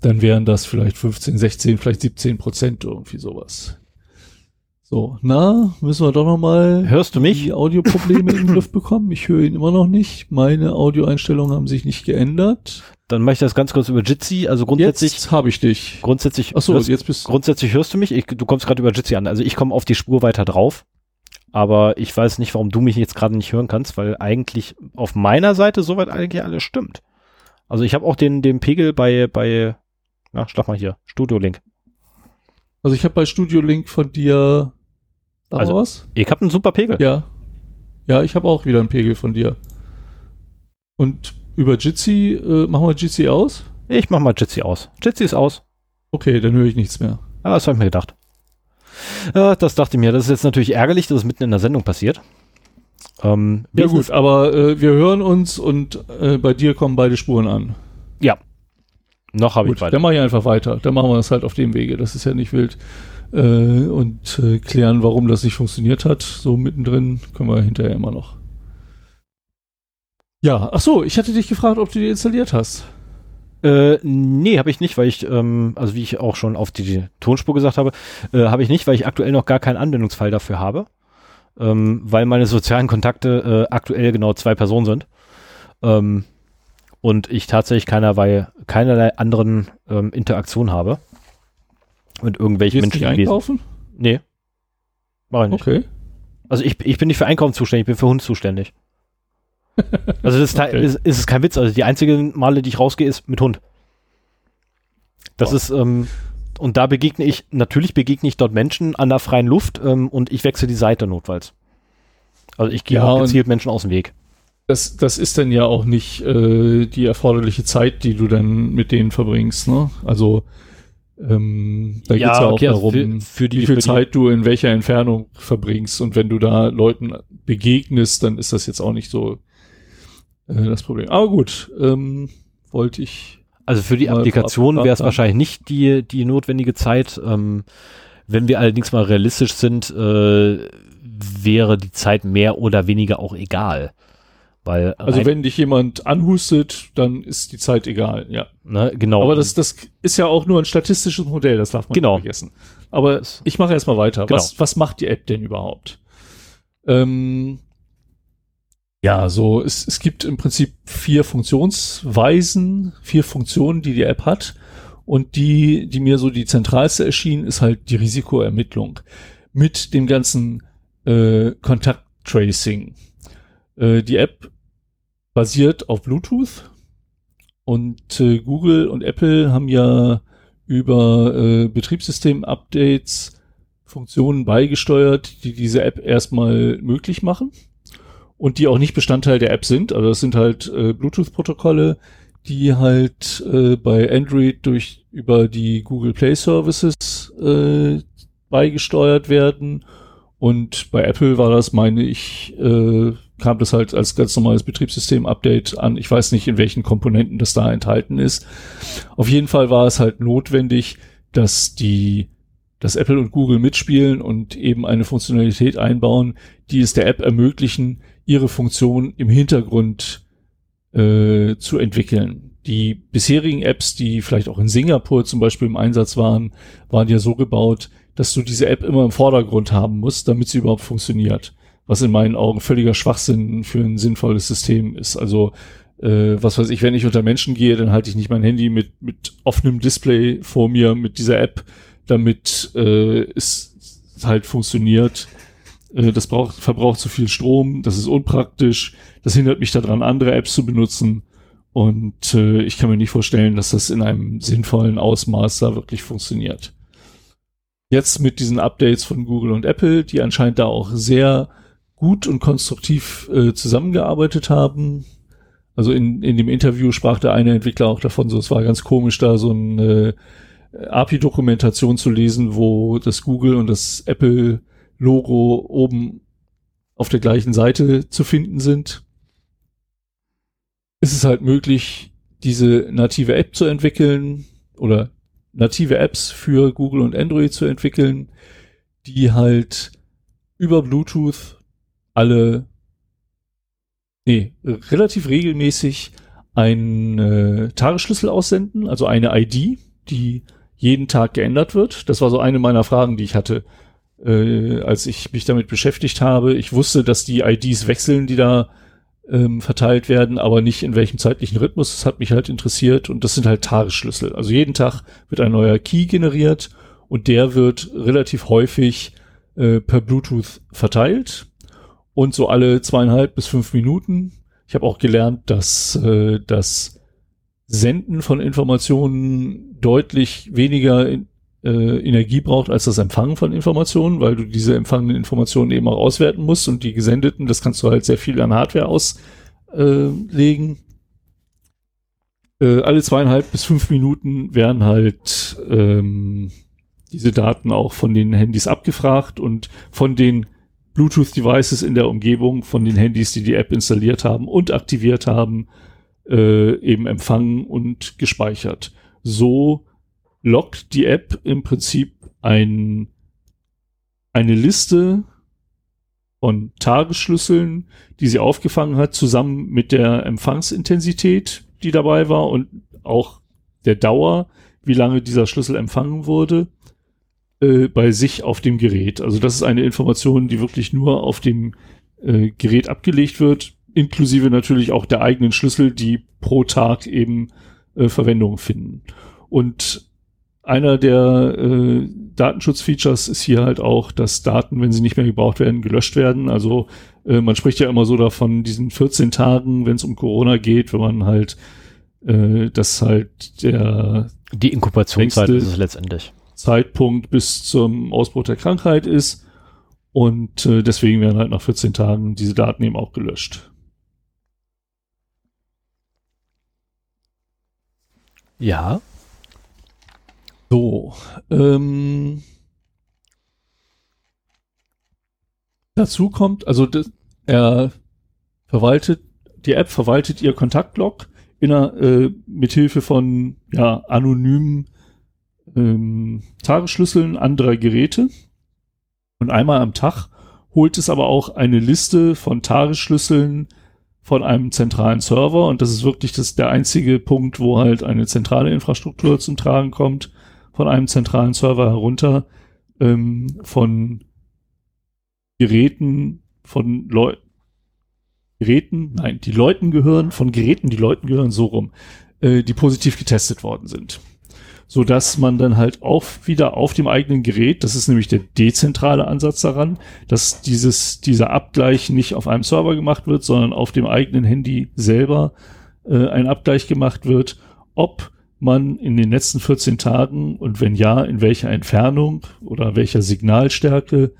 dann wären das vielleicht 15, 16, vielleicht 17 Prozent irgendwie sowas. So, na, müssen wir doch noch mal Hörst du mich? die Audioprobleme in den (clears throat) Griff bekommen. Ich höre ihn immer noch nicht. Meine Audioeinstellungen haben sich nicht geändert. Dann mache ich das ganz kurz über Jitsi. Also grundsätzlich jetzt habe ich dich. Grundsätzlich. Ach so, hörst, jetzt bist grundsätzlich hörst du mich. Ich, du kommst gerade über Jitsi an. Also ich komme auf die Spur weiter drauf aber ich weiß nicht, warum du mich jetzt gerade nicht hören kannst, weil eigentlich auf meiner Seite soweit eigentlich alles stimmt. Also ich habe auch den, den Pegel bei, bei, na, schlag mal hier, Studio Link. Also ich habe bei Studio Link von dir also, was? Ich habe einen super Pegel. Ja. Ja, ich habe auch wieder einen Pegel von dir. Und über Jitsi, äh, machen wir Jitsi aus? Ich mach mal Jitsi aus. Jitsi ist aus. Okay, dann höre ich nichts mehr. Ja, das habe ich mir gedacht. Ja, das dachte ich mir. Das ist jetzt natürlich ärgerlich, dass es mitten in der Sendung passiert. Ähm, ja gut, aber äh, wir hören uns und äh, bei dir kommen beide Spuren an. Ja. Noch habe ich beide. Dann mache ich einfach weiter. Dann machen wir das halt auf dem Wege. Das ist ja nicht wild. Äh, und äh, klären, warum das nicht funktioniert hat. So mittendrin können wir hinterher immer noch. Ja, ach so, ich hatte dich gefragt, ob du die installiert hast. Äh, nee, habe ich nicht, weil ich, ähm, also wie ich auch schon auf die Tonspur gesagt habe, äh, habe ich nicht, weil ich aktuell noch gar keinen Anwendungsfall dafür habe. Ähm, weil meine sozialen Kontakte äh, aktuell genau zwei Personen sind. Ähm, und ich tatsächlich keinerlei, keinerlei anderen ähm, Interaktion habe. Mit irgendwelchen Willst Menschen. einkaufen? Nee. Mach ich nicht. Okay. Also ich, ich bin nicht für Einkaufen zuständig, ich bin für Hund zuständig. Also das ist, Okay. ist, ist es kein Witz. Also die einzigen Male, die ich rausgehe, ist mit Hund. Das Boah. ist, ähm, und da begegne ich, natürlich begegne ich dort Menschen an der freien Luft ähm, und ich wechsle die Seite notfalls. Also ich gehe Ja, auch gezielt Menschen aus dem Weg. Das, das ist dann ja auch nicht äh, die erforderliche Zeit, die du dann mit denen verbringst, ne? Also ähm, da Ja, geht's ja auch okay, also darum, für- für die- wie viel die- Zeit du in welcher Entfernung verbringst. Und wenn du da Leuten begegnest, dann ist das jetzt auch nicht so äh, das Problem. Aber gut, ähm, wollte ich. Also für die Applikation wäre es wahrscheinlich nicht die, die notwendige Zeit. Ähm, wenn wir allerdings mal realistisch sind, äh, wäre die Zeit mehr oder weniger auch egal. Weil, Also wenn dich jemand anhustet, dann ist die Zeit egal, ja. ne, genau. Aber das, das ist ja auch nur ein statistisches Modell, das darf man Genau. nicht vergessen. Aber ich mache erstmal weiter. Genau. Was, was macht die App denn überhaupt? Ähm, ja, so, es, es gibt im Prinzip vier Funktionsweisen, vier Funktionen, die die App hat. Und die, die mir so die zentralste erschien, ist halt die Risikoermittlung. Mit dem ganzen äh, Kontakttracing. Äh, die App basiert auf Bluetooth und äh, Google und Apple haben ja über äh, Betriebssystem-Updates Funktionen beigesteuert, die diese App erstmal möglich machen und die auch nicht Bestandteil der App sind. Also das sind halt äh, Bluetooth-Protokolle, die halt äh, bei Android durch über die Google Play Services äh, beigesteuert werden und bei Apple war das, meine ich, äh, kam das halt als ganz normales Betriebssystem-Update an. Ich weiß nicht, in welchen Komponenten das da enthalten ist. Auf jeden Fall war es halt notwendig, dass die, dass Apple und Google mitspielen und eben eine Funktionalität einbauen, die es der App ermöglichen, ihre Funktion im Hintergrund äh, zu entwickeln. Die bisherigen Apps, die vielleicht auch in Singapur zum Beispiel im Einsatz waren, waren ja so gebaut, dass du diese App immer im Vordergrund haben musst, damit sie überhaupt funktioniert. Was in meinen Augen völliger Schwachsinn für ein sinnvolles System ist. Also, äh, was weiß ich, wenn ich unter Menschen gehe, dann halte ich nicht mein Handy mit, mit offenem Display vor mir mit dieser App, damit äh, es halt funktioniert. Äh, das braucht, verbraucht zu viel Strom, das ist unpraktisch, das hindert mich daran, andere Apps zu benutzen. Und äh, ich kann mir nicht vorstellen, dass das in einem sinnvollen Ausmaß da wirklich funktioniert. Jetzt mit diesen Updates von Google und Apple, die anscheinend da auch sehr gut und konstruktiv äh, zusammengearbeitet haben. Also in, in dem Interview sprach der eine Entwickler auch davon, so es war ganz komisch, da so eine äh, API-Dokumentation zu lesen, wo das Google und das Apple-Logo oben auf der gleichen Seite zu finden sind. Es ist halt möglich, diese native App zu entwickeln oder native Apps für Google und Android zu entwickeln, die halt über Bluetooth alle, nee, relativ regelmäßig einen äh, Tagesschlüssel aussenden, also eine ID, die jeden Tag geändert wird. Das war so eine meiner Fragen, die ich hatte, äh, als ich mich damit beschäftigt habe. Ich wusste, dass die IDs wechseln, die da ähm, verteilt werden, aber nicht in welchem zeitlichen Rhythmus. Das hat mich halt interessiert und das sind halt Tagesschlüssel. Also jeden Tag wird ein neuer Key generiert und der wird relativ häufig äh, per Bluetooth verteilt und so alle zweieinhalb bis fünf Minuten. Ich habe auch gelernt, dass äh, das Senden von Informationen deutlich weniger in, äh, Energie braucht als das Empfangen von Informationen, weil du diese empfangenen Informationen eben auch auswerten musst und die gesendeten, das kannst du halt sehr viel an Hardware auslegen. Äh, alle zweieinhalb bis fünf Minuten werden halt ähm, diese Daten auch von den Handys abgefragt und von den Bluetooth-Devices in der Umgebung, von den Handys, die die App installiert haben und aktiviert haben, äh, eben empfangen und gespeichert. So lockt die App im Prinzip ein, eine Liste von Tagesschlüsseln, die sie aufgefangen hat, zusammen mit der Empfangsintensität, die dabei war und auch der Dauer, wie lange dieser Schlüssel empfangen wurde, äh, bei sich auf dem Gerät. Also das ist eine Information, die wirklich nur auf dem äh, Gerät abgelegt wird, inklusive natürlich auch der eigenen Schlüssel, die pro Tag eben äh, Verwendung finden. Und einer der äh, Datenschutzfeatures ist hier halt auch, dass Daten, wenn sie nicht mehr gebraucht werden, gelöscht werden. Also äh, man spricht ja immer so davon, diesen 14 Tagen, wenn es um Corona geht, wenn man halt äh, das halt der die Inkubationszeit ist es letztendlich. Zeitpunkt bis zum Ausbruch der Krankheit ist. Und äh, deswegen werden halt nach 14 Tagen diese Daten eben auch gelöscht. Ja. So. Ähm, dazu kommt, also das, er verwaltet, die App verwaltet ihr Kontaktlog in einer, äh, mithilfe von ja, anonymen ähm, Tagesschlüsseln anderer Geräte. Und einmal am Tag holt es aber auch eine Liste von Tagesschlüsseln von einem zentralen Server. Und das ist wirklich das, der einzige Punkt, wo halt eine zentrale Infrastruktur zum Tragen kommt, von einem zentralen Server herunter, ähm, von Geräten, von Leuten, Geräten, nein, die Leuten gehören, von Geräten, die Leuten gehören, so rum, äh, die positiv getestet worden sind. So dass man dann halt auch wieder auf dem eigenen Gerät, das ist nämlich der dezentrale Ansatz daran, dass dieses, dieser Abgleich nicht auf einem Server gemacht wird, sondern auf dem eigenen Handy selber äh, ein Abgleich gemacht wird, ob man in den letzten 14 Tagen und wenn ja, in welcher Entfernung oder welcher Signalstärke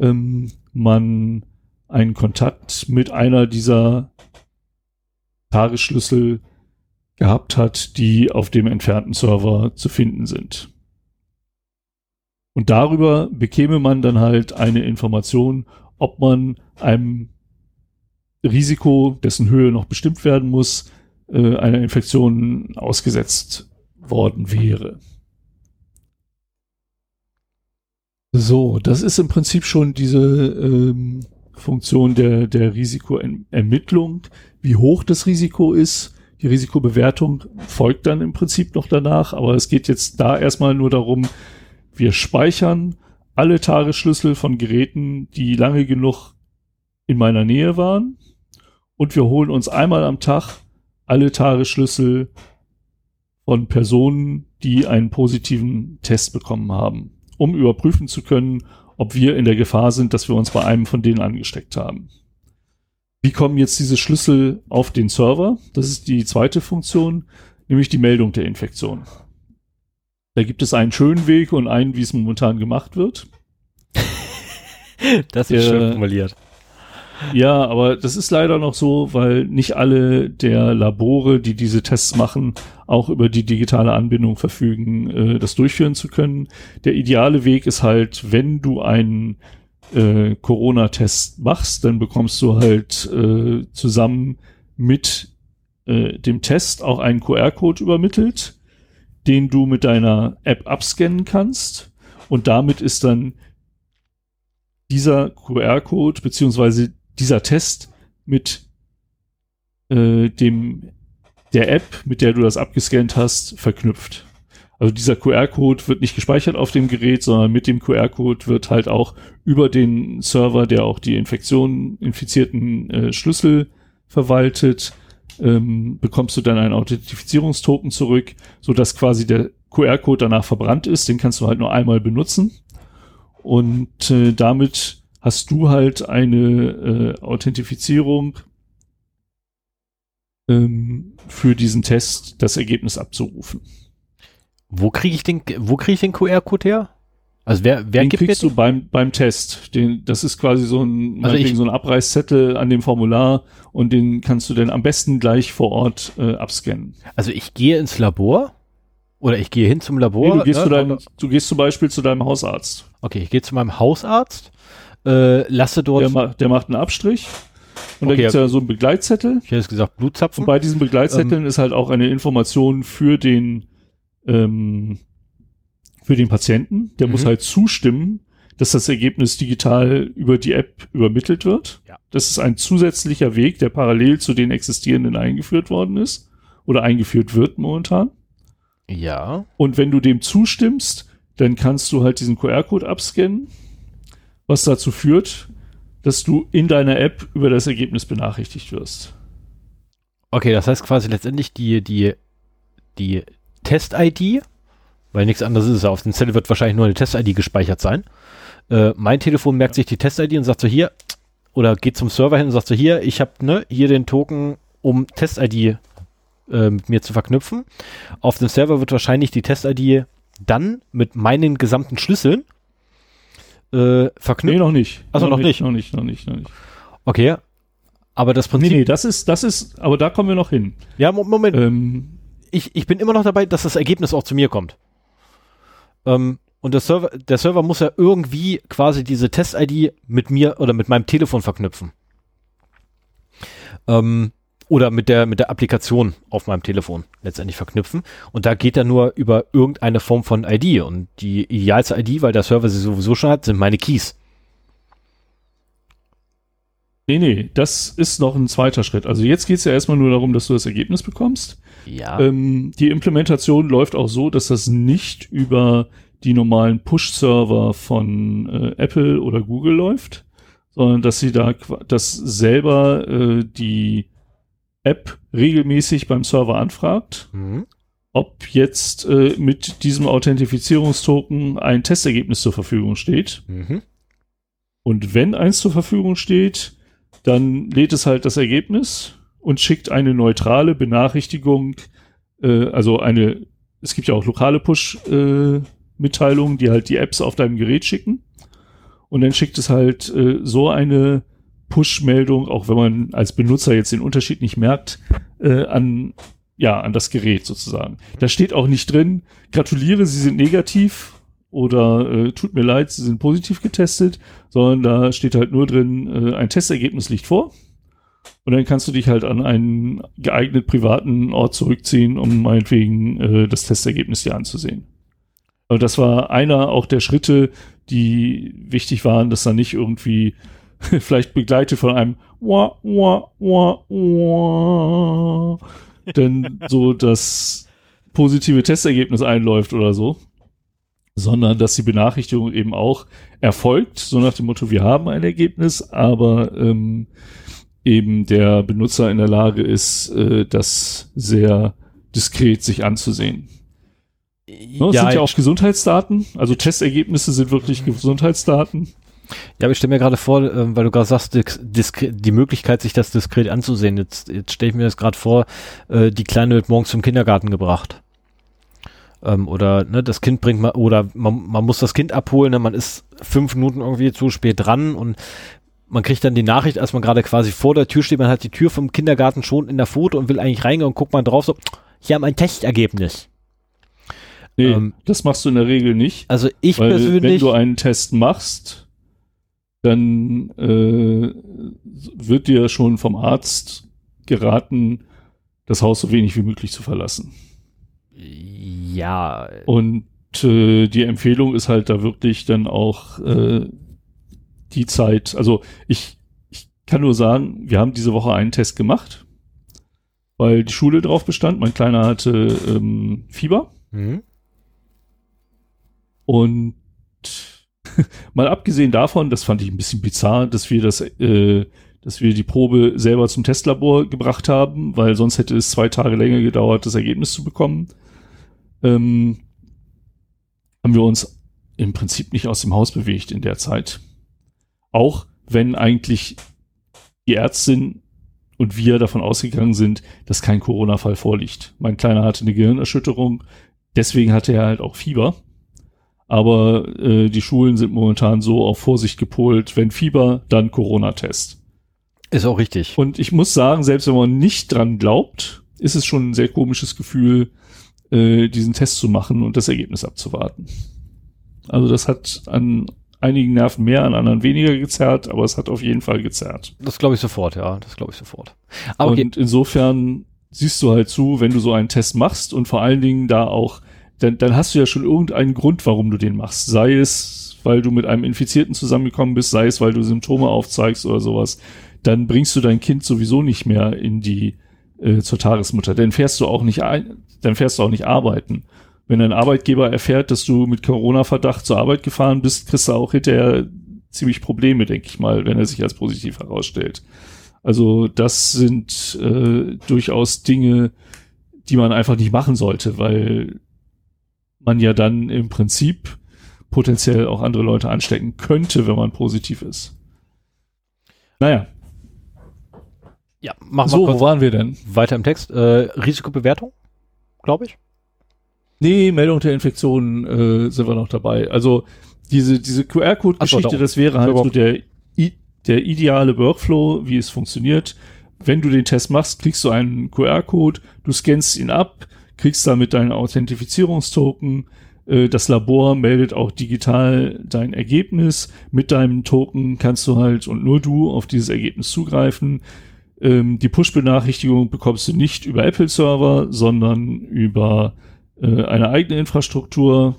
ähm, man einen Kontakt mit einer dieser Tagesschlüssel gehabt hat, die auf dem entfernten Server zu finden sind. Und darüber bekäme man dann halt eine Information, ob man einem Risiko, dessen Höhe noch bestimmt werden muss, äh, einer Infektion ausgesetzt worden wäre. So, das ist im Prinzip schon diese ähm, Funktion der, der Risikoermittlung, wie hoch das Risiko ist die Risikobewertung folgt dann im Prinzip noch danach, aber es geht jetzt da erstmal nur darum, wir speichern alle Tagesschlüssel von Geräten, die lange genug in meiner Nähe waren und wir holen uns einmal am Tag alle Tagesschlüssel von Personen, die einen positiven Test bekommen haben, um überprüfen zu können, ob wir in der Gefahr sind, dass wir uns bei einem von denen angesteckt haben. Wie kommen jetzt diese Schlüssel auf den Server? Das ist die zweite Funktion, nämlich die Meldung der Infektion. Da gibt es einen schönen Weg und einen, wie es momentan gemacht wird. (laughs) das ist schön formuliert. Ja, aber das ist leider noch so, weil nicht alle der Labore, die diese Tests machen, auch über die digitale Anbindung verfügen, äh, das durchführen zu können. Der ideale Weg ist halt, wenn du einen äh, Corona-Test machst, dann bekommst du halt äh, zusammen mit äh, dem Test auch einen QR-Code übermittelt, den du mit deiner App abscannen kannst. Und damit ist dann dieser QR-Code beziehungsweise dieser Test mit äh, dem der App, mit der du das abgescannt hast, verknüpft. Also dieser QR-Code wird nicht gespeichert auf dem Gerät, sondern mit dem QR-Code wird halt auch über den Server, der auch die Infektion, infizierten äh, Schlüssel verwaltet, ähm, bekommst du dann einen Authentifizierungstoken zurück, so dass quasi der QR-Code danach verbrannt ist. Den kannst du halt nur einmal benutzen. Und äh, damit hast du halt eine äh, Authentifizierung ähm, für diesen Test, das Ergebnis abzurufen. Wo kriege ich den, wo kriege ich den QR-Code her? Also wer, wer den gibt kriegst du beim, beim Test. Den, das ist quasi so ein, also ich, so ein Abreißzettel an dem Formular und den kannst du dann am besten gleich vor Ort äh, abscannen. Also ich gehe ins Labor oder ich gehe hin zum Labor. Nee, du, gehst ne? zu deinem, du gehst zum Beispiel zu deinem Hausarzt. Okay, ich gehe zu meinem Hausarzt, äh, lasse dort. Der, ma der macht einen Abstrich. Und okay, da gibt's ja so einen Begleitzettel. Ich hätte gesagt Blutzapfen. Und bei diesen Begleitzetteln ähm, ist halt auch eine Information für den ähm, für den Patienten. Der mhm. muss halt zustimmen, dass das Ergebnis digital über die App übermittelt wird. Ja. Das ist ein zusätzlicher Weg, der parallel zu den existierenden eingeführt worden ist oder eingeführt wird momentan. Ja. Und wenn du dem zustimmst, dann kannst du halt diesen QR-Code abscannen, was dazu führt, dass du in deiner App über das Ergebnis benachrichtigt wirst. Okay, das heißt quasi letztendlich die, die, die Test-ID, weil nichts anderes ist, auf dem Zettel wird wahrscheinlich nur eine Test-ID gespeichert sein. Äh, mein Telefon merkt sich die Test-ID und sagt so hier, oder geht zum Server hin und sagt so hier, ich habe ne, hier den Token, um Test-ID äh, mit mir zu verknüpfen. Auf dem Server wird wahrscheinlich die Test-ID dann mit meinen gesamten Schlüsseln äh, verknüpft. Nee, noch nicht. Also noch, noch nicht, Noch nicht, noch nicht, noch nicht. Okay. Aber das Prinzip. Nee, nee, das ist, das ist, aber da kommen wir noch hin. Ja, Moment. Ähm, ich, ich bin immer noch dabei, dass das Ergebnis auch zu mir kommt. Ähm, und der Server, der Server muss ja irgendwie quasi diese Test-ID mit mir oder mit meinem Telefon verknüpfen. Ähm, oder mit der, mit der Applikation auf meinem Telefon letztendlich verknüpfen. Und da geht er nur über irgendeine Form von ID. Und die idealste ID, weil der Server sie sowieso schon hat, sind meine Keys. Nee, nee, das ist noch ein zweiter Schritt. Also jetzt geht es ja erstmal nur darum, dass du das Ergebnis bekommst. Ja. Ähm, die Implementation läuft auch so, dass das nicht über die normalen Push-Server von äh, Apple oder Google läuft, sondern dass sie da das selber äh, die App regelmäßig beim Server anfragt, mhm. ob jetzt äh, mit diesem Authentifizierungstoken ein Testergebnis zur Verfügung steht. Mhm. Und wenn eins zur Verfügung steht, dann lädt es halt das Ergebnis und schickt eine neutrale Benachrichtigung, äh, also eine, es gibt ja auch lokale Push-Mitteilungen, äh, die halt die Apps auf deinem Gerät schicken. Und dann schickt es halt äh, so eine Push-Meldung, auch wenn man als Benutzer jetzt den Unterschied nicht merkt, äh, an, ja, an das Gerät sozusagen. Da steht auch nicht drin, gratuliere, Sie sind negativ oder äh, tut mir leid, Sie sind positiv getestet, sondern da steht halt nur drin, äh, ein Testergebnis liegt vor. Und dann kannst du dich halt an einen geeignet privaten Ort zurückziehen, um meinetwegen äh, das Testergebnis dir anzusehen. Und das war einer auch der Schritte, die wichtig waren, dass da nicht irgendwie (laughs) vielleicht begleitet von einem wah, wah, wah, wah, denn (laughs) so das positive Testergebnis einläuft oder so, sondern dass die Benachrichtigung eben auch erfolgt, so nach dem Motto, wir haben ein Ergebnis, aber ähm, eben der Benutzer in der Lage ist, äh, das sehr diskret sich anzusehen. No, ja, sind ja auch Gesundheitsdaten, also Testergebnisse sind wirklich Gesundheitsdaten. Ja, aber ich stelle mir gerade vor, äh, weil du gerade sagst, die Möglichkeit, sich das diskret anzusehen. Jetzt, jetzt stelle ich mir das gerade vor, äh, die Kleine wird morgens zum Kindergarten gebracht. Ähm, oder ne, das Kind bringt man, oder man, man muss das Kind abholen, ne, man ist fünf Minuten irgendwie zu spät dran und man kriegt dann die Nachricht, als man gerade quasi vor der Tür steht, man hat die Tür vom Kindergarten schon in der Foto und will eigentlich reingehen und guckt man drauf, so, hier haben ein Testergebnis. Nee, ähm, das machst du in der Regel nicht. Also ich persönlich. Wenn du einen Test machst, dann äh, wird dir schon vom Arzt geraten, das Haus so wenig wie möglich zu verlassen. Ja. Und äh, die Empfehlung ist halt da wirklich dann auch äh, die Zeit. Also ich, ich kann nur sagen, wir haben diese Woche einen Test gemacht, weil die Schule drauf bestand. Mein Kleiner hatte ähm, Fieber. Mhm. Und (laughs) mal abgesehen davon, das fand ich ein bisschen bizarr, dass wir das, äh, dass wir die Probe selber zum Testlabor gebracht haben, weil sonst hätte es zwei Tage länger gedauert, das Ergebnis zu bekommen. Ähm, haben wir uns im Prinzip nicht aus dem Haus bewegt in der Zeit. Auch wenn eigentlich die Ärztin und wir davon ausgegangen sind, dass kein Corona-Fall vorliegt. Mein Kleiner hatte eine Gehirnerschütterung, deswegen hatte er halt auch Fieber. Aber äh, die Schulen sind momentan so auf Vorsicht gepolt, wenn Fieber, dann Corona-Test. Ist auch richtig. Und ich muss sagen, selbst wenn man nicht dran glaubt, ist es schon ein sehr komisches Gefühl, äh, diesen Test zu machen und das Ergebnis abzuwarten. Also das hat an einigen Nerven mehr, an anderen weniger gezerrt, aber es hat auf jeden Fall gezerrt. Das glaube ich sofort, ja, das glaube ich sofort. Aber und insofern siehst du halt zu, wenn du so einen Test machst und vor allen Dingen da auch dann, dann hast du ja schon irgendeinen Grund, warum du den machst. Sei es, weil du mit einem Infizierten zusammengekommen bist, sei es, weil du Symptome aufzeigst oder sowas. Dann bringst du dein Kind sowieso nicht mehr in die äh, zur Tagesmutter. Dann fährst du auch nicht ein, dann fährst du auch nicht arbeiten. Wenn ein Arbeitgeber erfährt, dass du mit Corona-Verdacht zur Arbeit gefahren bist, kriegst du auch hinterher ziemlich Probleme, denke ich mal, wenn er sich als positiv herausstellt. Also das sind äh, durchaus Dinge, die man einfach nicht machen sollte, weil man ja dann im Prinzip potenziell auch andere Leute anstecken könnte, wenn man positiv ist. Naja. Ja, machen wir So, wo waren wir denn? Weiter im Text. Äh, Risikobewertung, glaube ich. Nee, Meldung der Infektion äh, sind wir noch dabei. Also diese, diese QR-Code-Geschichte, so, das wäre halt so der, der ideale Workflow, wie es funktioniert. Wenn du den Test machst, kriegst du einen QR-Code, du scannst ihn ab, kriegst damit deinen Authentifizierungstoken, äh, das Labor meldet auch digital dein Ergebnis. Mit deinem Token kannst du halt und nur du auf dieses Ergebnis zugreifen. Ähm, die Push-Benachrichtigung bekommst du nicht über Apple-Server, sondern über äh, eine eigene Infrastruktur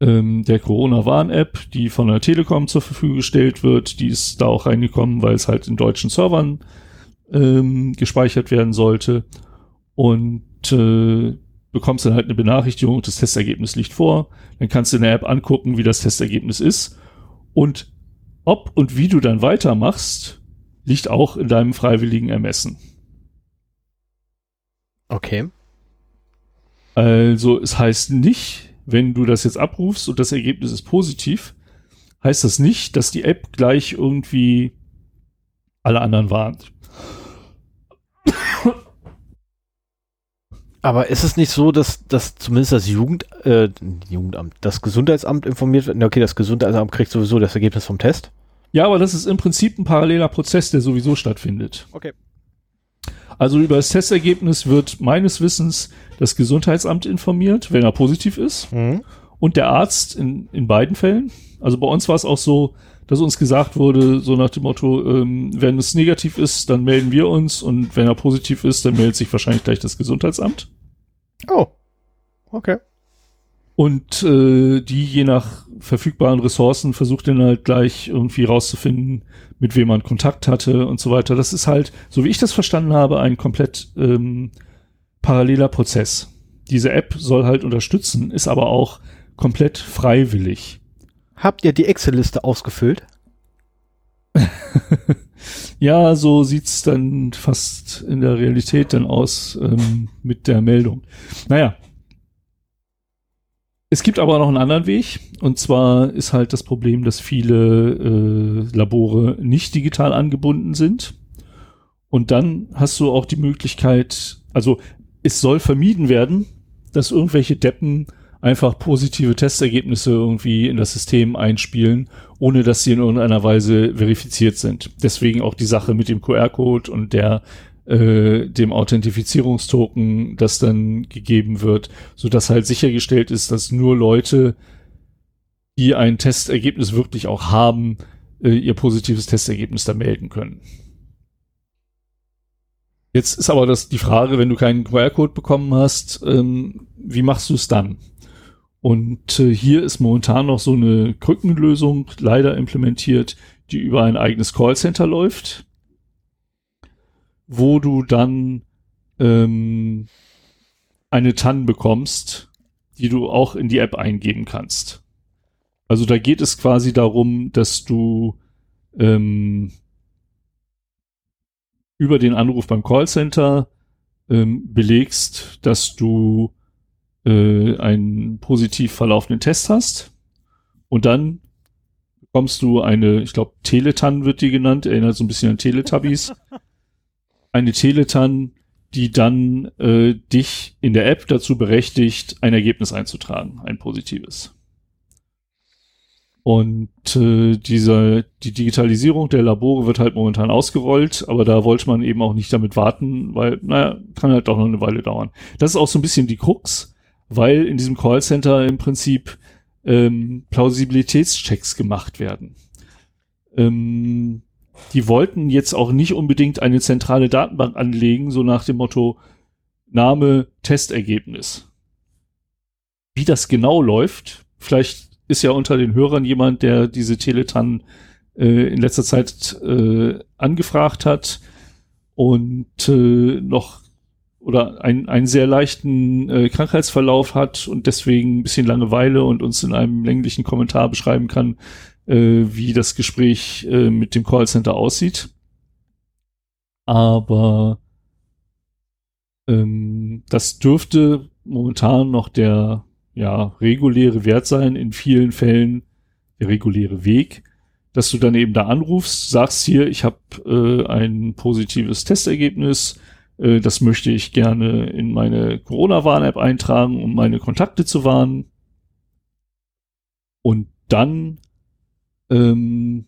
ähm, der Corona-Warn-App, die von der Telekom zur Verfügung gestellt wird. Die ist da auch reingekommen, weil es halt in deutschen Servern ähm, gespeichert werden sollte. Und äh, bekommst dann halt eine Benachrichtigung, das Testergebnis liegt vor. Dann kannst du in der App angucken, wie das Testergebnis ist. Und ob und wie du dann weitermachst, liegt auch in deinem freiwilligen Ermessen. Okay. Also es heißt nicht, wenn du das jetzt abrufst und das Ergebnis ist positiv, heißt das nicht, dass die App gleich irgendwie alle anderen warnt. Aber ist es nicht so, dass, dass zumindest das Jugend, äh, Jugendamt, das Gesundheitsamt informiert wird? Okay, das Gesundheitsamt kriegt sowieso das Ergebnis vom Test. Ja, aber das ist im Prinzip ein paralleler Prozess, der sowieso stattfindet. Okay. Also über das Testergebnis wird meines Wissens das Gesundheitsamt informiert, wenn er positiv ist. Mhm. Und der Arzt in, in beiden Fällen. Also bei uns war es auch so, dass uns gesagt wurde, so nach dem Motto, ähm, wenn es negativ ist, dann melden wir uns und wenn er positiv ist, dann meldet sich wahrscheinlich gleich das Gesundheitsamt. Oh. Okay. Und äh, die je nach verfügbaren Ressourcen versucht dann halt gleich irgendwie rauszufinden, mit wem man Kontakt hatte und so weiter. Das ist halt, so wie ich das verstanden habe, ein komplett ähm, paralleler Prozess. Diese App soll halt unterstützen, ist aber auch komplett freiwillig. Habt ihr die Excel-Liste ausgefüllt? (laughs) ja, so sieht's dann fast in der Realität dann aus ähm, mit der Meldung. Naja. Es gibt aber noch einen anderen Weg. Und zwar ist halt das Problem, dass viele äh, Labore nicht digital angebunden sind. Und dann hast du auch die Möglichkeit, also es soll vermieden werden, dass irgendwelche Deppen einfach positive Testergebnisse irgendwie in das System einspielen, ohne dass sie in irgendeiner Weise verifiziert sind. Deswegen auch die Sache mit dem QR-Code und der äh, dem Authentifizierungstoken, das dann gegeben wird, so dass halt sichergestellt ist, dass nur Leute, die ein Testergebnis wirklich auch haben, äh, ihr positives Testergebnis da melden können. Jetzt ist aber das die Frage, wenn du keinen QR-Code bekommen hast, ähm, wie machst du es dann? Und äh, hier ist momentan noch so eine Krückenlösung leider implementiert, die über ein eigenes Callcenter läuft, wo du dann ähm, eine TAN bekommst, die du auch in die App eingeben kannst. Also da geht es quasi darum, dass du ähm, über den Anruf beim Callcenter ähm, belegst, dass du äh, einen positiv verlaufenden Test hast und dann bekommst du eine, ich glaube, Teletan wird die genannt, erinnert so ein bisschen an Teletubbies. (laughs) eine Teletan, die dann äh, dich in der App dazu berechtigt, ein Ergebnis einzutragen, ein positives. Und äh, diese, die Digitalisierung der Labore wird halt momentan ausgerollt, aber da wollte man eben auch nicht damit warten, weil, naja, kann halt auch noch eine Weile dauern. Das ist auch so ein bisschen die Krux weil in diesem Callcenter im Prinzip ähm, Plausibilitätschecks gemacht werden. Ähm, die wollten jetzt auch nicht unbedingt eine zentrale Datenbank anlegen, so nach dem Motto Name, Testergebnis. Wie das genau läuft, vielleicht ist ja unter den Hörern jemand, der diese Teletan äh, in letzter Zeit äh, angefragt hat und äh, noch oder ein, einen sehr leichten äh, Krankheitsverlauf hat und deswegen ein bisschen Langeweile und uns in einem länglichen Kommentar beschreiben kann, äh, wie das Gespräch äh, mit dem Callcenter aussieht. Aber ähm, das dürfte momentan noch der ja, reguläre Wert sein, in vielen Fällen der reguläre Weg, dass du dann eben da anrufst, sagst hier, ich habe äh, ein positives Testergebnis, äh, das möchte ich gerne in meine Corona-Warn-App eintragen, um meine Kontakte zu warnen. Und dann ähm,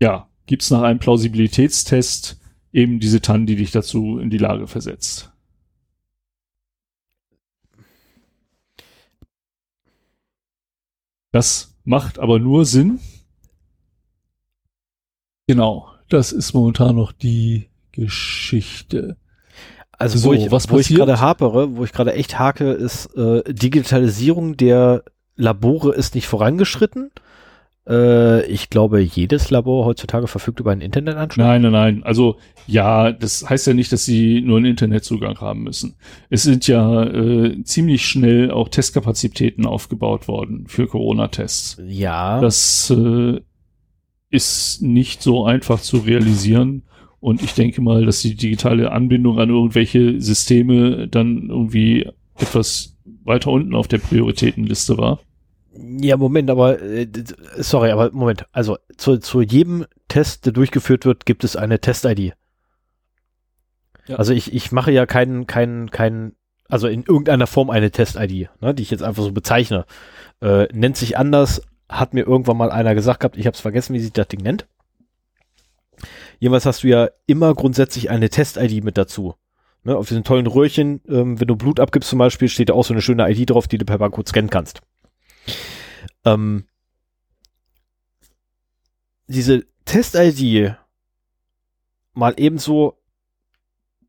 ja, gibt's nach einem Plausibilitätstest eben diese TAN, die dich dazu in die Lage versetzt. Das macht aber nur Sinn. Genau, das ist momentan noch die Geschichte. Also so, wo ich, was wo ich gerade hapere, wo ich gerade echt hake, ist äh, Digitalisierung der Labore ist nicht vorangeschritten. Äh, ich glaube, jedes Labor heutzutage verfügt über einen Internetanschluss. Nein, nein, nein. Also ja, das heißt ja nicht, dass sie nur einen Internetzugang haben müssen. Es sind ja äh, ziemlich schnell auch Testkapazitäten aufgebaut worden für Corona-Tests. Ja. Das äh, ist nicht so einfach zu realisieren. Und ich denke mal, dass die digitale Anbindung an irgendwelche Systeme dann irgendwie etwas weiter unten auf der Prioritätenliste war. Ja, Moment, aber äh, sorry, aber Moment. Also zu, zu jedem Test, der durchgeführt wird, gibt es eine Test-ID. Ja. Also ich, ich mache ja keinen, keinen, keinen, also in irgendeiner Form eine Test-ID, ne, die ich jetzt einfach so bezeichne. Äh, nennt sich anders, hat mir irgendwann mal einer gesagt gehabt, ich habe es vergessen, wie sich das Ding nennt. Jedenfalls hast du ja immer grundsätzlich eine Test-ID mit dazu. Ne, auf diesen tollen Röhrchen, ähm, wenn du Blut abgibst zum Beispiel, steht da auch so eine schöne ID drauf, die du per Barcode scannen kannst. Ähm, diese Test-ID mal ebenso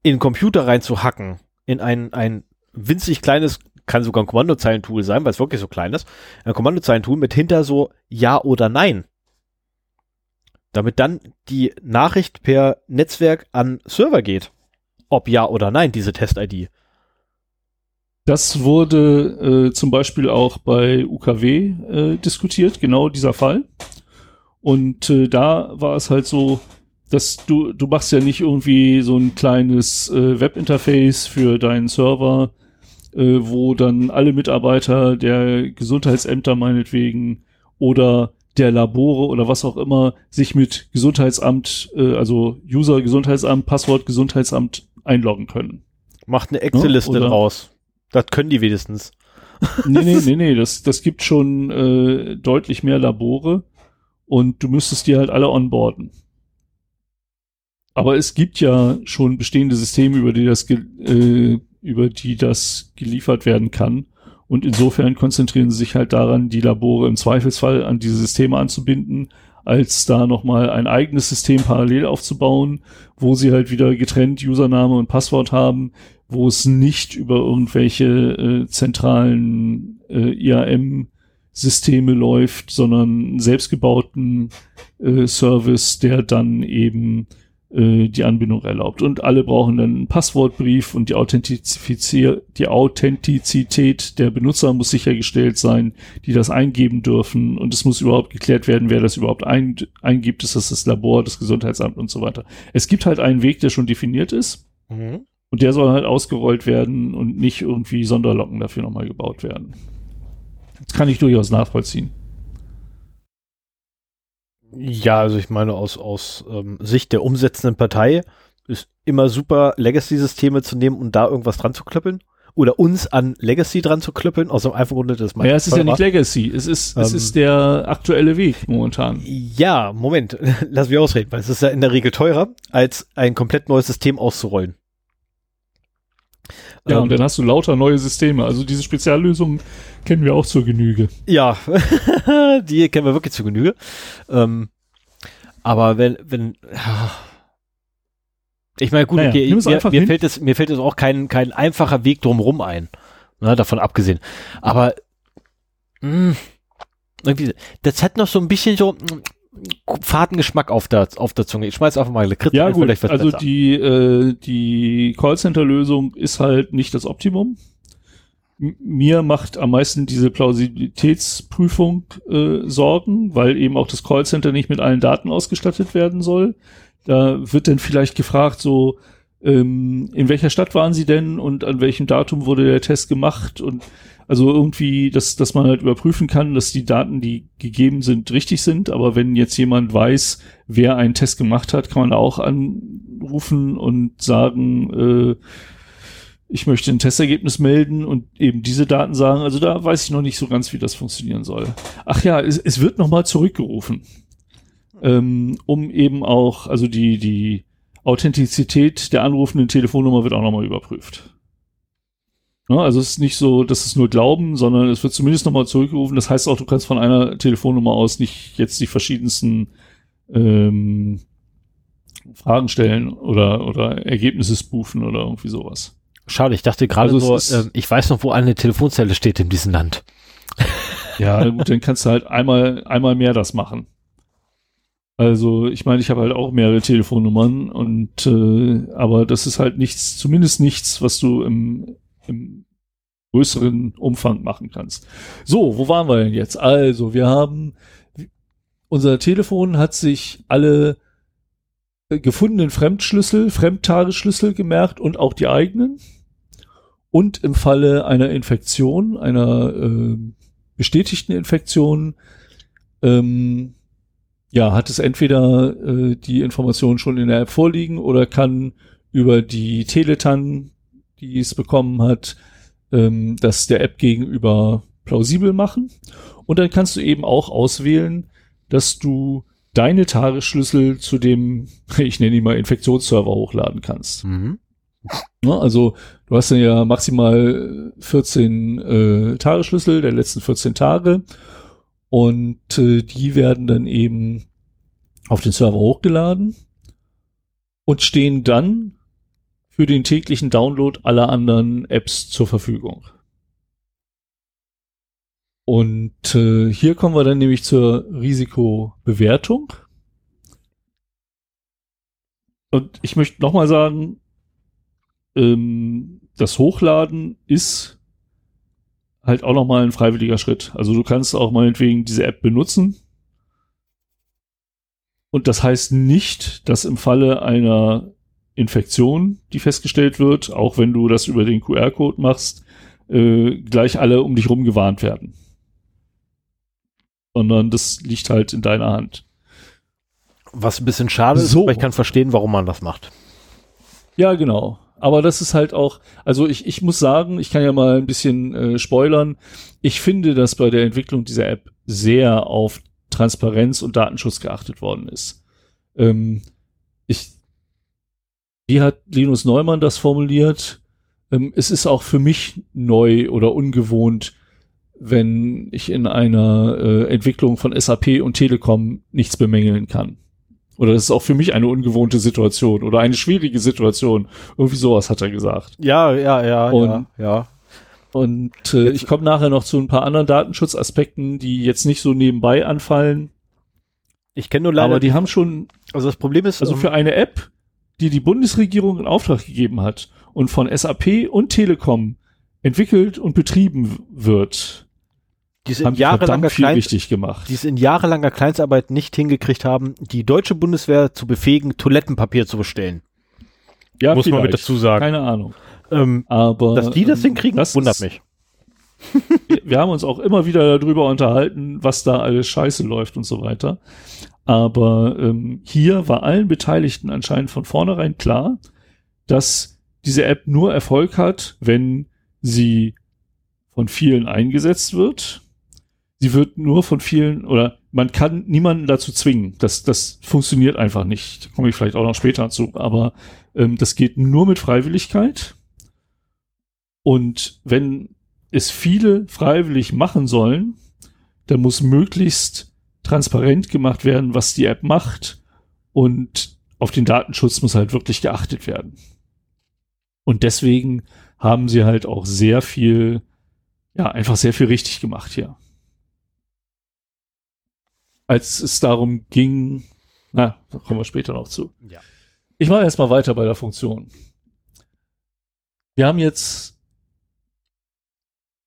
in den Computer reinzuhacken, in ein, ein winzig kleines, kann sogar ein Kommandozeilentool sein, weil es wirklich so klein ist, ein Kommandozeilentool mit hinter so Ja oder Nein. Damit dann die Nachricht per Netzwerk an Server geht. Ob ja oder nein, diese Test-ID. Das wurde äh, zum Beispiel auch bei UKW äh, diskutiert, genau dieser Fall. Und äh, da war es halt so, dass du, du machst ja nicht irgendwie so ein kleines äh, Webinterface für deinen Server, äh, wo dann alle Mitarbeiter der Gesundheitsämter meinetwegen oder der Labore oder was auch immer sich mit Gesundheitsamt, äh, also User Gesundheitsamt, Passwort Gesundheitsamt einloggen können. Macht eine Excel-Liste ja? draus. Das können die wenigstens. nee, nee, (laughs) nee, nee, das, das gibt schon äh, deutlich mehr Labore und du müsstest die halt alle onboarden. Aber es gibt ja schon bestehende Systeme, über die das, äh, über die das geliefert werden kann. Und insofern konzentrieren sie sich halt daran, die Labore im Zweifelsfall an diese Systeme anzubinden, als da nochmal ein eigenes System parallel aufzubauen, wo sie halt wieder getrennt Username und Passwort haben, wo es nicht über irgendwelche äh, zentralen äh, IAM-Systeme läuft, sondern selbstgebauten äh, Service, der dann eben äh, die Anbindung erlaubt. Und alle brauchen dann einen Passwortbrief und die, Authentifizier die Authentizität der Benutzer muss sichergestellt sein, die das eingeben dürfen. Und es muss überhaupt geklärt werden, wer das überhaupt ein, eingibt. Ist das das Labor, das Gesundheitsamt und so weiter. Es gibt halt einen Weg, der schon definiert ist. Mhm. Und der soll halt ausgerollt werden und nicht irgendwie Sonderlocken dafür nochmal gebaut werden. Das kann ich durchaus nachvollziehen. Ja, also ich meine, aus, aus ähm, Sicht der umsetzenden Partei ist immer super, Legacy-Systeme zu nehmen und da irgendwas dran zu klöppeln. Oder uns an Legacy dran zu klöppeln, aus dem einfachen Grunde, dass man. Ja, es ist ja nicht Legacy, es ist, ähm, es ist der aktuelle Weg momentan. Ja, Moment, (laughs) lass mich ausreden, weil es ist ja in der Regel teurer, als ein komplett neues System auszurollen. Ja, ähm, und dann hast du lauter neue Systeme. Also diese Speziallösungen kennen wir auch zur Genüge. Ja, (laughs) die kennen wir wirklich zur Genüge. Ähm, aber wenn, wenn, ich meine, gut, naja, okay, mir, mir fällt es, mir fällt es auch kein, kein einfacher Weg drumherum ein. Ne, davon abgesehen. Aber, mh, hm, irgendwie, das hat noch so ein bisschen so, Fahrtengeschmack auf der, auf der Zunge. Ich schmeiß einfach mal Lakritz Ja gut, also besser. die, äh, die Callcenter-Lösung ist halt nicht das Optimum. M mir macht am meisten diese Plausibilitätsprüfung äh, Sorgen, weil eben auch das Callcenter nicht mit allen Daten ausgestattet werden soll. Da wird dann vielleicht gefragt, so, ähm, in welcher Stadt waren Sie denn und an welchem Datum wurde der Test gemacht und also irgendwie, dass, dass man halt überprüfen kann, dass die Daten, die gegeben sind, richtig sind. Aber wenn jetzt jemand weiß, wer einen Test gemacht hat, kann man auch anrufen und sagen, äh, ich möchte ein Testergebnis melden und eben diese Daten sagen. Also da weiß ich noch nicht so ganz, wie das funktionieren soll. Ach ja, es, es wird nochmal zurückgerufen. Ähm, um eben auch, also die, die Authentizität der anrufenden Telefonnummer wird auch nochmal überprüft. Ja, also es ist nicht so, dass es nur Glauben, sondern es wird zumindest nochmal zurückgerufen. Das heißt auch, du kannst von einer Telefonnummer aus nicht jetzt die verschiedensten ähm, Fragen stellen oder, oder Ergebnisse spoofen oder irgendwie sowas. Schade, ich dachte gerade also so, äh, ich weiß noch, wo eine Telefonzelle steht in diesem Land. (laughs) ja, gut, dann kannst du halt einmal, einmal mehr das machen. Also ich meine, ich habe halt auch mehrere Telefonnummern und äh, aber das ist halt nichts, zumindest nichts, was du im im größeren Umfang machen kannst. So, wo waren wir denn jetzt? Also, wir haben, unser Telefon hat sich alle gefundenen Fremdschlüssel, Fremdtagesschlüssel gemerkt und auch die eigenen. Und im Falle einer Infektion, einer äh, bestätigten Infektion, ähm, ja, hat es entweder äh, die Information schon in der App vorliegen oder kann über die Teletan die es bekommen hat, ähm, das der App gegenüber plausibel machen. Und dann kannst du eben auch auswählen, dass du deine Tagesschlüssel zu dem, (laughs) ich nenne ihn mal Infektionsserver hochladen kannst. Mhm. Ja, also du hast ja maximal 14 äh, Tagesschlüssel der letzten 14 Tage und äh, die werden dann eben auf den Server hochgeladen und stehen dann für den täglichen Download aller anderen Apps zur Verfügung. Und äh, hier kommen wir dann nämlich zur Risikobewertung. Und ich möchte nochmal sagen, ähm, das Hochladen ist halt auch nochmal ein freiwilliger Schritt. Also du kannst auch meinetwegen diese App benutzen. Und das heißt nicht, dass im Falle einer Infektion, die festgestellt wird, auch wenn du das über den QR-Code machst, äh, gleich alle um dich rum gewarnt werden. Sondern das liegt halt in deiner Hand. Was ein bisschen schade so. ist, aber ich kann verstehen, warum man das macht. Ja, genau. Aber das ist halt auch, also ich, ich muss sagen, ich kann ja mal ein bisschen äh, spoilern. Ich finde, dass bei der Entwicklung dieser App sehr auf Transparenz und Datenschutz geachtet worden ist. Ähm, ich, wie hat Linus Neumann das formuliert? Ähm, es ist auch für mich neu oder ungewohnt, wenn ich in einer äh, Entwicklung von SAP und Telekom nichts bemängeln kann. Oder das ist auch für mich eine ungewohnte Situation oder eine schwierige Situation. Irgendwie sowas hat er gesagt. Ja, ja, ja, und, ja, ja. Und äh, ich komme nachher noch zu ein paar anderen Datenschutzaspekten, die jetzt nicht so nebenbei anfallen. Ich kenne nur leider. Aber die haben schon. Also das Problem ist. Also um, für eine App die die Bundesregierung in Auftrag gegeben hat und von SAP und Telekom entwickelt und betrieben wird, die es in jahrelanger Klein richtig gemacht. Die es in jahrelanger Kleinstarbeit nicht hingekriegt haben, die deutsche Bundeswehr zu befähigen, Toilettenpapier zu bestellen. Ja, muss man mit dazu sagen. Keine Ahnung. Ähm, Aber dass die das hinkriegen, das wundert mich. Wir haben uns auch immer wieder darüber unterhalten, was da alles scheiße läuft und so weiter. Aber ähm, hier war allen Beteiligten anscheinend von vornherein klar, dass diese App nur Erfolg hat, wenn sie von vielen eingesetzt wird. Sie wird nur von vielen oder man kann niemanden dazu zwingen. Das, das funktioniert einfach nicht. Da komme ich vielleicht auch noch später zu. Aber ähm, das geht nur mit Freiwilligkeit. Und wenn es viele freiwillig machen sollen, dann muss möglichst transparent gemacht werden, was die App macht und auf den Datenschutz muss halt wirklich geachtet werden. Und deswegen haben sie halt auch sehr viel, ja, einfach sehr viel richtig gemacht hier. als es darum ging, na, da kommen wir später noch zu. Ja. Ich mache erstmal weiter bei der Funktion. Wir haben jetzt,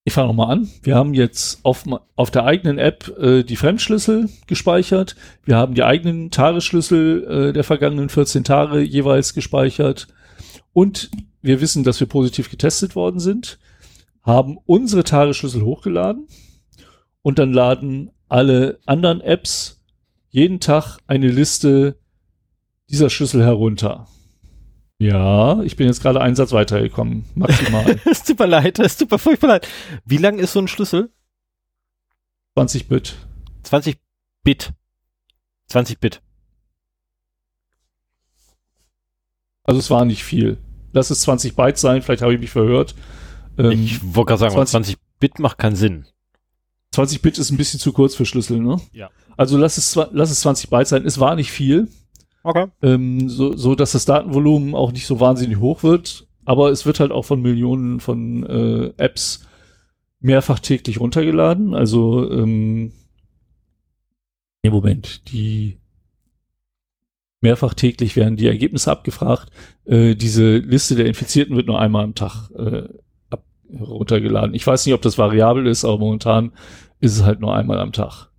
ich fange nochmal an, wir haben jetzt auf, auf der eigenen App äh, die Fremdschlüssel gespeichert, wir haben die eigenen Tagesschlüssel äh, der vergangenen 14 Tage jeweils gespeichert. Und wir wissen, dass wir positiv getestet worden sind, haben unsere Tagesschlüssel hochgeladen und dann laden alle anderen Apps jeden Tag eine Liste dieser Schlüssel herunter. Ja, ich bin jetzt gerade einen Satz weitergekommen. Maximal. (laughs) es tut mir leid, es tut mir furchtbar leid. Wie lang ist so ein Schlüssel? 20 Bit. 20 Bit. 20 Bit. Also es war nicht viel. Lass es 20 Byte sein, vielleicht habe ich mich verhört. Ähm, ich wollte gerade sagen, 20, 20 Bit macht keinen Sinn. 20 Bit ist ein bisschen zu kurz für Schlüssel, ne? Ja. Also lass es, lass es 20 Byte sein. Es war nicht viel. Okay. Ähm, so, so, dass das Datenvolumen auch nicht so wahnsinnig hoch wird. Aber es wird halt auch von Millionen von äh, Apps mehrfach täglich runtergeladen. Also, ähm, im Moment, die mehrfach täglich werden die Ergebnisse abgefragt. Äh, diese Liste der Infizierten wird nur einmal am Tag äh, runtergeladen. Ich weiß nicht, ob das variabel ist, aber momentan ist es halt nur einmal am Tag.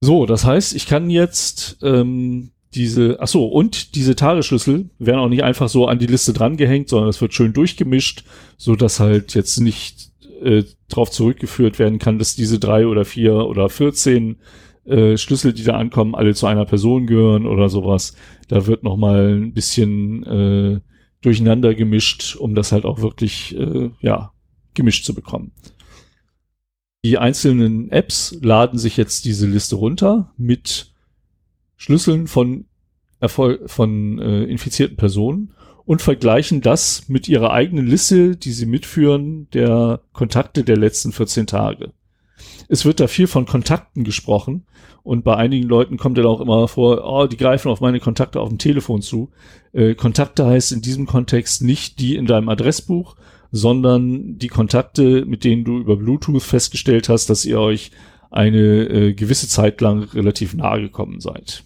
So, das heißt, ich kann jetzt ähm, diese, ach so, und diese Tagesschlüssel werden auch nicht einfach so an die Liste drangehängt, sondern es wird schön durchgemischt, so dass halt jetzt nicht äh, darauf zurückgeführt werden kann, dass diese drei oder vier oder 14 äh, Schlüssel, die da ankommen, alle zu einer Person gehören oder sowas. Da wird noch mal ein bisschen äh, durcheinander gemischt, um das halt auch wirklich äh, ja gemischt zu bekommen. Die einzelnen Apps laden sich jetzt diese Liste runter mit Schlüsseln von Erfolg von äh, infizierten Personen und vergleichen das mit ihrer eigenen Liste, die sie mitführen, der Kontakte der letzten 14 Tage. Es wird da viel von Kontakten gesprochen und bei einigen Leuten kommt dann auch immer vor, oh, die greifen auf meine Kontakte auf dem Telefon zu. Äh, Kontakte heißt in diesem Kontext nicht die in deinem Adressbuch, sondern die Kontakte, mit denen du über Bluetooth festgestellt hast, dass ihr euch eine äh, gewisse Zeit lang relativ nahe gekommen seid.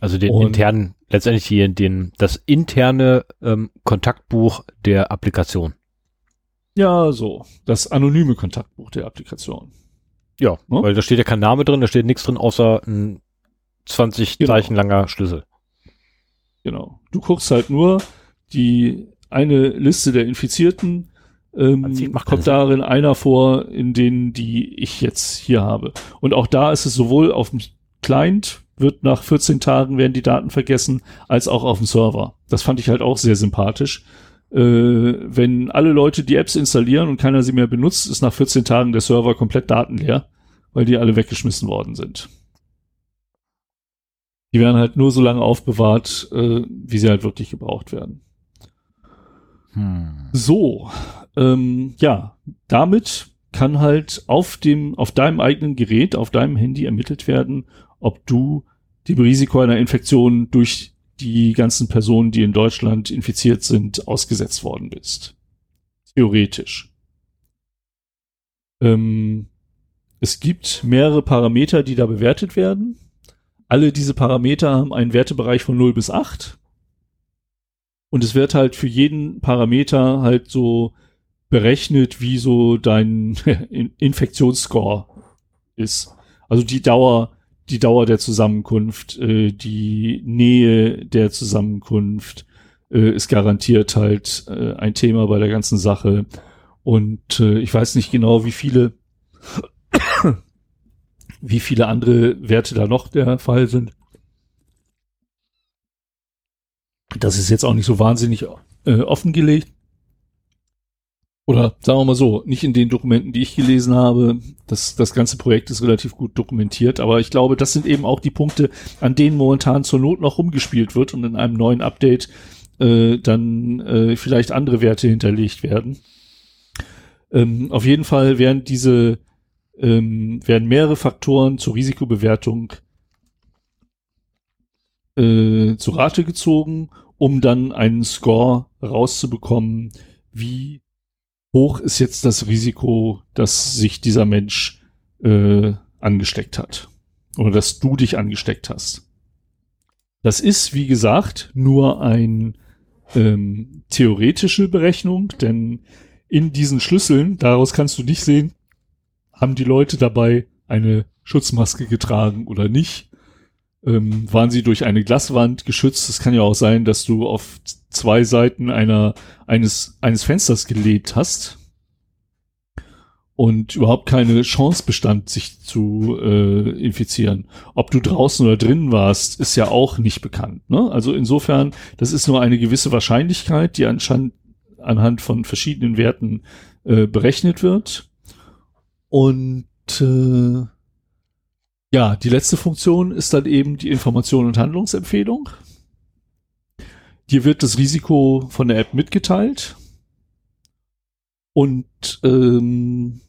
Also den Und internen, letztendlich hier den, das interne ähm, Kontaktbuch der Applikation. Ja, so. Das anonyme Kontaktbuch der Applikation. Ja, hm? weil da steht ja kein Name drin, da steht nichts drin, außer ein 20 genau. Zeichen langer Schlüssel. Genau. Du guckst halt nur die eine Liste der Infizierten, ähm, kommt darin einer vor, in denen, die ich jetzt hier habe. Und auch da ist es sowohl auf dem Client, wird nach 14 Tagen werden die Daten vergessen, als auch auf dem Server. Das fand ich halt auch sehr sympathisch. Äh, wenn alle Leute die Apps installieren und keiner sie mehr benutzt, ist nach 14 Tagen der Server komplett datenleer, weil die alle weggeschmissen worden sind. Die werden halt nur so lange aufbewahrt, äh, wie sie halt wirklich gebraucht werden. Hm. So, ähm, ja, damit kann halt auf dem, auf deinem eigenen Gerät, auf deinem Handy ermittelt werden, ob du dem Risiko einer Infektion durch die ganzen Personen, die in Deutschland infiziert sind, ausgesetzt worden bist. Theoretisch. Ähm, es gibt mehrere Parameter, die da bewertet werden. Alle diese Parameter haben einen Wertebereich von 0 bis 8. Und es wird halt für jeden Parameter halt so berechnet, wie so dein (laughs) Infektionsscore ist. Also die Dauer, die Dauer der Zusammenkunft, äh, die Nähe der Zusammenkunft äh, ist garantiert halt äh, ein Thema bei der ganzen Sache. Und äh, ich weiß nicht genau, wie viele, (coughs) wie viele andere Werte da noch der Fall sind. Das ist jetzt auch nicht so wahnsinnig äh, offengelegt. Oder sagen wir mal so, nicht in den Dokumenten, die ich gelesen habe. Das, das ganze Projekt ist relativ gut dokumentiert, aber ich glaube, das sind eben auch die Punkte, an denen momentan zur Not noch rumgespielt wird und in einem neuen Update äh, dann äh, vielleicht andere Werte hinterlegt werden. Ähm, auf jeden Fall werden diese ähm, werden mehrere Faktoren zur Risikobewertung äh, zu Rate gezogen, um dann einen Score rauszubekommen, wie hoch ist jetzt das Risiko, dass sich dieser Mensch äh, angesteckt hat. Oder dass du dich angesteckt hast. Das ist, wie gesagt, nur ein ähm, theoretische Berechnung, denn in diesen Schlüsseln, daraus kannst du nicht sehen, haben die Leute dabei eine Schutzmaske getragen oder nicht. Ähm, waren sie durch eine Glaswand geschützt? Es kann ja auch sein, dass du auf zwei Seiten einer, eines, eines Fensters gelehnt hast und überhaupt keine Chance bestand, sich zu äh, infizieren. Ob du draußen oder drinnen warst, ist ja auch nicht bekannt. Ne? Also insofern, das ist nur eine gewisse Wahrscheinlichkeit, die anscheinend anhand von verschiedenen Werten äh, berechnet wird. Und äh, ja, die letzte Funktion ist dann eben die Information und Handlungsempfehlung. Dir wird das Risiko von der App mitgeteilt. Und ähm,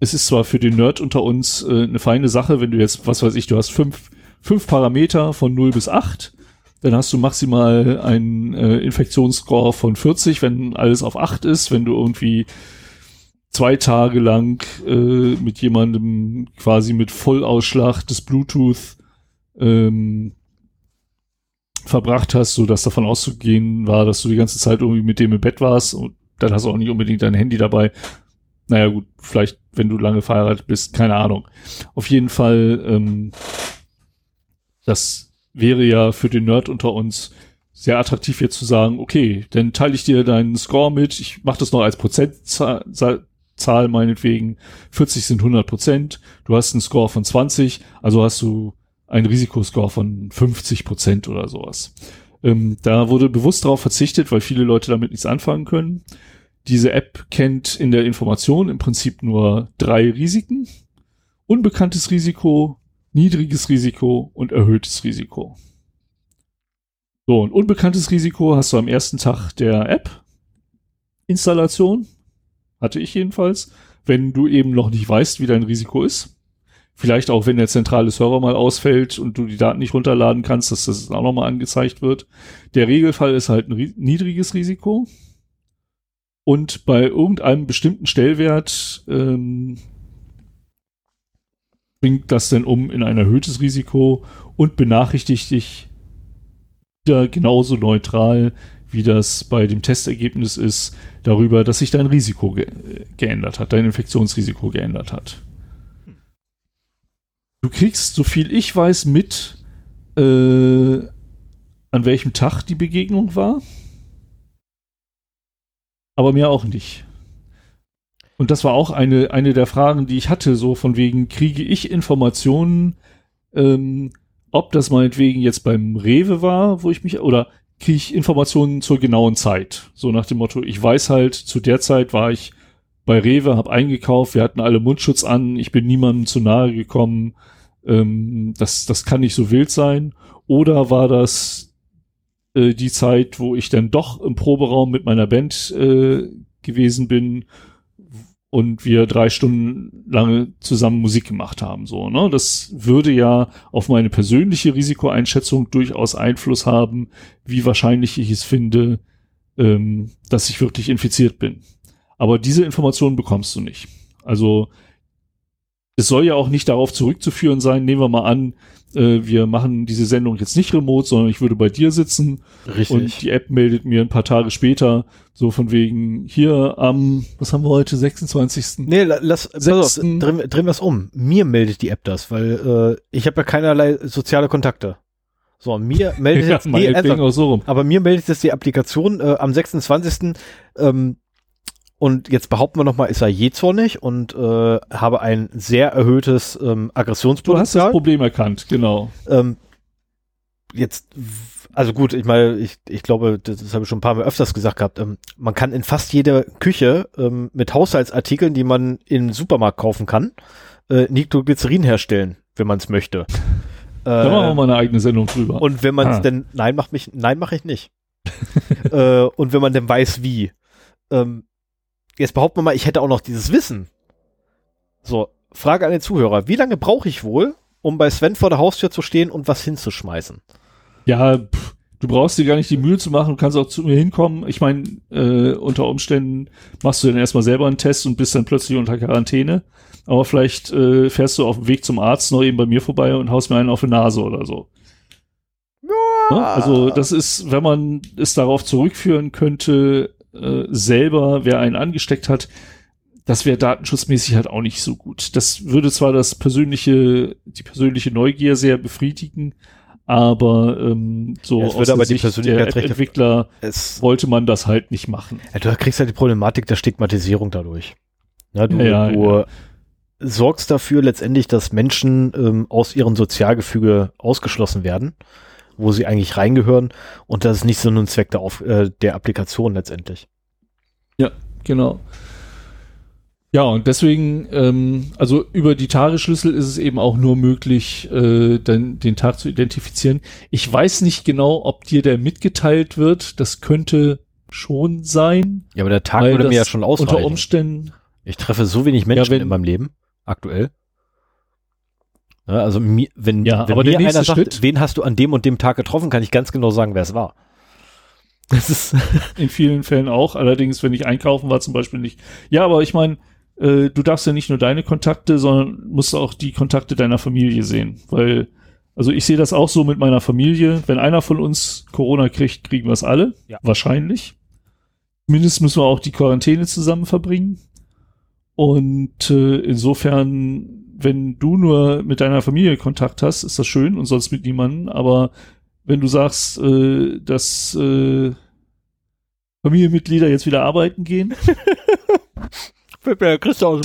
es ist zwar für den Nerd unter uns äh, eine feine Sache, wenn du jetzt, was weiß ich, du hast fünf, fünf Parameter von 0 bis 8, dann hast du maximal einen äh, Infektionsscore von 40, wenn alles auf 8 ist, wenn du irgendwie zwei Tage lang äh, mit jemandem quasi mit Vollausschlag des Bluetooth ähm, verbracht hast, so dass davon auszugehen war, dass du die ganze Zeit irgendwie mit dem im Bett warst und dann hast du auch nicht unbedingt dein Handy dabei. Naja gut, vielleicht wenn du lange verheiratet bist, keine Ahnung. Auf jeden Fall, ähm, das wäre ja für den Nerd unter uns sehr attraktiv jetzt zu sagen, okay, dann teile ich dir deinen Score mit, ich mache das noch als Prozentzahl Zahl meinetwegen, 40 sind 100 Prozent, du hast einen Score von 20, also hast du einen Risikoscore von 50 Prozent oder sowas. Ähm, da wurde bewusst darauf verzichtet, weil viele Leute damit nichts anfangen können. Diese App kennt in der Information im Prinzip nur drei Risiken. Unbekanntes Risiko, niedriges Risiko und erhöhtes Risiko. So, ein unbekanntes Risiko hast du am ersten Tag der App-Installation. Hatte ich jedenfalls. Wenn du eben noch nicht weißt, wie dein Risiko ist. Vielleicht auch, wenn der zentrale Server mal ausfällt und du die Daten nicht runterladen kannst, dass das auch nochmal angezeigt wird. Der Regelfall ist halt ein niedriges Risiko. Und bei irgendeinem bestimmten Stellwert ähm, bringt das denn um in ein erhöhtes Risiko und benachrichtigt dich wieder genauso neutral, wie das bei dem Testergebnis ist, darüber, dass sich dein Risiko ge geändert hat, dein Infektionsrisiko geändert hat. Du kriegst, so viel ich weiß, mit, äh, an welchem Tag die Begegnung war. Aber mir auch nicht. Und das war auch eine, eine der Fragen, die ich hatte, so von wegen, kriege ich Informationen, ähm, ob das meinetwegen jetzt beim Rewe war, wo ich mich, oder kriege ich Informationen zur genauen Zeit. So nach dem Motto, ich weiß halt, zu der Zeit war ich bei Rewe, habe eingekauft, wir hatten alle Mundschutz an, ich bin niemandem zu nahe gekommen. Ähm, das, das kann nicht so wild sein. Oder war das äh, die Zeit, wo ich dann doch im Proberaum mit meiner Band äh, gewesen bin und wir drei Stunden lange zusammen Musik gemacht haben. So, ne? Das würde ja auf meine persönliche Risikoeinschätzung durchaus Einfluss haben, wie wahrscheinlich ich es finde, ähm, dass ich wirklich infiziert bin. Aber diese Informationen bekommst du nicht. Also es soll ja auch nicht darauf zurückzuführen sein, nehmen wir mal an, äh, wir machen diese Sendung jetzt nicht remote, sondern ich würde bei dir sitzen Richtig. und die App meldet mir ein paar Tage später so von wegen hier am, was haben wir heute, 26. Nee, lass, pass auf, drehen, drehen wir es um. Mir meldet die App das, weil äh, ich habe ja keinerlei soziale Kontakte. So, mir (laughs) meldet ja, jetzt, nee, also, so rum. aber mir meldet jetzt die Applikation äh, am 26. Ähm, und jetzt behaupten wir nochmal, ist er je zornig und äh, habe ein sehr erhöhtes ähm, Aggressionspotenzial. Du hast das Problem erkannt, genau. Ähm, jetzt, also gut, ich meine, ich, ich glaube, das, das habe ich schon ein paar Mal öfters gesagt gehabt, ähm, man kann in fast jeder Küche ähm, mit Haushaltsartikeln, die man im Supermarkt kaufen kann, äh, Nitroglycerin herstellen, wenn man es möchte. (laughs) Da machen wir mal eine eigene Sendung drüber. Und wenn man es ah. denn, nein, mach mich, nein, mache ich nicht. (laughs) äh, und wenn man denn weiß, wie. Ähm, jetzt behaupten wir mal, ich hätte auch noch dieses Wissen. So, Frage an den Zuhörer. Wie lange brauche ich wohl, um bei Sven vor der Haustür zu stehen und was hinzuschmeißen? Ja, pff, Du brauchst dir gar nicht die Mühe zu machen, du kannst auch zu mir hinkommen. Ich meine, äh, unter Umständen machst du dann erstmal selber einen Test und bist dann plötzlich unter Quarantäne. Aber vielleicht äh, fährst du auf dem Weg zum Arzt noch eben bei mir vorbei und haust mir einen auf die Nase oder so. Ja. Also das ist, wenn man es darauf zurückführen könnte, äh, selber, wer einen angesteckt hat, das wäre datenschutzmäßig halt auch nicht so gut. Das würde zwar das persönliche, die persönliche Neugier sehr befriedigen, aber ähm, so ja, aus aber Sicht der Entwickler wollte man das halt nicht machen. Ja, du kriegst halt die Problematik der Stigmatisierung dadurch. Ja, du, ja, du sorgst dafür letztendlich, dass Menschen ähm, aus ihrem Sozialgefüge ausgeschlossen werden, wo sie eigentlich reingehören und das ist nicht so ein Zweck der, Auf äh, der Applikation letztendlich. Ja, genau. Ja, und deswegen, ähm, also über die Tagesschlüssel ist es eben auch nur möglich, äh, den, den Tag zu identifizieren. Ich weiß nicht genau, ob dir der mitgeteilt wird. Das könnte schon sein. Ja, aber der Tag würde mir ja schon ausreichen. Unter Umständen. Ich treffe so wenig Menschen ja, wenn, in meinem Leben, aktuell. Ja, also wenn, ja, wenn mir einer sagt, Schritt, wen hast du an dem und dem Tag getroffen, kann ich ganz genau sagen, wer es war. Das ist (laughs) in vielen Fällen auch. Allerdings, wenn ich einkaufen war, zum Beispiel nicht. Ja, aber ich meine, äh, du darfst ja nicht nur deine Kontakte, sondern musst auch die Kontakte deiner Familie sehen. Weil, also ich sehe das auch so mit meiner Familie. Wenn einer von uns Corona kriegt, kriegen wir es alle. Ja. Wahrscheinlich. Mindestens müssen wir auch die Quarantäne zusammen verbringen. Und äh, insofern, wenn du nur mit deiner Familie Kontakt hast, ist das schön und sonst mit niemandem. Aber wenn du sagst, äh, dass äh, Familienmitglieder jetzt wieder arbeiten gehen, (laughs)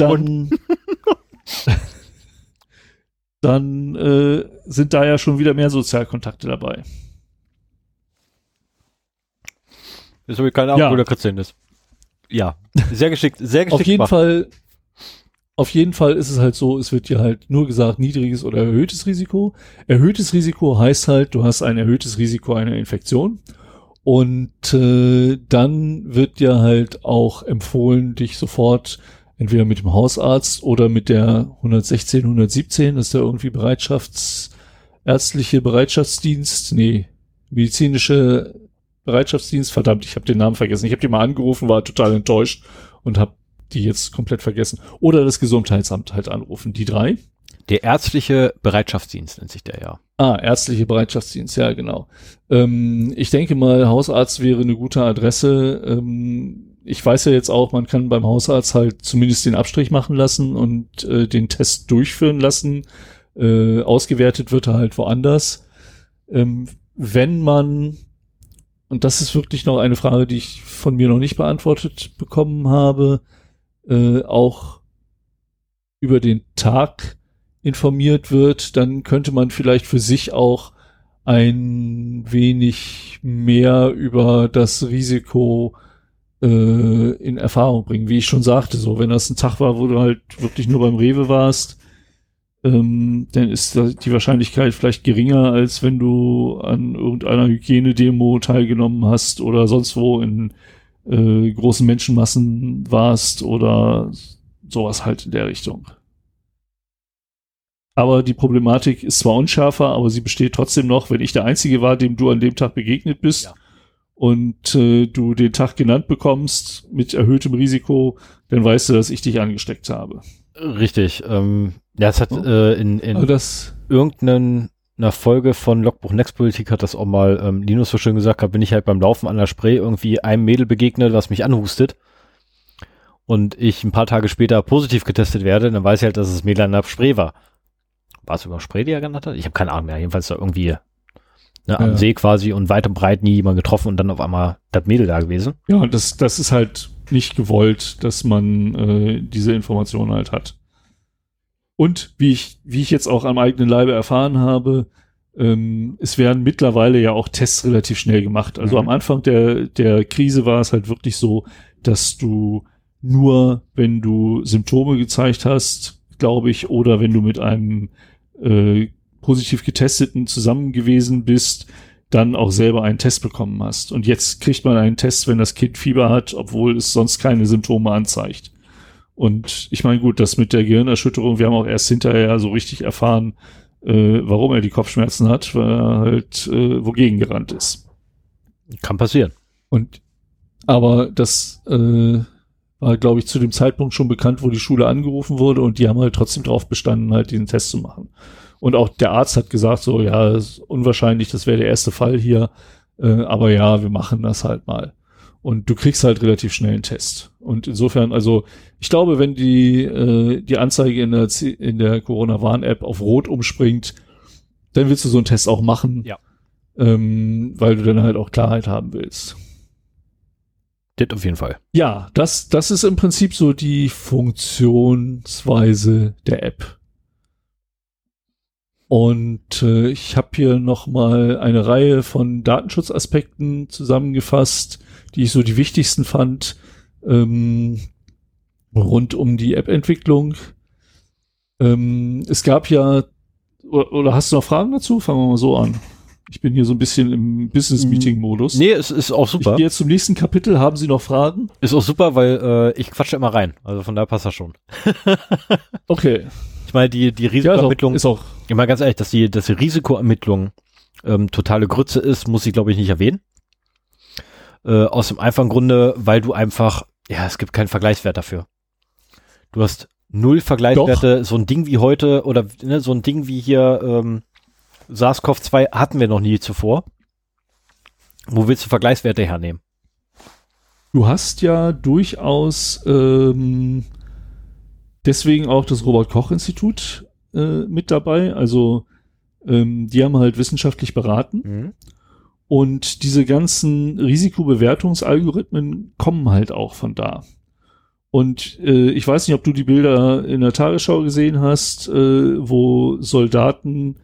Mund. (laughs) dann äh, sind da ja schon wieder mehr Sozialkontakte dabei. Jetzt habe ich keine Ahnung, ja. wo der Christian ist. Ja, sehr geschickt, sehr geschickt. Auf jeden machen. Fall, auf jeden Fall ist es halt so, es wird dir halt nur gesagt, niedriges oder erhöhtes Risiko. Erhöhtes Risiko heißt halt, du hast ein erhöhtes Risiko einer Infektion. Und äh, dann wird dir halt auch empfohlen, dich sofort entweder mit dem Hausarzt oder mit der 116, 117, das ist der irgendwie Bereitschafts, ärztliche Bereitschaftsdienst, nee, medizinische Bereitschaftsdienst, verdammt, ich habe den Namen vergessen. Ich habe die mal angerufen, war total enttäuscht und habe die jetzt komplett vergessen. Oder das Gesundheitsamt halt anrufen, die drei. Der ärztliche Bereitschaftsdienst nennt sich der ja. Ah, ärztliche Bereitschaftsdienst, ja, genau. Ähm, ich denke mal, Hausarzt wäre eine gute Adresse. Ähm, ich weiß ja jetzt auch, man kann beim Hausarzt halt zumindest den Abstrich machen lassen und äh, den Test durchführen lassen. Äh, ausgewertet wird er halt woanders. Ähm, wenn man, und das ist wirklich noch eine Frage, die ich von mir noch nicht beantwortet bekommen habe, äh, auch über den Tag informiert wird, dann könnte man vielleicht für sich auch ein wenig mehr über das Risiko äh, in Erfahrung bringen. Wie ich schon sagte, so, wenn das ein Tag war, wo du halt wirklich nur beim Rewe warst, ähm, dann ist die Wahrscheinlichkeit vielleicht geringer, als wenn du an irgendeiner Hygienedemo teilgenommen hast oder sonst wo in äh, großen Menschenmassen warst oder sowas halt in der Richtung. Aber die Problematik ist zwar unschärfer, aber sie besteht trotzdem noch, wenn ich der Einzige war, dem du an dem Tag begegnet bist ja. und äh, du den Tag genannt bekommst mit erhöhtem Risiko, dann weißt du, dass ich dich angesteckt habe. Richtig. Ähm, ja, es hat äh, in, in irgendeiner Folge von Logbuch Nextpolitik hat das auch mal ähm, Linus so schön gesagt, hab, bin ich halt beim Laufen an der Spree irgendwie einem Mädel begegnet, was mich anhustet und ich ein paar Tage später positiv getestet werde, dann weiß ich halt, dass es Mädel an der Spree war war es über Spree, die er genannt hat? Ich habe keine Ahnung mehr. Jedenfalls da irgendwie ne, am ja. See quasi und weit und breit nie jemand getroffen und dann auf einmal das Mädel da gewesen. Ja, das, das ist halt nicht gewollt, dass man äh, diese Informationen halt hat. Und wie ich, wie ich jetzt auch am eigenen Leibe erfahren habe, ähm, es werden mittlerweile ja auch Tests relativ schnell gemacht. Also mhm. am Anfang der, der Krise war es halt wirklich so, dass du nur, wenn du Symptome gezeigt hast, glaube ich, oder wenn du mit einem äh, positiv getesteten zusammen gewesen bist, dann auch selber einen Test bekommen hast. Und jetzt kriegt man einen Test, wenn das Kind Fieber hat, obwohl es sonst keine Symptome anzeigt. Und ich meine, gut, das mit der Gehirnerschütterung, wir haben auch erst hinterher so richtig erfahren, äh, warum er die Kopfschmerzen hat, weil er halt äh, wogegen gerannt ist. Kann passieren. Und aber das äh, war, glaube ich, zu dem Zeitpunkt schon bekannt, wo die Schule angerufen wurde und die haben halt trotzdem drauf bestanden, halt diesen Test zu machen. Und auch der Arzt hat gesagt, so, ja, ist unwahrscheinlich, das wäre der erste Fall hier, äh, aber ja, wir machen das halt mal. Und du kriegst halt relativ schnell einen Test. Und insofern, also ich glaube, wenn die, äh, die Anzeige in der, in der Corona-Warn-App auf Rot umspringt, dann willst du so einen Test auch machen. Ja. Ähm, weil du dann halt auch Klarheit haben willst. Das auf jeden Fall. Ja, das, das ist im Prinzip so die Funktionsweise der App. Und äh, ich habe hier noch mal eine Reihe von Datenschutzaspekten zusammengefasst, die ich so die wichtigsten fand ähm, rund um die App-Entwicklung. Ähm, es gab ja oder, oder hast du noch Fragen dazu? Fangen wir mal so an. Ich bin hier so ein bisschen im Business-Meeting-Modus. Nee, es ist auch super. Ich gehe jetzt zum nächsten Kapitel. Haben Sie noch Fragen? Ist auch super, weil äh, ich quatsche immer rein. Also von daher passt das schon. (laughs) okay. Ich meine, die, die Risikoermittlung, ja, ist auch. Ich meine ganz ehrlich, dass die, dass die Risikoermittlung ähm, totale Grütze ist, muss ich glaube ich nicht erwähnen. Äh, aus dem einfachen Grunde, weil du einfach, ja, es gibt keinen Vergleichswert dafür. Du hast null Vergleichswerte, Doch. so ein Ding wie heute oder ne, so ein Ding wie hier ähm, SARS-CoV-2 hatten wir noch nie zuvor. Wo willst du Vergleichswerte hernehmen? Du hast ja durchaus ähm, deswegen auch das Robert-Koch-Institut äh, mit dabei. Also ähm, die haben halt wissenschaftlich beraten. Mhm. Und diese ganzen Risikobewertungsalgorithmen kommen halt auch von da. Und äh, ich weiß nicht, ob du die Bilder in der Tagesschau gesehen hast, äh, wo Soldaten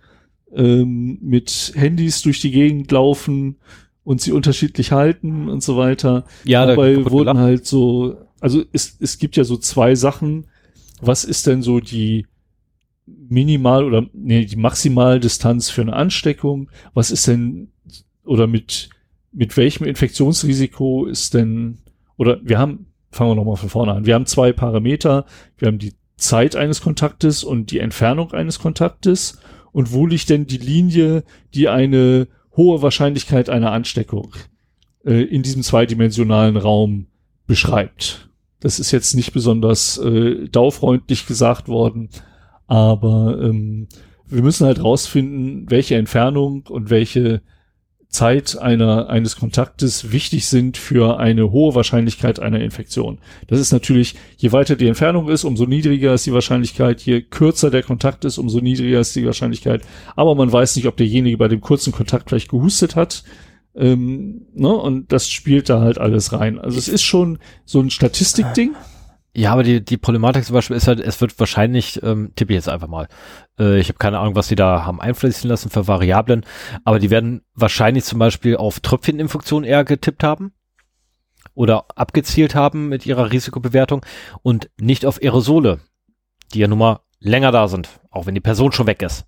ähm, mit Handys durch die Gegend laufen und sie unterschiedlich halten und so weiter. Ja, dabei wurden gelacht. halt so, also es, es gibt ja so zwei Sachen. Was ist denn so die minimal oder nee, die Maximaldistanz für eine Ansteckung? Was ist denn oder mit mit welchem Infektionsrisiko ist denn oder wir haben fangen wir nochmal von vorne an. Wir haben zwei Parameter. Wir haben die Zeit eines Kontaktes und die Entfernung eines Kontaktes und wo liegt denn die Linie, die eine hohe Wahrscheinlichkeit einer Ansteckung äh, in diesem zweidimensionalen Raum beschreibt. Das ist jetzt nicht besonders äh, daufreundlich gesagt worden, aber ähm, wir müssen halt rausfinden, welche Entfernung und welche Zeit einer, eines Kontaktes wichtig sind für eine hohe Wahrscheinlichkeit einer Infektion. Das ist natürlich, je weiter die Entfernung ist, umso niedriger ist die Wahrscheinlichkeit, je kürzer der Kontakt ist, umso niedriger ist die Wahrscheinlichkeit. Aber man weiß nicht, ob derjenige bei dem kurzen Kontakt vielleicht gehustet hat. Ähm, ne? Und das spielt da halt alles rein. Also es ist schon so ein Statistikding. Ja, aber die, die Problematik zum Beispiel ist halt, es wird wahrscheinlich, ähm, tippe ich jetzt einfach mal, äh, ich habe keine Ahnung, was sie da haben einfließen lassen für Variablen, aber die werden wahrscheinlich zum Beispiel auf Tröpfcheninfektion eher getippt haben oder abgezielt haben mit ihrer Risikobewertung und nicht auf Aerosole, die ja nun mal länger da sind, auch wenn die Person schon weg ist.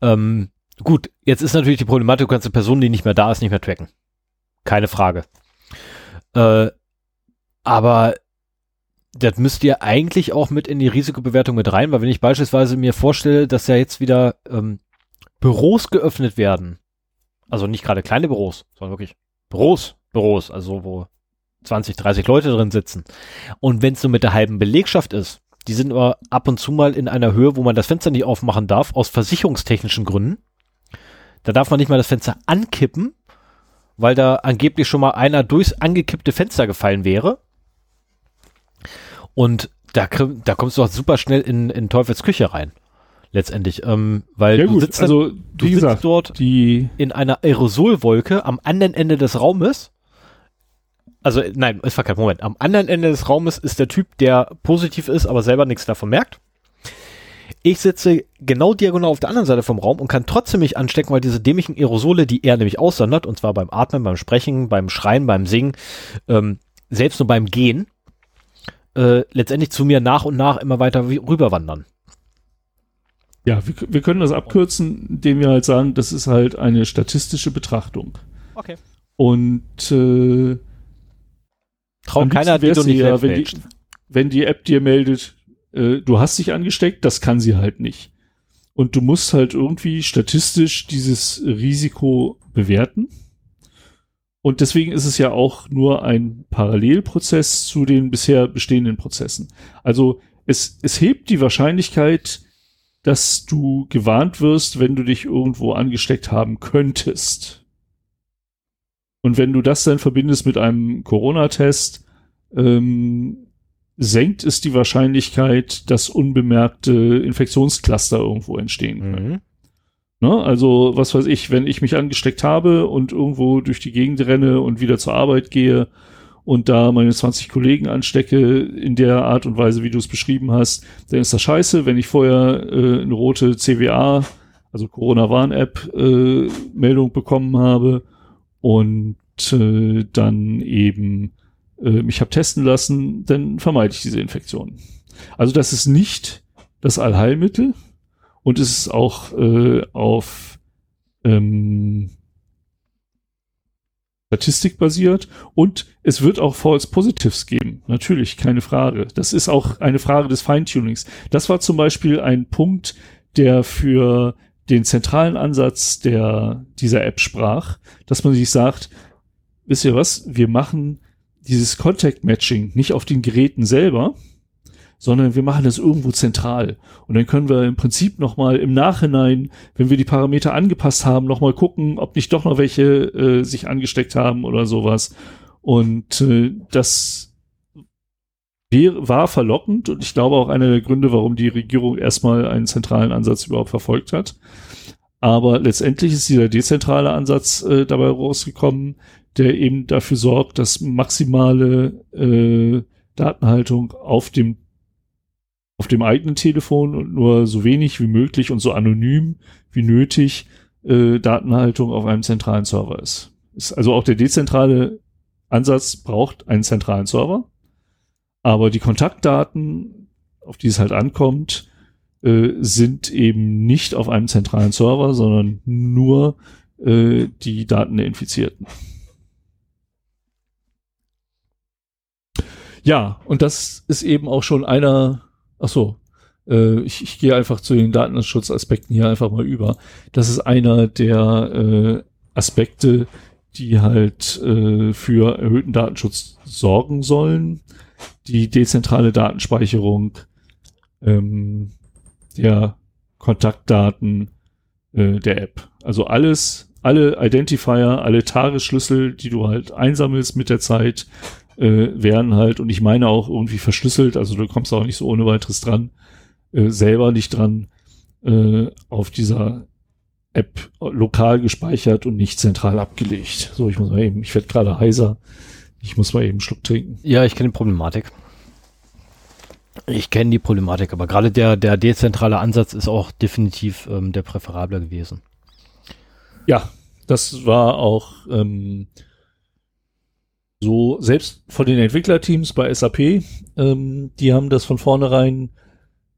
Ähm, gut, jetzt ist natürlich die Problematik, du kannst eine Person, die nicht mehr da ist, nicht mehr tracken. Keine Frage. Äh, aber das müsst ihr eigentlich auch mit in die Risikobewertung mit rein, weil wenn ich beispielsweise mir vorstelle, dass ja jetzt wieder ähm, Büros geöffnet werden, also nicht gerade kleine Büros, sondern wirklich Büros, Büros, also wo 20, 30 Leute drin sitzen. Und wenn es nur mit der halben Belegschaft ist, die sind aber ab und zu mal in einer Höhe, wo man das Fenster nicht aufmachen darf, aus versicherungstechnischen Gründen. Da darf man nicht mal das Fenster ankippen, weil da angeblich schon mal einer durchs angekippte Fenster gefallen wäre. Und da, da kommst du auch super schnell in, in Teufels Küche rein. Letztendlich, ähm, weil ja, du sitzt, also, du sitzt gesagt, dort die in einer Aerosolwolke am anderen Ende des Raumes. Also, nein, ist verkehrt, Moment. Am anderen Ende des Raumes ist der Typ, der positiv ist, aber selber nichts davon merkt. Ich sitze genau diagonal auf der anderen Seite vom Raum und kann trotzdem mich anstecken, weil diese dämlichen Aerosole, die er nämlich aussondert, und zwar beim Atmen, beim Sprechen, beim Schreien, beim Singen, ähm, selbst nur beim Gehen, äh, letztendlich zu mir nach und nach immer weiter rüberwandern. Ja, wir, wir können das abkürzen, indem wir halt sagen, das ist halt eine statistische Betrachtung. Okay. Und äh, Traut keiner, die du nicht ja, wenn, die, wenn die App dir meldet, äh, du hast dich angesteckt, das kann sie halt nicht. Und du musst halt irgendwie statistisch dieses Risiko bewerten. Und deswegen ist es ja auch nur ein Parallelprozess zu den bisher bestehenden Prozessen. Also es, es hebt die Wahrscheinlichkeit, dass du gewarnt wirst, wenn du dich irgendwo angesteckt haben könntest. Und wenn du das dann verbindest mit einem Corona-Test, ähm, senkt es die Wahrscheinlichkeit, dass unbemerkte Infektionscluster irgendwo entstehen können. Mhm. Ne? Also, was weiß ich, wenn ich mich angesteckt habe und irgendwo durch die Gegend renne und wieder zur Arbeit gehe und da meine 20 Kollegen anstecke in der Art und Weise, wie du es beschrieben hast, dann ist das scheiße. Wenn ich vorher äh, eine rote CWA, also Corona-Warn-App, äh, Meldung bekommen habe und äh, dann eben äh, mich habe testen lassen, dann vermeide ich diese Infektion. Also das ist nicht das Allheilmittel und es ist auch äh, auf ähm, Statistik basiert und es wird auch False Positives geben. Natürlich, keine Frage. Das ist auch eine Frage des Feintunings. Das war zum Beispiel ein Punkt, der für den zentralen Ansatz der, dieser App sprach, dass man sich sagt, wisst ihr was, wir machen dieses Contact Matching nicht auf den Geräten selber, sondern wir machen das irgendwo zentral. Und dann können wir im Prinzip nochmal im Nachhinein, wenn wir die Parameter angepasst haben, nochmal gucken, ob nicht doch noch welche äh, sich angesteckt haben oder sowas. Und äh, das war verlockend und ich glaube auch einer der Gründe, warum die Regierung erstmal einen zentralen Ansatz überhaupt verfolgt hat. Aber letztendlich ist dieser dezentrale Ansatz äh, dabei rausgekommen, der eben dafür sorgt, dass maximale äh, Datenhaltung auf dem auf dem eigenen Telefon und nur so wenig wie möglich und so anonym wie nötig äh, Datenhaltung auf einem zentralen Server ist. ist. Also auch der dezentrale Ansatz braucht einen zentralen Server, aber die Kontaktdaten, auf die es halt ankommt, äh, sind eben nicht auf einem zentralen Server, sondern nur äh, die Daten der Infizierten. Ja, und das ist eben auch schon einer, ach so, äh, ich, ich gehe einfach zu den Datenschutzaspekten hier einfach mal über. Das ist einer der äh, Aspekte, die halt äh, für erhöhten Datenschutz sorgen sollen. Die dezentrale Datenspeicherung ähm, der Kontaktdaten äh, der App. Also alles, alle Identifier, alle Tagesschlüssel, die du halt einsammelst mit der Zeit, äh, werden halt, und ich meine auch irgendwie verschlüsselt, also du kommst auch nicht so ohne weiteres dran, äh, selber nicht dran, äh, auf dieser App lokal gespeichert und nicht zentral abgelegt. So, ich muss mal eben, ich werde gerade heiser. Ich muss mal eben einen Schluck trinken. Ja, ich kenne die Problematik. Ich kenne die Problematik, aber gerade der, der dezentrale Ansatz ist auch definitiv ähm, der präferable gewesen. Ja, das war auch ähm, so selbst von den Entwicklerteams bei SAP, ähm, die haben das von vornherein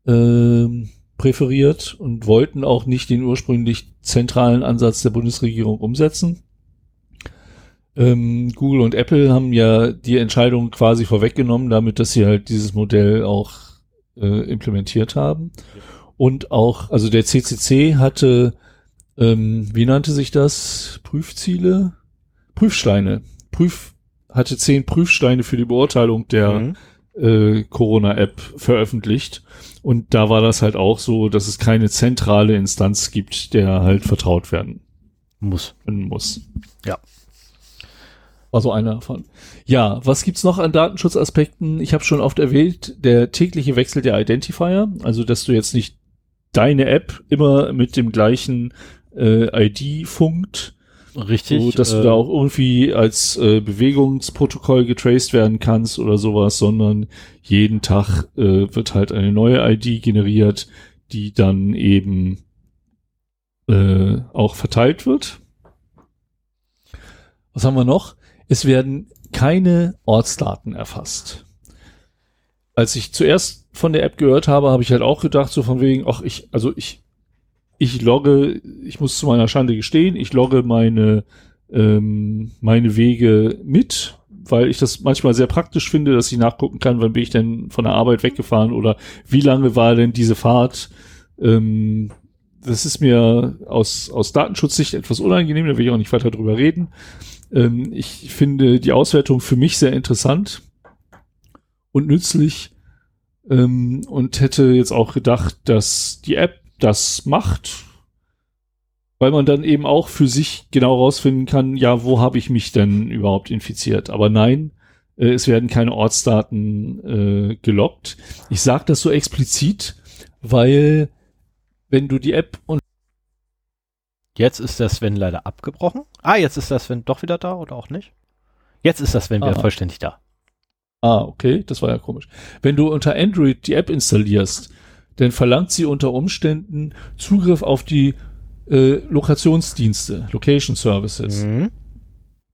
ähm, präferiert und wollten auch nicht den ursprünglich zentralen Ansatz der Bundesregierung umsetzen. Ähm, Google und Apple haben ja die Entscheidung quasi vorweggenommen, damit, dass sie halt dieses Modell auch äh, implementiert haben. Und auch, also der CCC hatte, ähm, wie nannte sich das? Prüfziele? Prüfsteine. Prüf, hatte zehn Prüfsteine für die Beurteilung der mhm. äh, Corona-App veröffentlicht. Und da war das halt auch so, dass es keine zentrale Instanz gibt, der halt vertraut werden muss. muss. Ja. War so einer davon. Ja, was gibt's noch an Datenschutzaspekten? Ich habe schon oft erwähnt, der tägliche Wechsel der Identifier, also dass du jetzt nicht deine App immer mit dem gleichen äh, ID funkt, Richtig. So, dass äh, du da auch irgendwie als äh, Bewegungsprotokoll getraced werden kannst oder sowas, sondern jeden Tag äh, wird halt eine neue ID generiert, die dann eben äh, auch verteilt wird. Was haben wir noch? Es werden keine Ortsdaten erfasst. Als ich zuerst von der App gehört habe, habe ich halt auch gedacht, so von wegen, ach, ich, also ich ich logge, ich muss zu meiner Schande gestehen, ich logge meine, ähm, meine Wege mit, weil ich das manchmal sehr praktisch finde, dass ich nachgucken kann, wann bin ich denn von der Arbeit weggefahren oder wie lange war denn diese Fahrt. Ähm, das ist mir aus, aus Datenschutzsicht etwas unangenehm, da will ich auch nicht weiter drüber reden. Ähm, ich finde die Auswertung für mich sehr interessant und nützlich ähm, und hätte jetzt auch gedacht, dass die App das macht, weil man dann eben auch für sich genau rausfinden kann, ja, wo habe ich mich denn überhaupt infiziert? Aber nein, äh, es werden keine Ortsdaten äh, gelockt. Ich sage das so explizit, weil wenn du die App und Jetzt ist der Sven leider abgebrochen. Ah, jetzt ist der Sven doch wieder da oder auch nicht? Jetzt ist das Sven wieder vollständig da. Ah, okay, das war ja komisch. Wenn du unter Android die App installierst, dann verlangt sie unter Umständen Zugriff auf die äh, Lokationsdienste, Location Services. Mhm.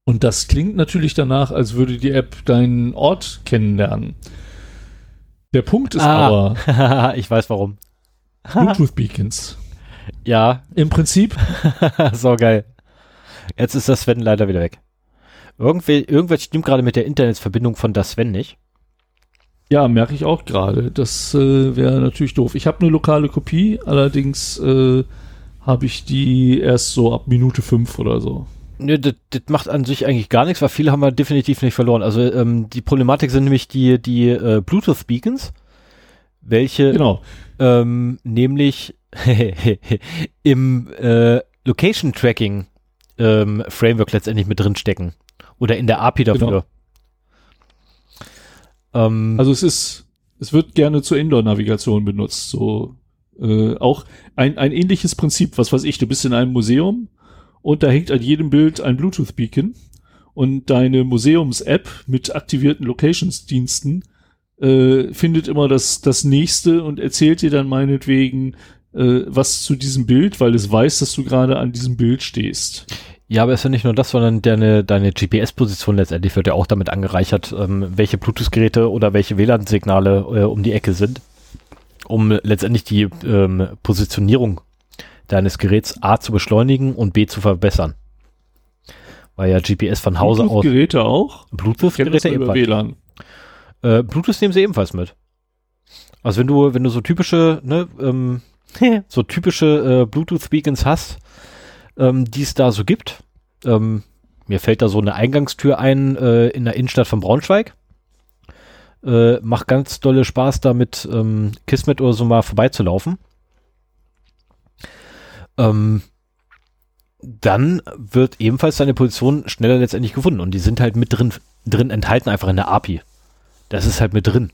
Und das klingt natürlich danach, als würde die App deinen Ort kennenlernen. Der Punkt ist ah. aber. (laughs) ich weiß warum. (laughs) Bluetooth Beacons. Ja. Im Prinzip. (laughs) so geil. Jetzt ist das Sven leider wieder weg. Irgendwie, irgendwas stimmt gerade mit der Internetverbindung von das Sven nicht. Ja, merke ich auch gerade. Das äh, wäre natürlich doof. Ich habe eine lokale Kopie, allerdings äh, habe ich die erst so ab Minute fünf oder so. Nö, das, das macht an sich eigentlich gar nichts, weil viele haben wir definitiv nicht verloren. Also ähm, die Problematik sind nämlich die, die äh, Bluetooth-Beacons, welche genau. ähm, nämlich (laughs) im äh, Location Tracking ähm, Framework letztendlich mit drin stecken. Oder in der API dafür. Genau. Ähm, also es ist, es wird gerne zur Indoor-Navigation benutzt. So äh, auch ein, ein ähnliches Prinzip, was weiß ich, du bist in einem Museum und da hängt an jedem Bild ein Bluetooth-Beacon und deine Museums-App mit aktivierten Locations-Diensten äh, findet immer das, das nächste und erzählt dir dann meinetwegen, äh, was zu diesem Bild, weil es weiß, dass du gerade an diesem Bild stehst. Ja, aber es ist ja nicht nur das, sondern deine, deine GPS-Position letztendlich wird ja auch damit angereichert, ähm, welche Bluetooth-Geräte oder welche WLAN-Signale äh, um die Ecke sind, um letztendlich die ähm, Positionierung deines Geräts A zu beschleunigen und B zu verbessern. Weil ja GPS von Hause Bluetooth aus. Bluetooth-Geräte auch? Bluetooth-Geräte ebenfalls. WLAN. Äh, Bluetooth nehmen sie ebenfalls mit. Also wenn du, wenn du so typische, ne, ähm, (laughs) so typische äh, Bluetooth-Beacons hast, ähm, die es da so gibt. Ähm, mir fällt da so eine Eingangstür ein äh, in der Innenstadt von Braunschweig. Äh, macht ganz dolle Spaß, da mit ähm, Kismet oder so mal vorbeizulaufen. Ähm, dann wird ebenfalls deine Position schneller letztendlich gefunden und die sind halt mit drin, drin enthalten, einfach in der API. Das ist halt mit drin.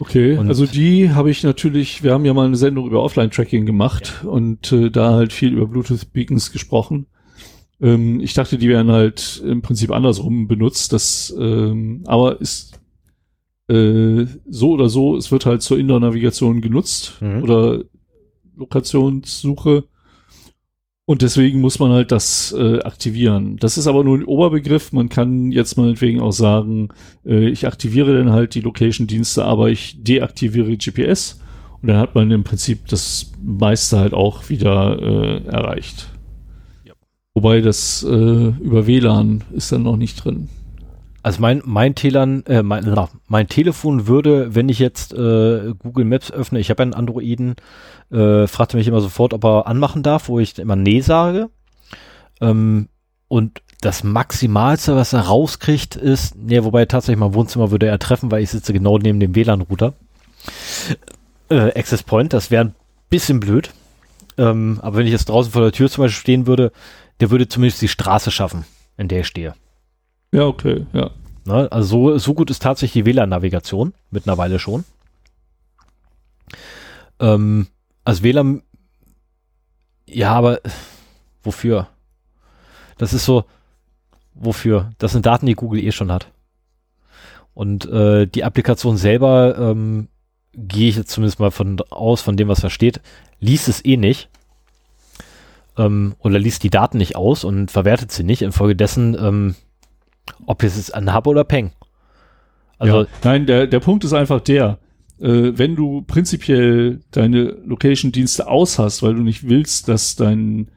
Okay, und also die habe ich natürlich, wir haben ja mal eine Sendung über Offline-Tracking gemacht ja. und äh, da halt viel über Bluetooth-Beacons gesprochen. Ähm, ich dachte, die werden halt im Prinzip andersrum benutzt, das, ähm, aber ist äh, so oder so, es wird halt zur Indoor-Navigation genutzt mhm. oder Lokationssuche und deswegen muss man halt das äh, aktivieren. Das ist aber nur ein Oberbegriff. Man kann jetzt meinetwegen auch sagen, äh, ich aktiviere dann halt die Location-Dienste, aber ich deaktiviere GPS. Und dann hat man im Prinzip das meiste halt auch wieder äh, erreicht. Ja. Wobei das äh, über WLAN ist dann noch nicht drin. Also mein, mein, Telan, äh, mein, mein Telefon würde, wenn ich jetzt äh, Google Maps öffne, ich habe einen Androiden, äh, fragte mich immer sofort, ob er anmachen darf, wo ich immer Nee sage. Ähm, und das Maximalste, was er rauskriegt, ist, nee, wobei tatsächlich mein Wohnzimmer würde er treffen, weil ich sitze genau neben dem WLAN-Router. Äh, Access Point, das wäre ein bisschen blöd. Ähm, aber wenn ich jetzt draußen vor der Tür zum Beispiel stehen würde, der würde zumindest die Straße schaffen, in der ich stehe. Ja, okay, ja. Ne, also so, so gut ist tatsächlich die WLAN-Navigation, mittlerweile schon. Ähm, also WLAN, ja, aber wofür? Das ist so, wofür? Das sind Daten, die Google eh schon hat. Und äh, die Applikation selber, ähm, gehe ich jetzt zumindest mal von aus, von dem, was da steht, liest es eh nicht. Ähm, oder liest die Daten nicht aus und verwertet sie nicht. Infolgedessen, ähm, ob es ist ein Hub oder Peng. Also, ja, nein, der, der Punkt ist einfach der, äh, wenn du prinzipiell deine Location-Dienste aus hast, weil du nicht willst, dass dein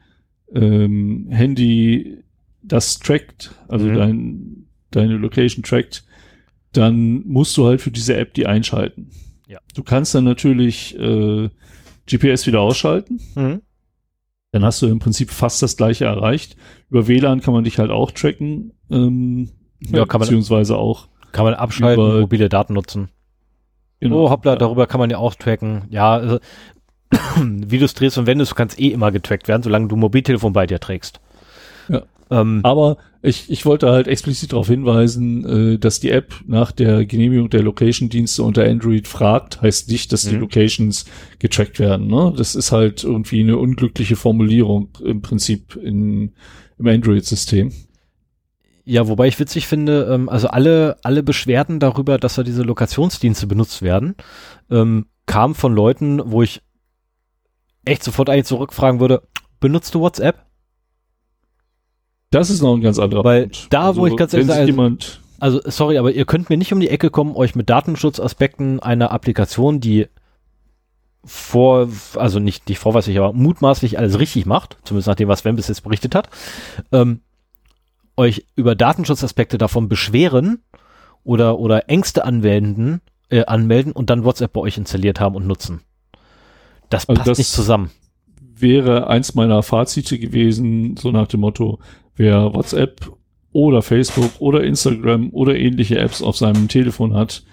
ähm, Handy das trackt, also mhm. dein, deine Location trackt, dann musst du halt für diese App die einschalten. Ja. Du kannst dann natürlich äh, GPS wieder ausschalten. Mhm. Dann hast du im Prinzip fast das gleiche erreicht. Über WLAN kann man dich halt auch tracken, ähm, ja, kann man, beziehungsweise auch. Kann man abschalten, über, mobile Daten nutzen. Genau. Oh, hoppla, darüber kann man ja auch tracken. Ja, also, (clears throat) wie du es drehst und wendest, du kannst eh immer getrackt werden, solange du Mobiltelefon bei dir trägst. Ja. Ähm, Aber ich, ich wollte halt explizit darauf hinweisen, äh, dass die App nach der Genehmigung der Location-Dienste unter Android fragt, heißt nicht, dass die mhm. Locations getrackt werden. Ne? Das ist halt irgendwie eine unglückliche Formulierung im Prinzip in, im Android-System. Ja, wobei ich witzig finde, ähm, also alle, alle Beschwerden darüber, dass da diese Lokationsdienste benutzt werden, ähm, kamen von Leuten, wo ich echt sofort eigentlich zurückfragen würde, benutzt du WhatsApp? Das ist noch ein ganz anderer Weil Punkt. da, also, wo ich ganz ehrlich sage, also sorry, aber ihr könnt mir nicht um die Ecke kommen, euch mit Datenschutzaspekten einer Applikation, die vor, also nicht, nicht vorweislich, aber mutmaßlich alles richtig macht, zumindest nach dem, was Sven bis jetzt berichtet hat, ähm, euch über Datenschutzaspekte davon beschweren oder, oder Ängste anwenden, äh, anmelden und dann WhatsApp bei euch installiert haben und nutzen. Das also passt das nicht zusammen. Wäre eins meiner Fazite gewesen, so nach dem Motto, wer WhatsApp oder Facebook oder Instagram oder ähnliche Apps auf seinem Telefon hat,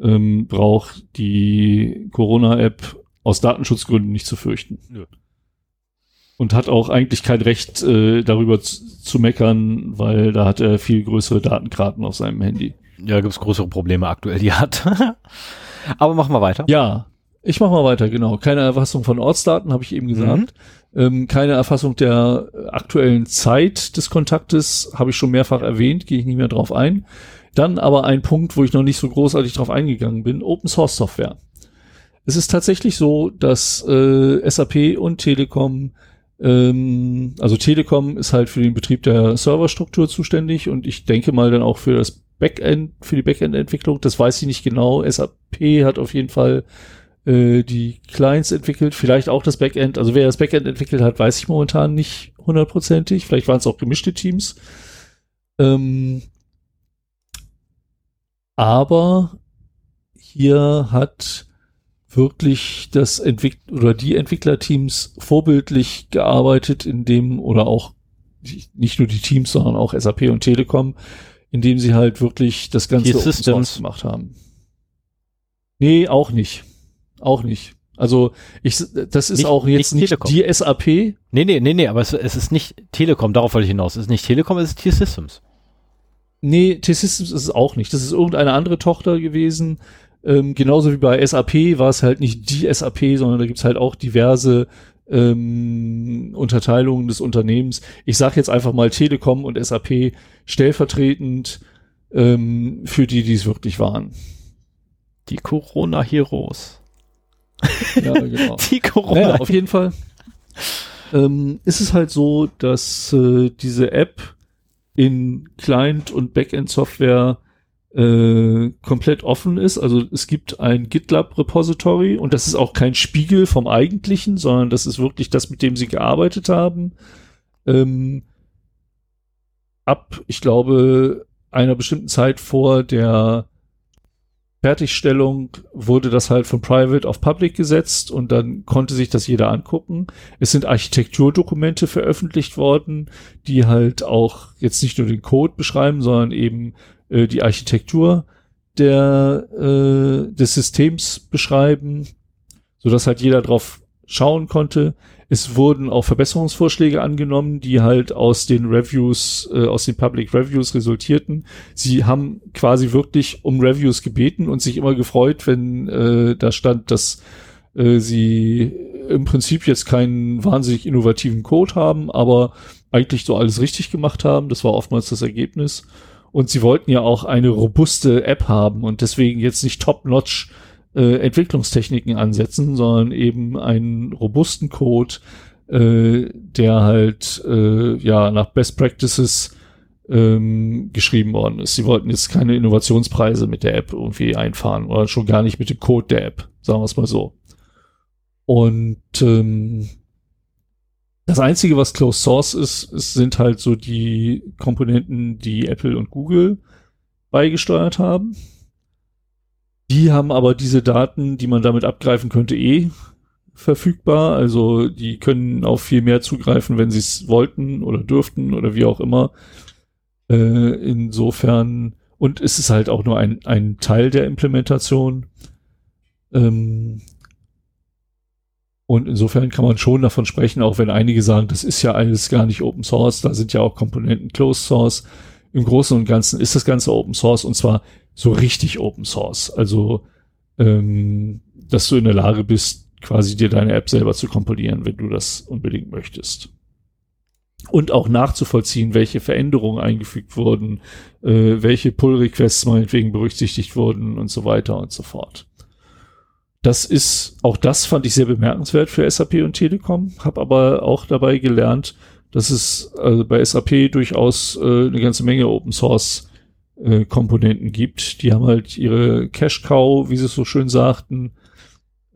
ähm, braucht die Corona-App aus Datenschutzgründen nicht zu fürchten. Ja. Und hat auch eigentlich kein Recht, äh, darüber zu, zu, meckern, weil da hat er viel größere Datenkarten auf seinem Handy. Ja, gibt's größere Probleme aktuell, die hat. (laughs) Aber machen wir weiter. Ja, ich mach mal weiter, genau. Keine Erfassung von Ortsdaten, habe ich eben gesagt. Mhm. Ähm, keine Erfassung der aktuellen Zeit des Kontaktes, habe ich schon mehrfach erwähnt, gehe ich nicht mehr drauf ein. Dann aber ein Punkt, wo ich noch nicht so großartig drauf eingegangen bin, Open Source Software. Es ist tatsächlich so, dass äh, SAP und Telekom, ähm, also Telekom ist halt für den Betrieb der Serverstruktur zuständig und ich denke mal dann auch für das Backend, für die Backend-Entwicklung. Das weiß ich nicht genau. SAP hat auf jeden Fall äh, die Clients entwickelt, vielleicht auch das Backend. Also wer das Backend entwickelt hat, weiß ich momentan nicht hundertprozentig. Vielleicht waren es auch gemischte Teams. Ähm, aber hier hat wirklich das Entwick oder die Entwicklerteams vorbildlich gearbeitet, in dem oder auch nicht nur die Teams, sondern auch SAP und Telekom, indem sie halt wirklich das ganze gemacht haben. Nee, auch nicht. Auch nicht. Also ich, das ist nicht, auch jetzt nicht, nicht die SAP. Nee, nee, nee, nee, aber es, es, ist nicht Telekom, darauf wollte ich hinaus. Es ist nicht Telekom, es ist T-Systems. Nee, T-Systems ist es auch nicht. Das ist irgendeine andere Tochter gewesen. Ähm, genauso wie bei SAP war es halt nicht die SAP, sondern da gibt's halt auch diverse ähm, Unterteilungen des Unternehmens. Ich sage jetzt einfach mal Telekom und SAP stellvertretend ähm, für die, die es wirklich waren. Die Corona-Heroes. Ja, (laughs) genau. Die Corona. Naja, auf jeden Fall ähm, ist es halt so, dass äh, diese App in Client- und Backend-Software äh, komplett offen ist. Also es gibt ein GitLab-Repository und das ist auch kein Spiegel vom eigentlichen, sondern das ist wirklich das, mit dem sie gearbeitet haben. Ähm, ab, ich glaube, einer bestimmten Zeit vor der Fertigstellung wurde das halt von Private auf Public gesetzt und dann konnte sich das jeder angucken. Es sind Architekturdokumente veröffentlicht worden, die halt auch jetzt nicht nur den Code beschreiben, sondern eben äh, die Architektur der, äh, des Systems beschreiben, so dass halt jeder drauf schauen konnte. Es wurden auch Verbesserungsvorschläge angenommen, die halt aus den Reviews, äh, aus den Public Reviews resultierten. Sie haben quasi wirklich um Reviews gebeten und sich immer gefreut, wenn äh, da stand, dass äh, sie im Prinzip jetzt keinen wahnsinnig innovativen Code haben, aber eigentlich so alles richtig gemacht haben. Das war oftmals das Ergebnis. Und sie wollten ja auch eine robuste App haben und deswegen jetzt nicht top-notch äh, Entwicklungstechniken ansetzen, sondern eben einen robusten Code, äh, der halt äh, ja nach Best Practices ähm, geschrieben worden ist. Sie wollten jetzt keine Innovationspreise mit der App irgendwie einfahren oder schon gar nicht mit dem Code der App, sagen wir es mal so. Und ähm, das Einzige, was Closed Source ist, ist, sind halt so die Komponenten, die Apple und Google beigesteuert haben. Die haben aber diese Daten, die man damit abgreifen könnte, eh verfügbar. Also die können auf viel mehr zugreifen, wenn sie es wollten oder dürften oder wie auch immer. Äh, insofern, und es ist halt auch nur ein, ein Teil der Implementation. Ähm, und insofern kann man schon davon sprechen, auch wenn einige sagen, das ist ja alles gar nicht Open Source, da sind ja auch Komponenten Closed Source. Im Großen und Ganzen ist das Ganze Open Source und zwar so richtig Open Source. Also, ähm, dass du in der Lage bist, quasi dir deine App selber zu kompilieren, wenn du das unbedingt möchtest. Und auch nachzuvollziehen, welche Veränderungen eingefügt wurden, äh, welche Pull-Requests meinetwegen berücksichtigt wurden und so weiter und so fort. Das ist, auch das fand ich sehr bemerkenswert für SAP und Telekom, habe aber auch dabei gelernt, dass es also bei SAP durchaus äh, eine ganze Menge Open Source äh, Komponenten gibt. Die haben halt ihre Cash Cow, wie sie es so schön sagten,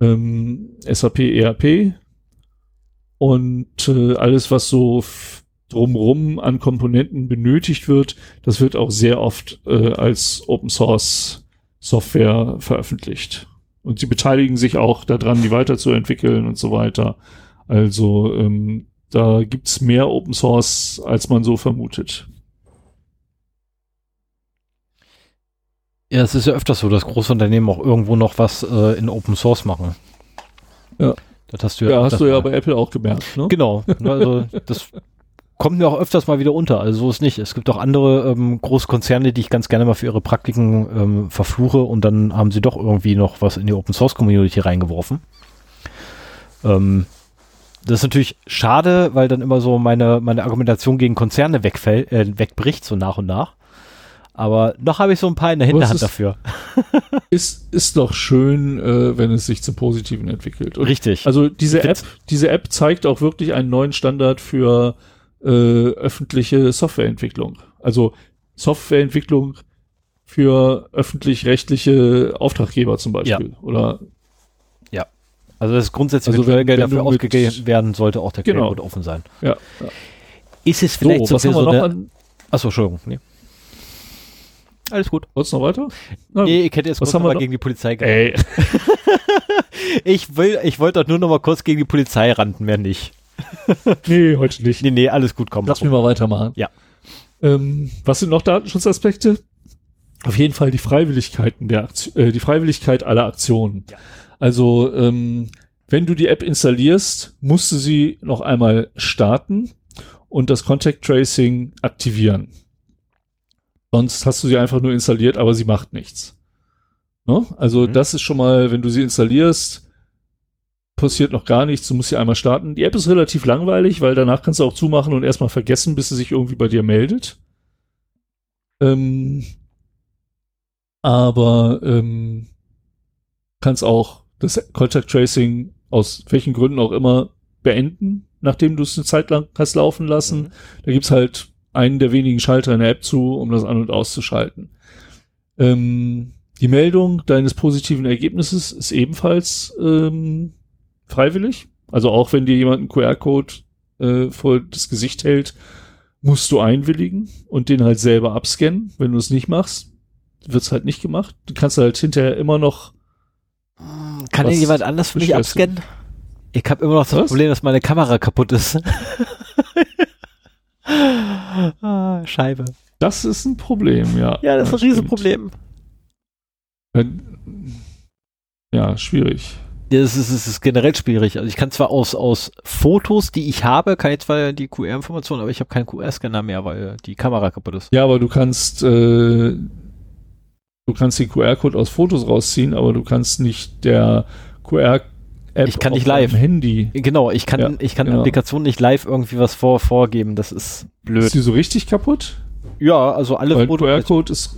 ähm, SAP ERP und äh, alles, was so drumrum an Komponenten benötigt wird, das wird auch sehr oft äh, als Open Source Software veröffentlicht. Und sie beteiligen sich auch daran, die weiterzuentwickeln und so weiter. Also ähm, da gibt's mehr Open Source, als man so vermutet. Ja, es ist ja öfters so, dass große Unternehmen auch irgendwo noch was äh, in Open Source machen. Ja. Das hast du ja, ja hast du ja bei Apple auch gemerkt, ne? Genau. Also das kommt mir auch öfters mal wieder unter. Also so ist nicht. Es gibt auch andere ähm, Großkonzerne, die ich ganz gerne mal für ihre Praktiken ähm, verfluche und dann haben sie doch irgendwie noch was in die Open Source Community reingeworfen. Ähm, das ist natürlich schade, weil dann immer so meine, meine Argumentation gegen Konzerne wegfällt, äh, wegbricht, so nach und nach. Aber noch habe ich so ein paar in der Hinterhand ist, dafür. (laughs) ist, ist doch schön, äh, wenn es sich zum Positiven entwickelt. Und Richtig. Also diese App, diese App zeigt auch wirklich einen neuen Standard für äh, öffentliche Softwareentwicklung. Also Softwareentwicklung für öffentlich-rechtliche Auftraggeber zum Beispiel. Ja. Oder ja. Also das ist grundsätzlich also wenn, Geld dafür ausgegeben werden, sollte auch der genau. Code offen sein. Ja, ja. Ist es vielleicht so, so, was haben wir noch an Achso, Entschuldigung. Nee. Alles gut. Wolltest du noch weiter? Na, nee, ich hätte jetzt was kurz mal gegen die Polizei Ey. (laughs) ich will, ich wollte doch nur noch mal kurz gegen die Polizei rannten, mehr nicht. (laughs) nee, heute nicht. Nee, nee, alles gut, komm. Lass mich mal weitermachen. Ja. Ähm, was sind noch Datenschutzaspekte? Auf jeden Fall die Freiwilligkeiten der Aktion, äh, die Freiwilligkeit aller Aktionen. Ja. Also, ähm, wenn du die App installierst, musst du sie noch einmal starten und das Contact Tracing aktivieren. Sonst hast du sie einfach nur installiert, aber sie macht nichts. Ne? Also mhm. das ist schon mal, wenn du sie installierst, passiert noch gar nichts, du musst sie einmal starten. Die App ist relativ langweilig, weil danach kannst du auch zumachen und erstmal vergessen, bis sie sich irgendwie bei dir meldet. Ähm, aber ähm, kannst auch das Contact Tracing aus welchen Gründen auch immer beenden, nachdem du es eine Zeit lang hast laufen lassen. Mhm. Da gibt's halt einen der wenigen Schalter in der App zu, um das an- und auszuschalten. Ähm, die Meldung deines positiven Ergebnisses ist ebenfalls ähm, freiwillig. Also auch wenn dir jemand einen QR-Code äh, vor das Gesicht hält, musst du einwilligen und den halt selber abscannen. Wenn du es nicht machst, wird's halt nicht gemacht. Du kannst halt hinterher immer noch. Kann dir jemand anders für mich abscannen? Ich habe immer noch das Was? Problem, dass meine Kamera kaputt ist. (laughs) ah, Scheibe. Das ist ein Problem, ja. Ja, das ist ein Riesenproblem. Ja, schwierig. Ja, es ist, es ist generell schwierig. Also ich kann zwar aus, aus Fotos, die ich habe, kann ich zwar die QR-Information, aber ich habe keinen QR-Scanner mehr, weil die Kamera kaputt ist. Ja, aber du kannst, äh, du kannst den QR-Code aus Fotos rausziehen, aber du kannst nicht der QR App ich kann nicht live. Handy. Genau, ich kann, ja, ich kann genau. Applikation nicht live irgendwie was vor, vorgeben. Das ist blöd. Ist die so richtig kaputt? Ja, also alle QR-Code ist.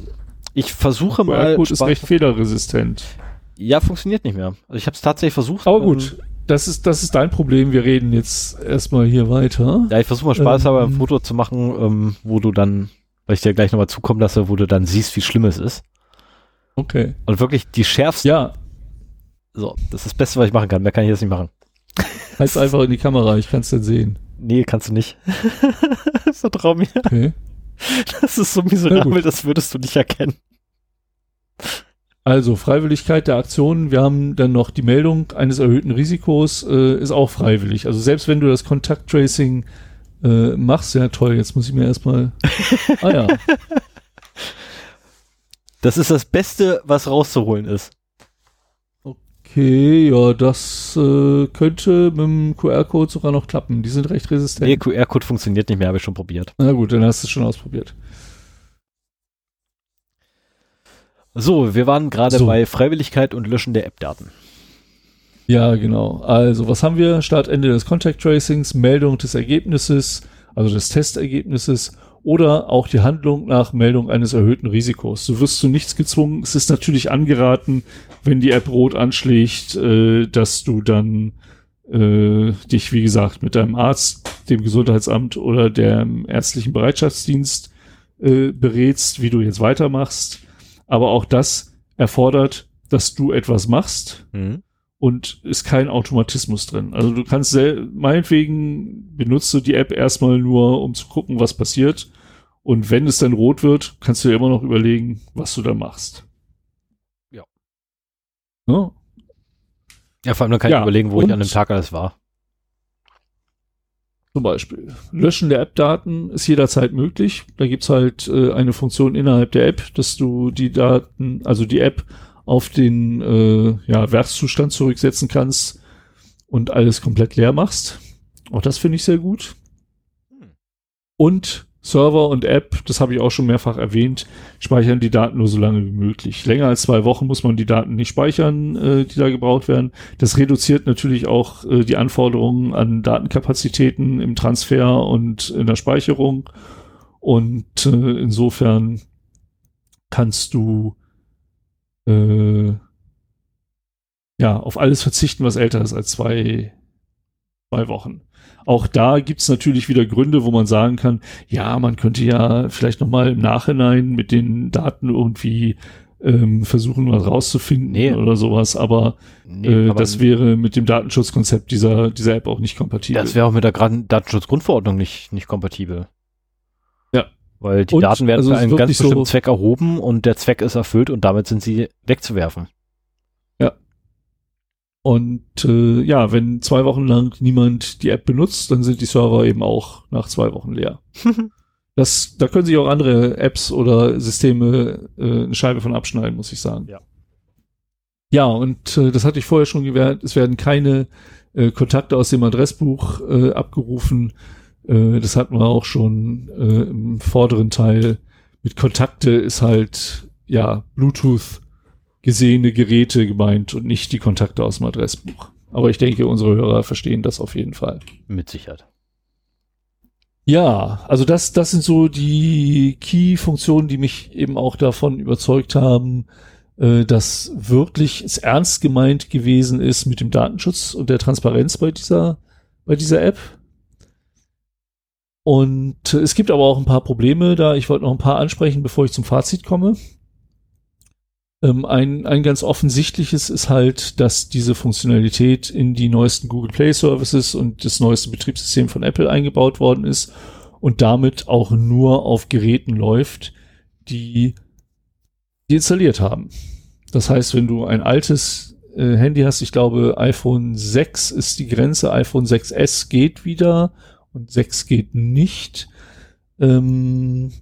Ich versuche mal. QR-Code ist recht fehlerresistent. Ja, funktioniert nicht mehr. Also ich habe es tatsächlich versucht. Aber gut, das ist, das ist dein Problem. Wir reden jetzt erstmal hier weiter. Ja, ich versuche mal Spaß ähm, ein Foto zu machen, ähm, wo du dann, weil ich dir gleich nochmal zukommen lasse, wo du dann siehst, wie schlimm es ist. Okay. Und wirklich die schärfsten, ja. So, das ist das Beste, was ich machen kann. Mehr kann ich jetzt nicht machen. Heißt einfach in die Kamera, ich kann es dann sehen. Nee, kannst du nicht. (laughs) Vertrau mir. Okay. Das ist so miserabel, das würdest du nicht erkennen. Also Freiwilligkeit der Aktionen. Wir haben dann noch die Meldung eines erhöhten Risikos, äh, ist auch freiwillig. Also selbst wenn du das Kontakttracing äh, machst, ja toll, jetzt muss ich mir erstmal. ah ja. (laughs) Das ist das Beste, was rauszuholen ist. Okay, ja, das äh, könnte mit dem QR-Code sogar noch klappen. Die sind recht resistent. Nee, QR-Code funktioniert nicht mehr, habe ich schon probiert. Na gut, dann hast du es schon ausprobiert. So, wir waren gerade so. bei Freiwilligkeit und Löschen der App-Daten. Ja, genau. Also, was haben wir? Startende des Contact Tracings, Meldung des Ergebnisses, also des Testergebnisses oder auch die Handlung nach Meldung eines erhöhten Risikos. Du wirst zu nichts gezwungen. Es ist natürlich angeraten, wenn die App rot anschlägt, äh, dass du dann äh, dich, wie gesagt, mit deinem Arzt, dem Gesundheitsamt oder dem ärztlichen Bereitschaftsdienst äh, berätst, wie du jetzt weitermachst. Aber auch das erfordert, dass du etwas machst. Mhm und ist kein Automatismus drin. Also du kannst meinetwegen benutzt du die App erstmal nur, um zu gucken, was passiert. Und wenn es dann rot wird, kannst du dir immer noch überlegen, was du da machst. Ja. Ja, ja vor allem dann kann ja, ich überlegen, wo ich an dem Tag alles war. Zum Beispiel. Löschen der App-Daten ist jederzeit möglich. Da gibt's halt äh, eine Funktion innerhalb der App, dass du die Daten, also die App auf den äh, ja, Werkszustand zurücksetzen kannst und alles komplett leer machst. Auch das finde ich sehr gut. Und Server und App, das habe ich auch schon mehrfach erwähnt, speichern die Daten nur so lange wie möglich. Länger als zwei Wochen muss man die Daten nicht speichern, äh, die da gebraucht werden. Das reduziert natürlich auch äh, die Anforderungen an Datenkapazitäten im Transfer und in der Speicherung. Und äh, insofern kannst du äh, ja, auf alles verzichten, was älter ist als zwei, zwei Wochen. Auch da gibt's natürlich wieder Gründe, wo man sagen kann, ja, man könnte ja vielleicht nochmal im Nachhinein mit den Daten irgendwie ähm, versuchen, was rauszufinden nee. oder sowas, aber, nee, äh, aber das wäre mit dem Datenschutzkonzept dieser, dieser App auch nicht kompatibel. Das wäre auch mit der Datenschutzgrundverordnung nicht, nicht kompatibel. Weil die und, Daten werden also für einen ganz bestimmten so Zweck erhoben und der Zweck ist erfüllt und damit sind sie wegzuwerfen. Ja. Und äh, ja, wenn zwei Wochen lang niemand die App benutzt, dann sind die Server eben auch nach zwei Wochen leer. (laughs) das, da können sich auch andere Apps oder Systeme äh, eine Scheibe von abschneiden, muss ich sagen. Ja. Ja, und äh, das hatte ich vorher schon gewährt. Es werden keine äh, Kontakte aus dem Adressbuch äh, abgerufen. Äh, das hatten wir auch schon äh, im vorderen Teil. Mit Kontakte ist halt, ja, Bluetooth gesehene Geräte gemeint und nicht die Kontakte aus dem Adressbuch. Aber ich denke, unsere Hörer verstehen das auf jeden Fall. Mit Sicherheit. Ja, also das, das sind so die Key-Funktionen, die mich eben auch davon überzeugt haben, äh, dass wirklich es ernst gemeint gewesen ist mit dem Datenschutz und der Transparenz bei dieser, bei dieser App. Und es gibt aber auch ein paar Probleme da. Ich wollte noch ein paar ansprechen, bevor ich zum Fazit komme. Ähm, ein, ein ganz offensichtliches ist halt, dass diese Funktionalität in die neuesten Google Play Services und das neueste Betriebssystem von Apple eingebaut worden ist und damit auch nur auf Geräten läuft, die, die installiert haben. Das heißt, wenn du ein altes äh, Handy hast, ich glaube iPhone 6 ist die Grenze, iPhone 6S geht wieder und 6 geht nicht. Ähm,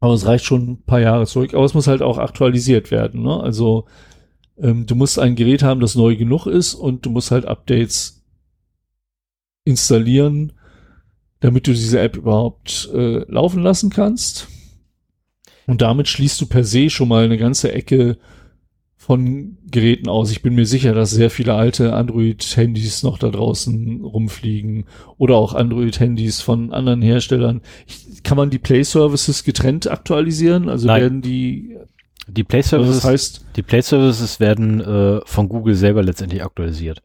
aber es reicht schon ein paar Jahre zurück. Aber es muss halt auch aktualisiert werden. Ne? Also ähm, du musst ein Gerät haben, das neu genug ist und du musst halt Updates installieren, damit du diese App überhaupt äh, laufen lassen kannst. Und damit schließt du per se schon mal eine ganze Ecke von Geräten aus. Ich bin mir sicher, dass sehr viele alte Android-Handys noch da draußen rumfliegen oder auch Android-Handys von anderen Herstellern. Ich, kann man die Play-Services getrennt aktualisieren? Also Nein. werden die die Play-Services, also das heißt, die Play-Services werden äh, von Google selber letztendlich aktualisiert.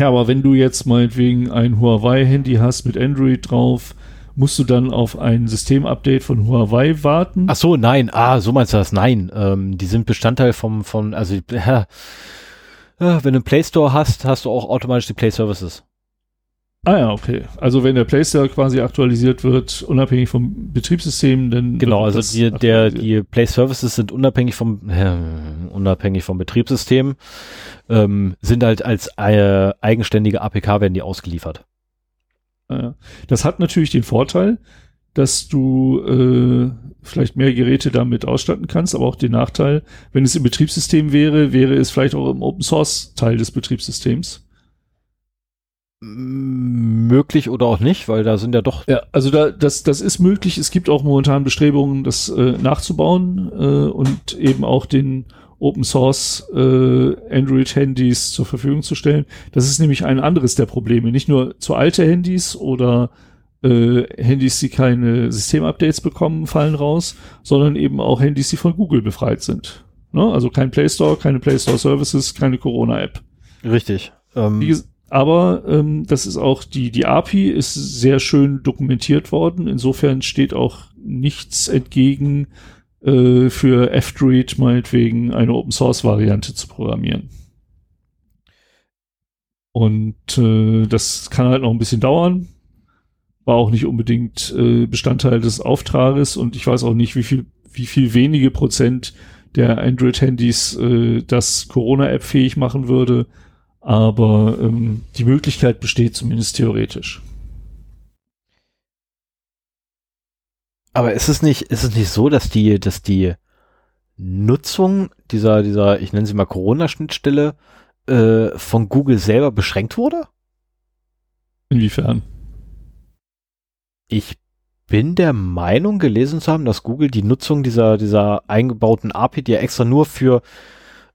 Ja, aber wenn du jetzt meinetwegen ein Huawei-Handy hast mit Android drauf, musst du dann auf ein Systemupdate von Huawei warten? Ach so, nein. Ah, so meinst du das? Nein. Ähm, die sind Bestandteil vom, von, also, (laughs) äh, wenn du einen Play Store hast, hast du auch automatisch die Play Services. Ah ja, okay. Also wenn der Playstore quasi aktualisiert wird, unabhängig vom Betriebssystem, dann genau. Also die, der die Play Services sind unabhängig vom (laughs) äh, unabhängig vom Betriebssystem, ähm, sind halt als äh, eigenständige APK werden die ausgeliefert. Das hat natürlich den Vorteil, dass du äh, vielleicht mehr Geräte damit ausstatten kannst, aber auch den Nachteil, wenn es im Betriebssystem wäre, wäre es vielleicht auch im Open Source Teil des Betriebssystems. Möglich oder auch nicht, weil da sind ja doch. Ja, also da, das, das ist möglich. Es gibt auch momentan Bestrebungen, das äh, nachzubauen äh, und eben auch den Open Source äh, Android Handys zur Verfügung zu stellen. Das ist nämlich ein anderes der Probleme. Nicht nur zu alte Handys oder äh, Handys, die keine Systemupdates bekommen, fallen raus, sondern eben auch Handys, die von Google befreit sind. Ne? Also kein Play Store, keine Play Store Services, keine Corona-App. Richtig. Ähm, aber ähm, das ist auch die die API ist sehr schön dokumentiert worden. Insofern steht auch nichts entgegen äh, für F-Droid meinetwegen eine Open Source Variante zu programmieren. Und äh, das kann halt noch ein bisschen dauern. War auch nicht unbedingt äh, Bestandteil des Auftrages und ich weiß auch nicht, wie viel, wie viel wenige Prozent der Android-Handys äh, das Corona-App fähig machen würde. Aber ähm, die Möglichkeit besteht zumindest theoretisch. Aber ist es nicht, ist es nicht so, dass die, dass die Nutzung dieser, dieser, ich nenne sie mal Corona-Schnittstelle, äh, von Google selber beschränkt wurde? Inwiefern? Ich bin der Meinung gelesen zu haben, dass Google die Nutzung dieser, dieser eingebauten API, die ja extra nur für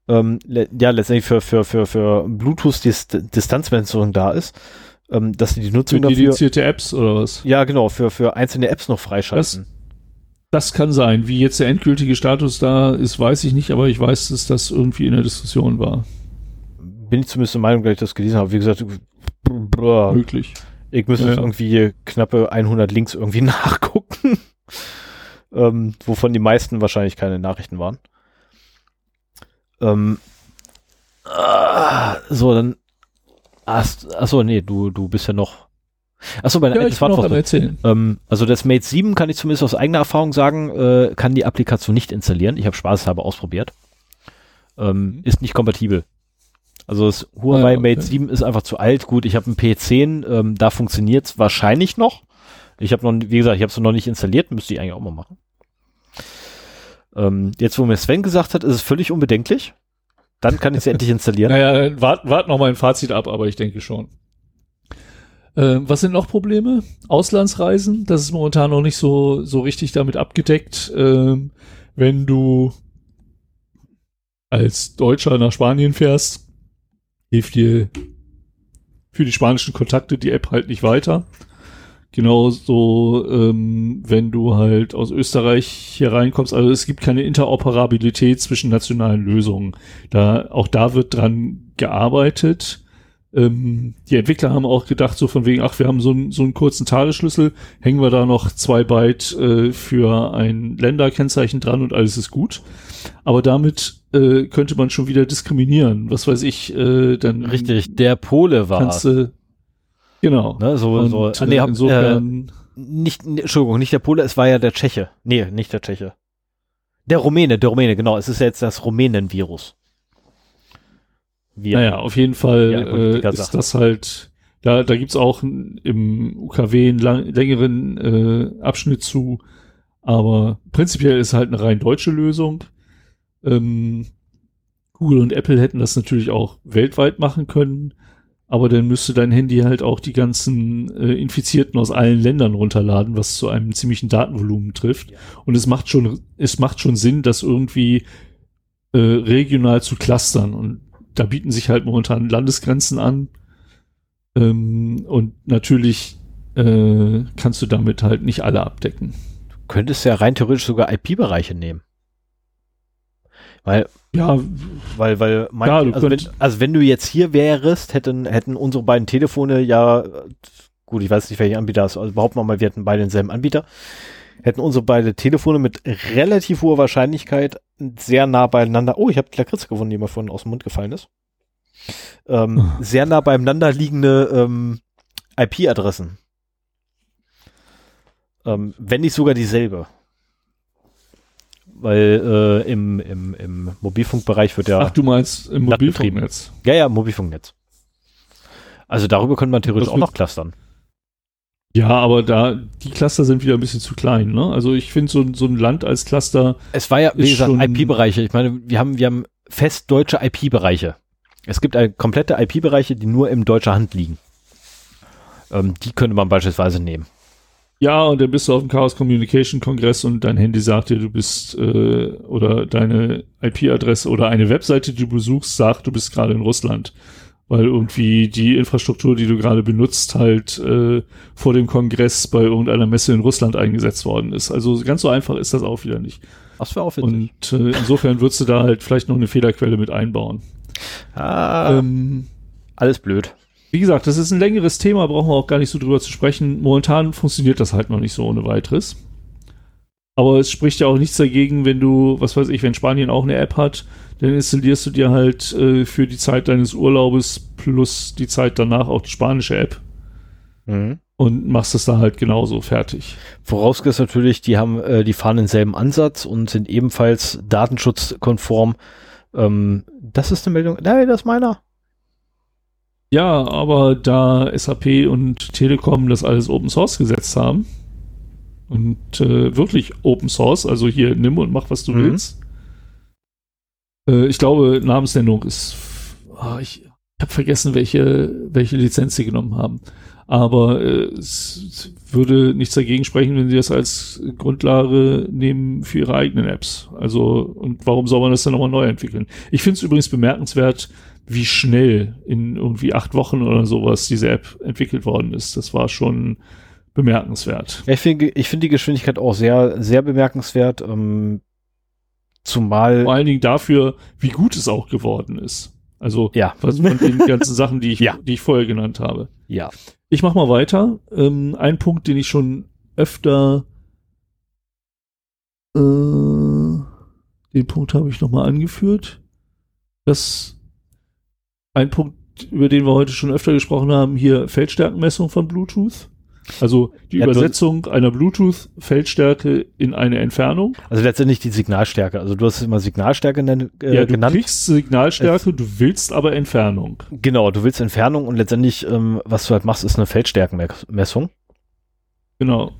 ähm, ja letztendlich für, für, für, für Bluetooth-Distanzmessung da ist, ähm, dass sie die Nutzung für dedizierte Apps oder was? Ja, genau, für, für einzelne Apps noch freischalten. Das, das kann sein. Wie jetzt der endgültige Status da ist, weiß ich nicht, aber ich weiß, dass das irgendwie in der Diskussion war. Bin ich zumindest der Meinung, dass ich das gelesen habe. Wie gesagt, brr, möglich. Ich müsste ja. irgendwie knappe 100 Links irgendwie (laughs) nachgucken, ähm, wovon die meisten wahrscheinlich keine Nachrichten waren. Ähm, ah, so, dann Achso, nee, du, du bist ja noch. Achso, bei der ja, Smartphone. erzählen. Ähm, also das Mate 7 kann ich zumindest aus eigener Erfahrung sagen, äh, kann die Applikation nicht installieren. Ich habe spaßhalber ausprobiert. Ähm, mhm. Ist nicht kompatibel. Also das Huawei ah, okay. Mate 7 ist einfach zu alt. Gut, ich habe einen P10, ähm, da funktioniert es wahrscheinlich noch. Ich habe noch, wie gesagt, ich habe es noch nicht installiert, müsste ich eigentlich auch mal machen. Ähm, jetzt, wo mir Sven gesagt hat, ist es völlig unbedenklich. Dann kann ich sie endlich installieren. Naja, wart, wart noch mal ein Fazit ab, aber ich denke schon. Äh, was sind noch Probleme? Auslandsreisen, das ist momentan noch nicht so, so richtig damit abgedeckt. Ähm, wenn du als Deutscher nach Spanien fährst, hilft dir für die spanischen Kontakte die App halt nicht weiter. Genauso, ähm, wenn du halt aus Österreich hier reinkommst, also es gibt keine Interoperabilität zwischen nationalen Lösungen. Da, auch da wird dran gearbeitet. Ähm, die Entwickler haben auch gedacht, so von wegen, ach, wir haben so, einen so einen kurzen Tagesschlüssel, hängen wir da noch zwei Byte äh, für ein Länderkennzeichen dran und alles ist gut. Aber damit äh, könnte man schon wieder diskriminieren. Was weiß ich, äh, dann. Richtig, der Pole war. Kannst, äh, Genau. Ne, so, und, so. Ah, nee, insofern. Äh, nicht, ne, Entschuldigung, nicht der Pole, es war ja der Tscheche. Nee, nicht der Tscheche. Der Rumäne, der Rumäne, genau. Es ist ja jetzt das Rumänen-Virus. Naja, auf jeden Fall äh, ist das halt, da, da gibt's auch im UKW einen lang, längeren äh, Abschnitt zu, aber prinzipiell ist halt eine rein deutsche Lösung. Ähm, Google und Apple hätten das natürlich auch weltweit machen können aber dann müsste dein Handy halt auch die ganzen äh, Infizierten aus allen Ländern runterladen, was zu einem ziemlichen Datenvolumen trifft. Ja. Und es macht schon, es macht schon Sinn, das irgendwie äh, regional zu clustern. Und da bieten sich halt momentan Landesgrenzen an. Ähm, und natürlich äh, kannst du damit halt nicht alle abdecken. Du könntest ja rein theoretisch sogar IP-Bereiche nehmen. Weil, ja, weil, weil, mein, ja, also, wenn, also wenn du jetzt hier wärst, hätten, hätten unsere beiden Telefone ja, gut, ich weiß nicht, welcher Anbieter ist, also behaupten wir mal, wir hätten beide denselben Anbieter, hätten unsere beiden Telefone mit relativ hoher Wahrscheinlichkeit sehr nah beieinander, oh, ich habe die Lakritze gewonnen, die mir vorhin aus dem Mund gefallen ist, ähm, oh. sehr nah beieinander liegende ähm, IP-Adressen. Ähm, wenn nicht sogar dieselbe. Weil äh, im, im, im Mobilfunkbereich wird ja. Ach, du meinst im Mobilfunknetz? Ja, ja, Mobilfunknetz. Also darüber könnte man theoretisch auch noch clustern. Ja, aber da, die Cluster sind wieder ein bisschen zu klein, ne? Also ich finde so, so ein Land als Cluster. Es war ja, wie gesagt, IP-Bereiche. Ich meine, wir haben, wir haben fest deutsche IP-Bereiche. Es gibt komplette IP-Bereiche, die nur in deutscher Hand liegen. Ähm, die könnte man beispielsweise nehmen. Ja, und dann bist du auf dem Chaos Communication Kongress und dein Handy sagt dir, du bist äh, oder deine IP-Adresse oder eine Webseite, die du besuchst, sagt, du bist gerade in Russland weil irgendwie die Infrastruktur, die du gerade benutzt, halt äh, vor dem Kongress bei irgendeiner Messe in Russland eingesetzt worden ist. Also ganz so einfach ist das auch wieder nicht. Wäre auch witzig. Und äh, insofern würdest du da halt vielleicht noch eine Fehlerquelle mit einbauen. Ah, ähm, alles blöd. Wie gesagt, das ist ein längeres Thema, brauchen wir auch gar nicht so drüber zu sprechen. Momentan funktioniert das halt noch nicht so ohne weiteres. Aber es spricht ja auch nichts dagegen, wenn du, was weiß ich, wenn Spanien auch eine App hat, dann installierst du dir halt äh, für die Zeit deines Urlaubes plus die Zeit danach auch die spanische App. Mhm. Und machst es da halt genauso fertig. Vorausgesetzt natürlich, die haben, äh, die fahren denselben Ansatz und sind ebenfalls datenschutzkonform. Ähm, das ist eine Meldung. Nein, das ist meiner. Ja, aber da SAP und Telekom das alles Open Source gesetzt haben und äh, wirklich Open Source, also hier nimm und mach, was du mhm. willst, äh, ich glaube, Namensnennung ist. Oh, ich habe vergessen, welche, welche Lizenz sie genommen haben. Aber äh, es würde nichts dagegen sprechen, wenn sie das als Grundlage nehmen für ihre eigenen Apps. Also, und warum soll man das dann nochmal neu entwickeln? Ich finde es übrigens bemerkenswert, wie schnell in irgendwie acht Wochen oder sowas diese App entwickelt worden ist. Das war schon bemerkenswert. Ja, ich finde ich finde die Geschwindigkeit auch sehr, sehr bemerkenswert. Ähm, Zumal. Vor allen Dingen dafür, wie gut es auch geworden ist. Also ja. was von den ganzen Sachen, die ich, (laughs) ja. die ich vorher genannt habe. Ja. Ich mach mal weiter. Ähm, ein Punkt, den ich schon öfter äh, den Punkt habe ich nochmal angeführt. Das ein Punkt, über den wir heute schon öfter gesprochen haben, hier Feldstärkenmessung von Bluetooth. Also die ja, Übersetzung einer Bluetooth-Feldstärke in eine Entfernung. Also letztendlich die Signalstärke. Also du hast immer Signalstärke äh, ja, du genannt. Du kriegst Signalstärke, du willst aber Entfernung. Genau, du willst Entfernung und letztendlich, ähm, was du halt machst, ist eine Feldstärkenmessung. Genau.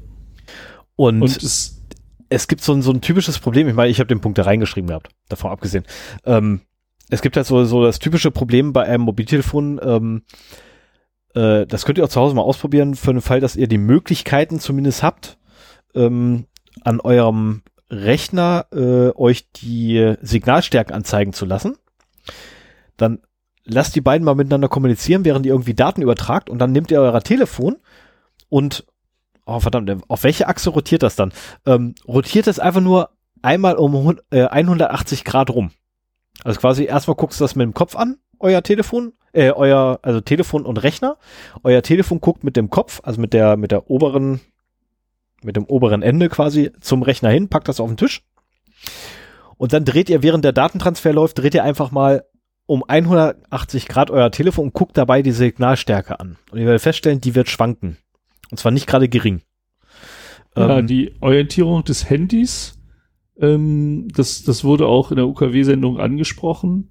Und, und es, es gibt so ein, so ein typisches Problem. Ich meine, ich habe den Punkt da reingeschrieben gehabt, davon abgesehen. Ähm, es gibt halt so, so das typische Problem bei einem Mobiltelefon, ähm, äh, das könnt ihr auch zu Hause mal ausprobieren, für den Fall, dass ihr die Möglichkeiten zumindest habt, ähm, an eurem Rechner äh, euch die Signalstärken anzeigen zu lassen. Dann lasst die beiden mal miteinander kommunizieren, während ihr irgendwie Daten übertragt und dann nehmt ihr euer Telefon und oh verdammt, auf welche Achse rotiert das dann? Ähm, rotiert es einfach nur einmal um äh, 180 Grad rum. Also quasi erstmal guckst du das mit dem Kopf an, euer Telefon, äh, euer, also Telefon und Rechner. Euer Telefon guckt mit dem Kopf, also mit der, mit der oberen, mit dem oberen Ende quasi zum Rechner hin, packt das auf den Tisch. Und dann dreht ihr, während der Datentransfer läuft, dreht ihr einfach mal um 180 Grad euer Telefon und guckt dabei die Signalstärke an. Und ihr werdet feststellen, die wird schwanken. Und zwar nicht gerade gering. Ja, ähm, die Orientierung des Handys, ähm, das, das wurde auch in der UKW-Sendung angesprochen.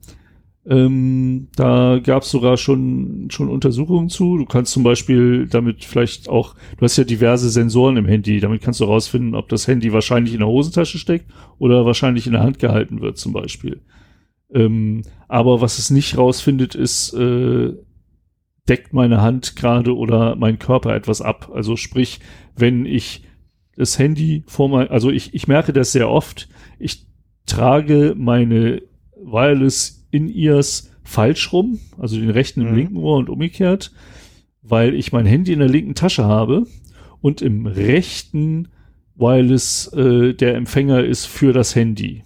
Ähm, da gab es sogar schon, schon Untersuchungen zu. Du kannst zum Beispiel damit vielleicht auch, du hast ja diverse Sensoren im Handy, damit kannst du herausfinden, ob das Handy wahrscheinlich in der Hosentasche steckt oder wahrscheinlich in der Hand gehalten wird zum Beispiel. Ähm, aber was es nicht rausfindet, ist, äh, deckt meine Hand gerade oder mein Körper etwas ab. Also sprich, wenn ich das Handy vor mein, also ich, ich merke das sehr oft, ich trage meine Wireless in-Ears falsch rum, also den rechten im mhm. linken Ohr und umgekehrt, weil ich mein Handy in der linken Tasche habe und im rechten Wireless äh, der Empfänger ist für das Handy.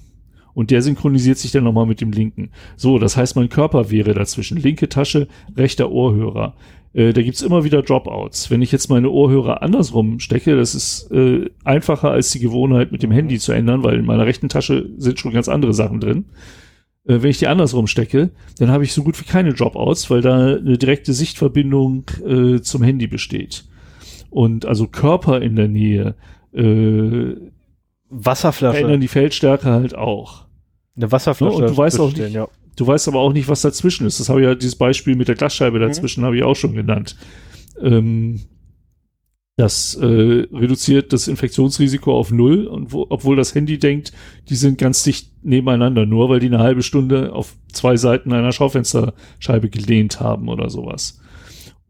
Und der synchronisiert sich dann nochmal mit dem linken. So, das heißt, mein Körper wäre dazwischen. Linke Tasche, rechter Ohrhörer. Äh, da gibt's immer wieder Dropouts. Wenn ich jetzt meine Ohrhörer andersrum stecke, das ist äh, einfacher als die Gewohnheit mit dem Handy zu ändern, weil in meiner rechten Tasche sind schon ganz andere Sachen drin Äh, wenn ich die andersrum stecke, dann habe ich so gut wie keine Dropouts, weil da eine direkte Sichtverbindung äh, zum Handy besteht. Und also Körper in der Nähe, äh, Wasserflasche. Verändern die Feldstärke halt auch. Eine Wasserflasche. Ja, und du weißt auch nicht, ja. du weißt aber auch nicht, was dazwischen ist. Das habe ich ja, dieses Beispiel mit der Glasscheibe mhm. dazwischen mhm. habe ich auch schon genannt. Ähm, das äh, reduziert das Infektionsrisiko auf null, und wo, obwohl das Handy denkt, die sind ganz dicht nebeneinander, nur weil die eine halbe Stunde auf zwei Seiten einer Schaufensterscheibe gelehnt haben oder sowas.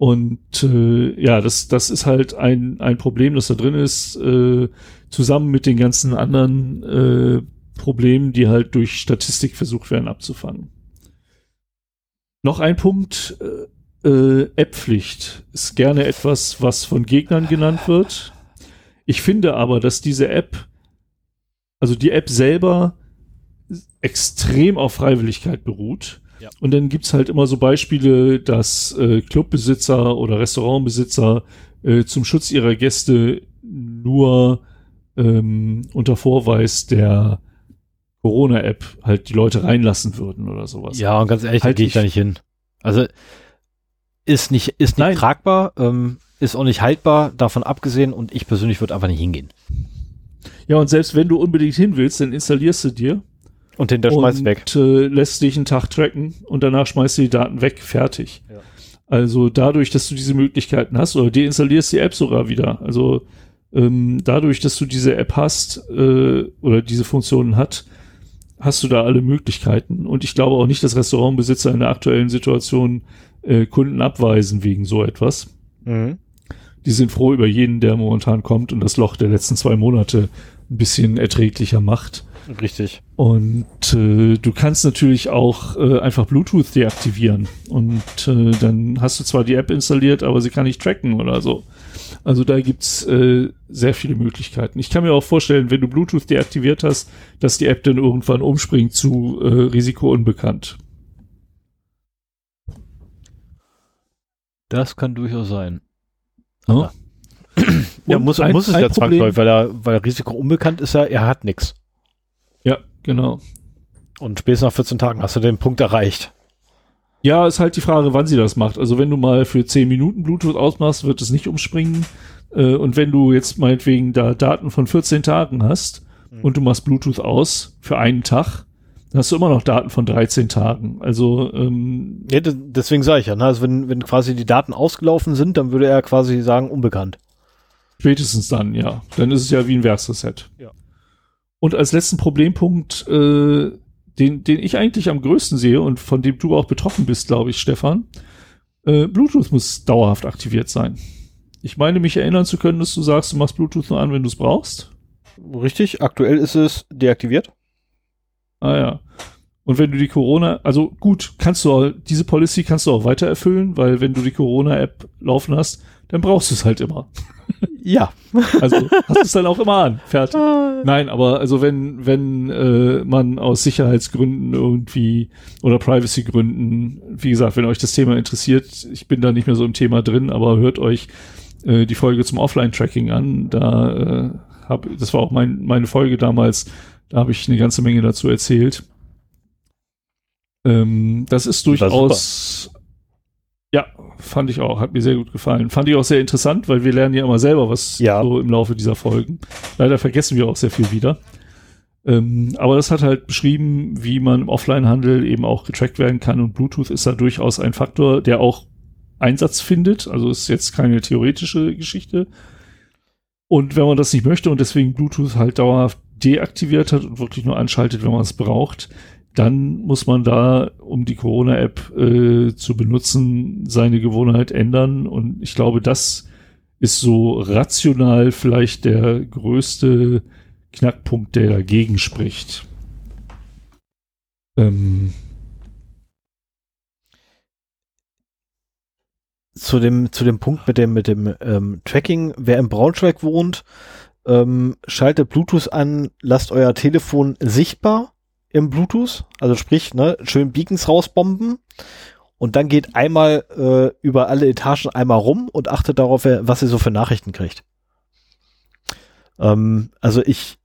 Und äh, ja, das, das ist halt ein, ein Problem, das da drin ist, äh, zusammen mit den ganzen anderen äh, Problemen, die halt durch Statistik versucht werden abzufangen. Noch ein Punkt, äh, äh, App-Pflicht ist gerne etwas, was von Gegnern genannt wird. Ich finde aber, dass diese App, also die App selber extrem auf Freiwilligkeit beruht. Ja. Und dann gibt's halt immer so Beispiele, dass äh, Clubbesitzer oder Restaurantbesitzer äh, zum Schutz ihrer Gäste nur ähm, unter Vorweis der Corona-App halt die Leute reinlassen würden oder sowas. Ja, und ganz ehrlich, halt gehe ich da nicht hin. Also ist nicht, ist nicht Nein. tragbar, ähm, ist auch nicht haltbar, davon abgesehen, und ich persönlich würde einfach nicht hingehen. Ja, und selbst wenn du unbedingt hin willst, dann installierst du dir. Und den der schmeißt weg. Und äh, lässt dich einen Tag tracken und danach schmeißt du die Daten weg, fertig. Ja. Also dadurch, dass du diese Möglichkeiten hast, oder deinstallierst die App sogar wieder. Also ähm, dadurch, dass du diese App hast äh, oder diese Funktionen hat, hast du da alle Möglichkeiten. Und ich glaube auch nicht, dass Restaurantbesitzer in der aktuellen Situation äh, Kunden abweisen wegen so etwas. Mhm. Die sind froh über jeden, der momentan kommt und das Loch der letzten zwei Monate ein bisschen erträglicher macht. Richtig. Und äh, du kannst natürlich auch äh, einfach Bluetooth deaktivieren. Und äh, dann hast du zwar die App installiert, aber sie kann nicht tracken oder so. Also da gibt's äh, sehr viele Möglichkeiten. Ich kann mir auch vorstellen, wenn du Bluetooth deaktiviert hast, dass die App dann irgendwann umspringt zu äh, Risiko unbekannt. Das kann durchaus sein. Oh. (clears throat) ja, muss, ein, muss es ja zwangsläufig, weil er, weil Risiko unbekannt ist ja, er hat nichts. Genau. Und spätestens nach 14 Tagen hast du den Punkt erreicht. Ja, ist halt die Frage, wann sie das macht. Also wenn du mal für 10 Minuten Bluetooth ausmachst, wird es nicht umspringen. Äh, und wenn du jetzt meinetwegen da Daten von 14 Tagen hast mhm. und du machst Bluetooth aus für einen Tag, dann hast du immer noch Daten von 13 Tagen. Also ähm, ja, deswegen sage ich ja, ne? also wenn, wenn quasi die Daten ausgelaufen sind, dann würde er quasi sagen, unbekannt. Spätestens dann, ja. Dann ist es ja wie ein Werkreset. Ja. Und als letzten Problempunkt äh, den, den ich eigentlich am größten sehe und von dem du auch betroffen bist, glaube ich, Stefan, äh, Bluetooth muss dauerhaft aktiviert sein. Ich meine, mich erinnern zu können, dass du sagst, du machst Bluetooth nur an, wenn du es brauchst. Richtig, aktuell ist es deaktiviert. Ah ja. Und wenn du die Corona, also gut, kannst du auch, diese Policy kannst du auch weiter erfüllen, weil wenn du die Corona-App laufen hast, dann brauchst du es halt immer. Ja. Also hast du es dann auch immer an. Fertig. Ah. Nein, aber also wenn, wenn äh, man aus Sicherheitsgründen irgendwie oder Privacy-Gründen, wie gesagt, wenn euch das Thema interessiert, ich bin da nicht mehr so im Thema drin, aber hört euch äh, die Folge zum Offline-Tracking an. Da äh, hab, das war auch mein, meine Folge damals, da habe ich eine ganze Menge dazu erzählt. Ähm, das ist durchaus ja, fand ich auch. Hat mir sehr gut gefallen. Fand ich auch sehr interessant, weil wir lernen ja immer selber was ja. so im Laufe dieser Folgen. Leider vergessen wir auch sehr viel wieder. Ähm, aber das hat halt beschrieben, wie man im Offline-Handel eben auch getrackt werden kann und Bluetooth ist da durchaus ein Faktor, der auch Einsatz findet. Also ist jetzt keine theoretische Geschichte. Und wenn man das nicht möchte und deswegen Bluetooth halt dauerhaft deaktiviert hat und wirklich nur anschaltet, wenn man es braucht, dann muss man da, um die Corona-App äh, zu benutzen, seine Gewohnheit ändern. Und ich glaube, das ist so rational vielleicht der größte Knackpunkt, der dagegen spricht. Ähm zu dem zu dem Punkt mit dem mit dem ähm, Tracking, wer im Braunschweig wohnt, ähm, schaltet Bluetooth an, lasst euer Telefon sichtbar im Bluetooth, also sprich, ne, schön Beacons rausbomben und dann geht einmal äh, über alle Etagen einmal rum und achtet darauf, was ihr so für Nachrichten kriegt. Ähm, also ich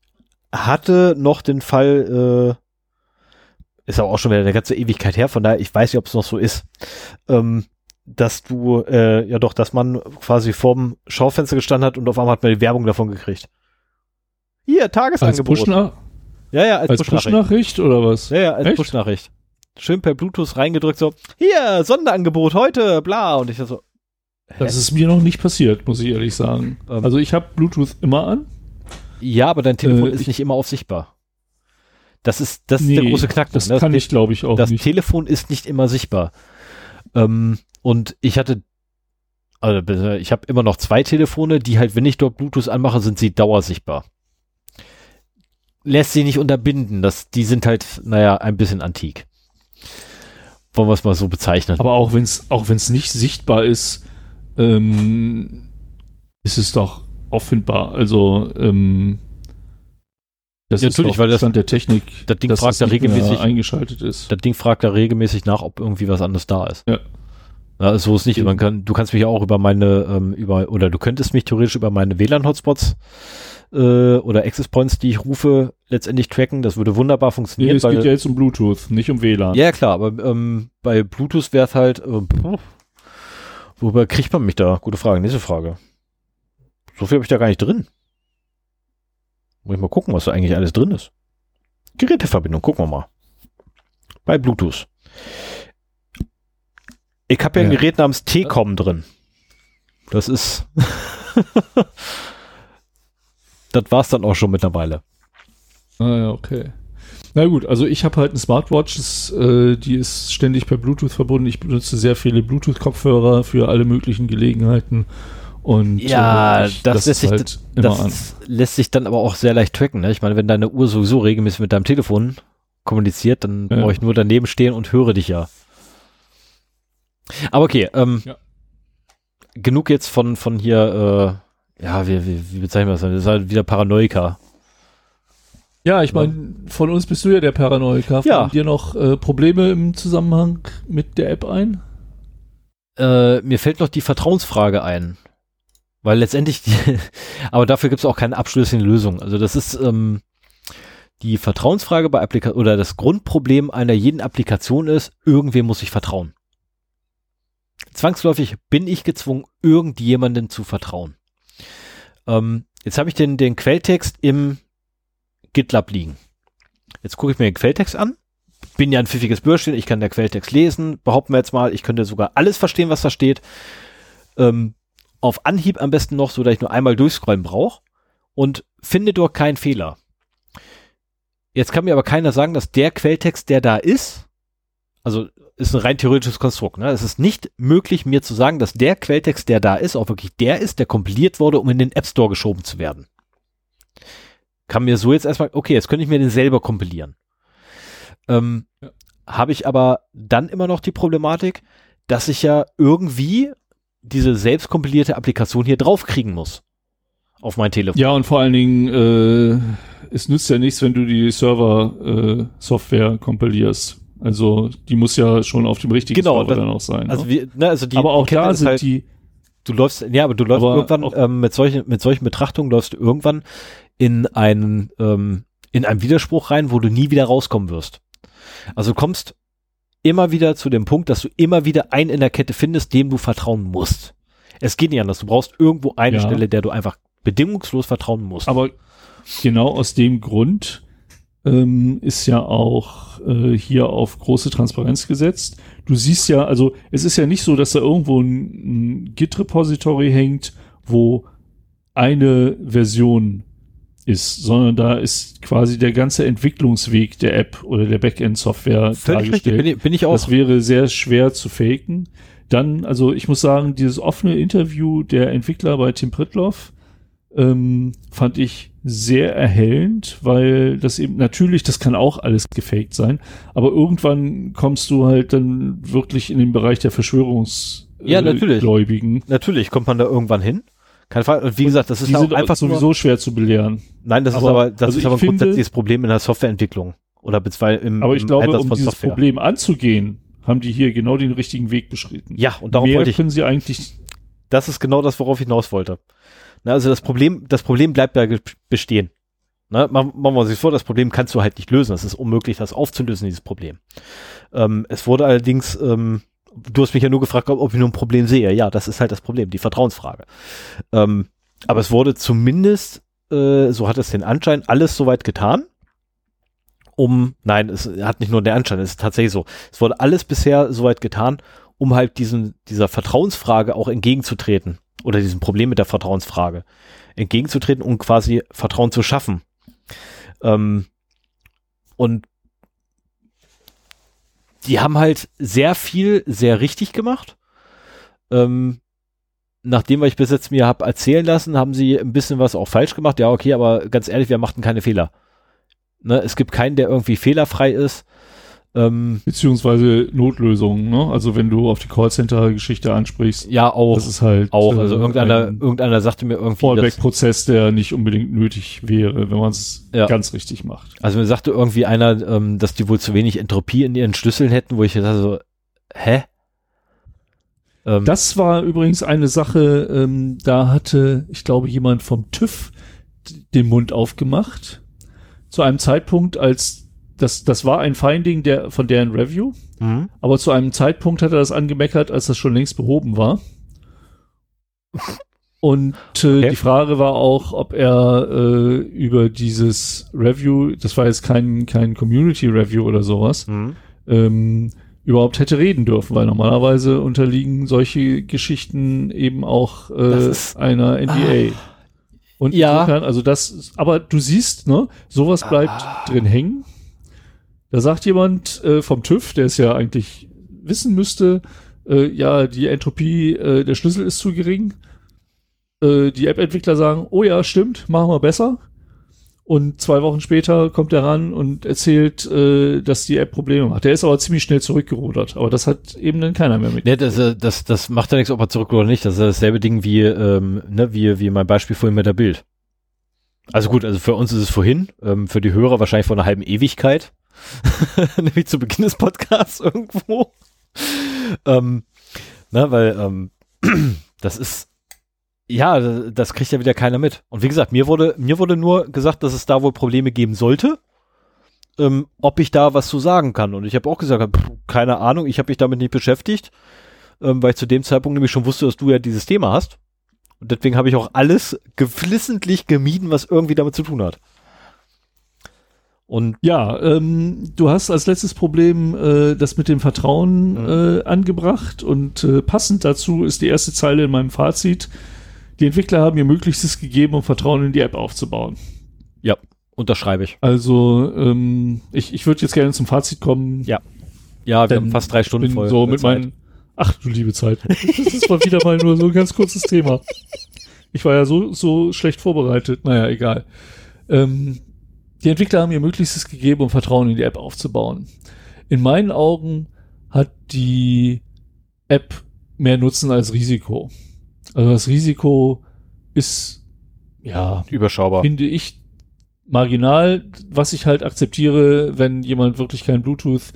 hatte noch den Fall, ist aber auch schon wieder eine ganze Ewigkeit her, von daher, ich weiß nicht, ob es noch so ist, ähm, dass du, äh, ja doch, dass man quasi vorm Schaufenster gestanden hat und auf einmal hat man die Werbung davon gekriegt. Hier, Tagesangebot. Als ja, ja, als, als Push-Nachricht Push oder was? Ja, ja, als Push-Nachricht. Schön per Bluetooth reingedrückt, so, hier, Sonderangebot heute, bla. Und ich so, Hä? Das ist mir noch nicht passiert, muss ich ehrlich sagen. Ähm, also ich habe Bluetooth immer an. Ja, aber dein Telefon äh, ist nicht immer auf sichtbar. Das ist, das nee, ist der große Knackpunkt. Das, das kann ich, glaube ich, auch das nicht. Das Telefon ist nicht immer sichtbar. Ähm, und ich hatte, also ich habe immer noch zwei Telefone, die halt, wenn ich dort Bluetooth anmache, sind sie dauersichtbar. Lässt sie nicht unterbinden. Das, die sind halt, naja, ein bisschen antik. Wollen wir es mal so bezeichnen. Aber auch wenn es auch wenn es nicht sichtbar ist, ähm, ist es doch auffindbar. Also ähm, das ja, ist natürlich, weil das Stand der Technik, das Ding fragt da regelmäßig eingeschaltet ist. Das Ding fragt da regelmäßig nach, ob irgendwie was anderes da ist. Ja. Ja, so ist nicht. Man kann, du kannst mich auch über meine, ähm, über, oder du könntest mich theoretisch über meine WLAN-Hotspots äh, oder Access Points, die ich rufe, letztendlich tracken. Das würde wunderbar funktionieren. Nee, es geht ja jetzt um Bluetooth, nicht um WLAN. Ja, klar, aber ähm, bei Bluetooth wäre es halt, äh, worüber kriegt man mich da? Gute Frage, nächste Frage. So viel habe ich da gar nicht drin. Muss ich mal gucken, was da eigentlich alles drin ist. Geräteverbindung, gucken wir mal. Bei Bluetooth. Ich habe ja, ja, ein Gerät namens T-Com drin. Das ist. (laughs) das war's dann auch schon mittlerweile. Ah ja, okay. Na gut, also ich habe halt eine Smartwatch, das, äh, die ist ständig per Bluetooth verbunden. Ich benutze sehr viele Bluetooth-Kopfhörer für alle möglichen Gelegenheiten. Und ja, äh, das, lässt, sich, halt das lässt sich dann aber auch sehr leicht tracken. Ne? Ich meine, wenn deine Uhr sowieso regelmäßig mit deinem Telefon kommuniziert, dann ja. brauche ich nur daneben stehen und höre dich ja. Aber okay, ähm, ja. genug jetzt von, von hier, äh, ja, wie, wie, wie bezeichnen wir das denn? Das ist halt wieder Paranoika. Ja, ich meine, von uns bist du ja der Paranoika. Ja. Fallen dir noch äh, Probleme im Zusammenhang mit der App ein? Äh, mir fällt noch die Vertrauensfrage ein. Weil letztendlich, die, (laughs) aber dafür gibt es auch keine abschließende Lösung. Also das ist ähm, die Vertrauensfrage bei Applikationen oder das Grundproblem einer jeden Applikation ist, irgendwem muss ich vertrauen zwangsläufig bin ich gezwungen, irgendjemandem zu vertrauen. Ähm, jetzt habe ich den, den Quelltext im GitLab liegen. Jetzt gucke ich mir den Quelltext an. Bin ja ein pfiffiges Bürschchen, ich kann der Quelltext lesen. Behaupten wir jetzt mal, ich könnte sogar alles verstehen, was da steht. Ähm, auf Anhieb am besten noch, so dass ich nur einmal durchscrollen brauche und finde dort keinen Fehler. Jetzt kann mir aber keiner sagen, dass der Quelltext, der da ist, also ist ein rein theoretisches Konstrukt. Ne? Es ist nicht möglich, mir zu sagen, dass der Quelltext, der da ist, auch wirklich der ist, der kompiliert wurde, um in den App Store geschoben zu werden. Kann mir so jetzt erstmal, okay, jetzt könnte ich mir den selber kompilieren. Ähm, ja. Habe ich aber dann immer noch die Problematik, dass ich ja irgendwie diese selbstkompilierte Applikation hier draufkriegen muss. Auf mein Telefon. Ja, und vor allen Dingen, äh, es nützt ja nichts, wenn du die Server-Software äh, kompilierst also die muss ja schon auf dem richtigen genau, Server dann auch sein. Also, ne? wie, ne, also die, aber auch da sind halt, die. Du läufst, ja, aber du läufst aber irgendwann ähm, mit solchen mit solchen Betrachtungen läufst du irgendwann in einen ähm, in einen Widerspruch rein, wo du nie wieder rauskommen wirst. Also du kommst immer wieder zu dem Punkt, dass du immer wieder einen in der Kette findest, dem du vertrauen musst. Es geht nicht anders. Du brauchst irgendwo eine ja. Stelle, der du einfach bedingungslos vertrauen musst. Aber genau aus dem Grund ähm, ist ja auch äh, hier auf große Transparenz gesetzt. Du siehst ja, also es ist ja nicht so, dass da irgendwo ein, ein Git-Repository hängt, wo eine Version ist, sondern da ist quasi der ganze Entwicklungsweg der App oder der Backend-Software dargestellt. Bin ich, bin ich auch. Das wäre sehr schwer zu faken. Dann, also ich muss sagen, dieses offene Interview der Entwickler bei Tim Pritloff ähm, fand ich sehr erhellend, weil das eben natürlich, das kann auch alles gefaked sein, aber irgendwann kommst du halt dann wirklich in den Bereich der Verschwörungsgläubigen. Ja, natürlich. Natürlich kommt man da irgendwann hin. Kein Fall. Und wie gesagt, das ist auch einfach sowieso nur, schwer zu belehren. Nein, das aber, ist aber, das also ist aber ein finde, grundsätzliches Problem in der Softwareentwicklung. Oder beziehungsweise im, Aber ich im glaube, Einsatz um dieses Software. Problem anzugehen, haben die hier genau den richtigen Weg beschritten. Ja, und darum Mehr wollte ich. können sie eigentlich. Das ist genau das, worauf ich hinaus wollte. Na, also das Problem, das Problem bleibt da bestehen. Ne? Machen wir sich vor, das Problem kannst du halt nicht lösen. Das ist unmöglich, das aufzulösen, dieses Problem. Ähm, es wurde allerdings, ähm, du hast mich ja nur gefragt, ob ich nur ein Problem sehe. Ja, das ist halt das Problem, die Vertrauensfrage. Ähm, aber es wurde zumindest, äh, so hat es den Anschein, alles soweit getan, um, nein, es hat nicht nur den Anschein, es ist tatsächlich so. Es wurde alles bisher soweit getan, um halt diesen, dieser Vertrauensfrage auch entgegenzutreten oder diesem Problem mit der Vertrauensfrage entgegenzutreten und quasi Vertrauen zu schaffen. Ähm, und die haben halt sehr viel sehr richtig gemacht. Ähm, nachdem was ich bis jetzt mir habe erzählen lassen, haben sie ein bisschen was auch falsch gemacht. Ja, okay, aber ganz ehrlich, wir machten keine Fehler. Ne, es gibt keinen, der irgendwie fehlerfrei ist. Ähm, Beziehungsweise Notlösungen, ne? Also wenn du auf die Callcenter-Geschichte ansprichst. Ja, auch. Das ist halt. Auch. Also äh, irgendeiner, irgendeiner sagte mir irgendwie. Fallback-Prozess, der nicht unbedingt nötig wäre, wenn man es ja. ganz richtig macht. Also mir sagte irgendwie einer, ähm, dass die wohl zu wenig Entropie in ihren Schlüsseln hätten, wo ich dachte so, hä? Ähm, das war übrigens eine Sache, ähm, da hatte, ich glaube, jemand vom TÜV den Mund aufgemacht. Zu einem Zeitpunkt, als das, das war ein Finding der, von deren Review, mhm. aber zu einem Zeitpunkt hat er das angemeckert, als das schon längst behoben war. Und äh, okay. die Frage war auch, ob er äh, über dieses Review, das war jetzt kein, kein Community Review oder sowas, mhm. ähm, überhaupt hätte reden dürfen, weil normalerweise unterliegen solche Geschichten eben auch äh, einer NDA. Ah. Und ja. insofern, also das, aber du siehst, ne, sowas bleibt ah. drin hängen. Da sagt jemand äh, vom TÜV, der es ja eigentlich wissen müsste, äh, ja, die Entropie, äh, der Schlüssel ist zu gering. Äh, die App-Entwickler sagen, oh ja, stimmt, machen wir besser. Und zwei Wochen später kommt er ran und erzählt, äh, dass die App Probleme macht. Der ist aber ziemlich schnell zurückgerudert. Aber das hat eben dann keiner mehr mit. Nee, das, äh, das, das macht ja nichts, ob er zurückrudert oder nicht. Das ist dasselbe Ding wie, ähm, ne, wie, wie mein Beispiel vorhin mit der Bild. Also gut, also für uns ist es vorhin, ähm, für die Hörer wahrscheinlich vor einer halben Ewigkeit. (laughs) Nämlich zu Beginn des Podcasts irgendwo. ähm, na, weil ähm, (clears throat) das ist, ja, das kriegt ja wieder keiner mit. Und wie gesagt, mir wurde, mir wurde nur gesagt, dass es da wohl Probleme geben sollte. Ähm, ob ich da was zu sagen kann. Und ich habe auch gesagt, pff, keine Ahnung, ich habe mich damit nicht beschäftigt, ähm, weil ich zu dem Zeitpunkt nämlich schon wusste, dass du ja dieses Thema hast. Und deswegen habe ich auch alles geflissentlich gemieden, was irgendwie damit zu tun hat. Und ja, ähm, du hast als letztes Problem äh, das mit dem Vertrauen mhm. äh, angebracht und äh, passend dazu ist die erste Zeile in meinem Fazit. Die Entwickler haben ihr Möglichstes gegeben, um Vertrauen in die App aufzubauen. Ja, unterschreibe ich. Also ähm, ich, ich würde jetzt gerne zum Fazit kommen. Ja. Ja, wir haben fast drei Stunden voll. So mit meinen. Ach du liebe Zeit. Das ist mal wieder mal nur so ein ganz kurzes Thema. Ich war ja so so schlecht vorbereitet. Naja, egal. Ähm, die Entwickler haben ihr Möglichstes gegeben, um Vertrauen in die App aufzubauen. In meinen Augen hat die App mehr Nutzen als Risiko. Also das Risiko ist ja überschaubar. Finde ich marginal, was ich halt akzeptiere, wenn jemand wirklich kein Bluetooth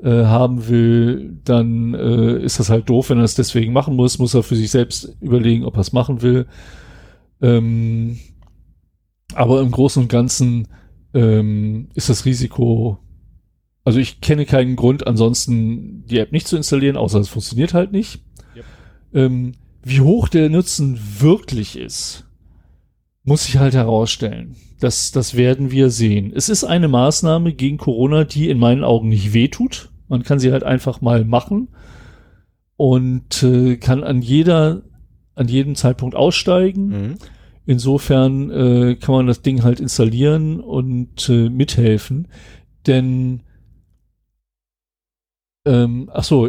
äh, haben will, dann äh, ist das halt doof, wenn er es deswegen machen muss, muss er für sich selbst überlegen, ob er es machen will. Ähm, aber im Großen und Ganzen ähm, ist das Risiko, also ich kenne keinen Grund, ansonsten die App nicht zu installieren, außer es funktioniert halt nicht. Yep. Ähm, wie hoch der Nutzen wirklich ist, muss sich halt herausstellen. Das, das werden wir sehen. Es ist eine Maßnahme gegen Corona, die in meinen Augen nicht wehtut. Man kann sie halt einfach mal machen und äh, kann an jeder, an jedem Zeitpunkt aussteigen. Mhm. Insofern äh, kann man das Ding halt installieren und äh, mithelfen. Denn ähm, ach so,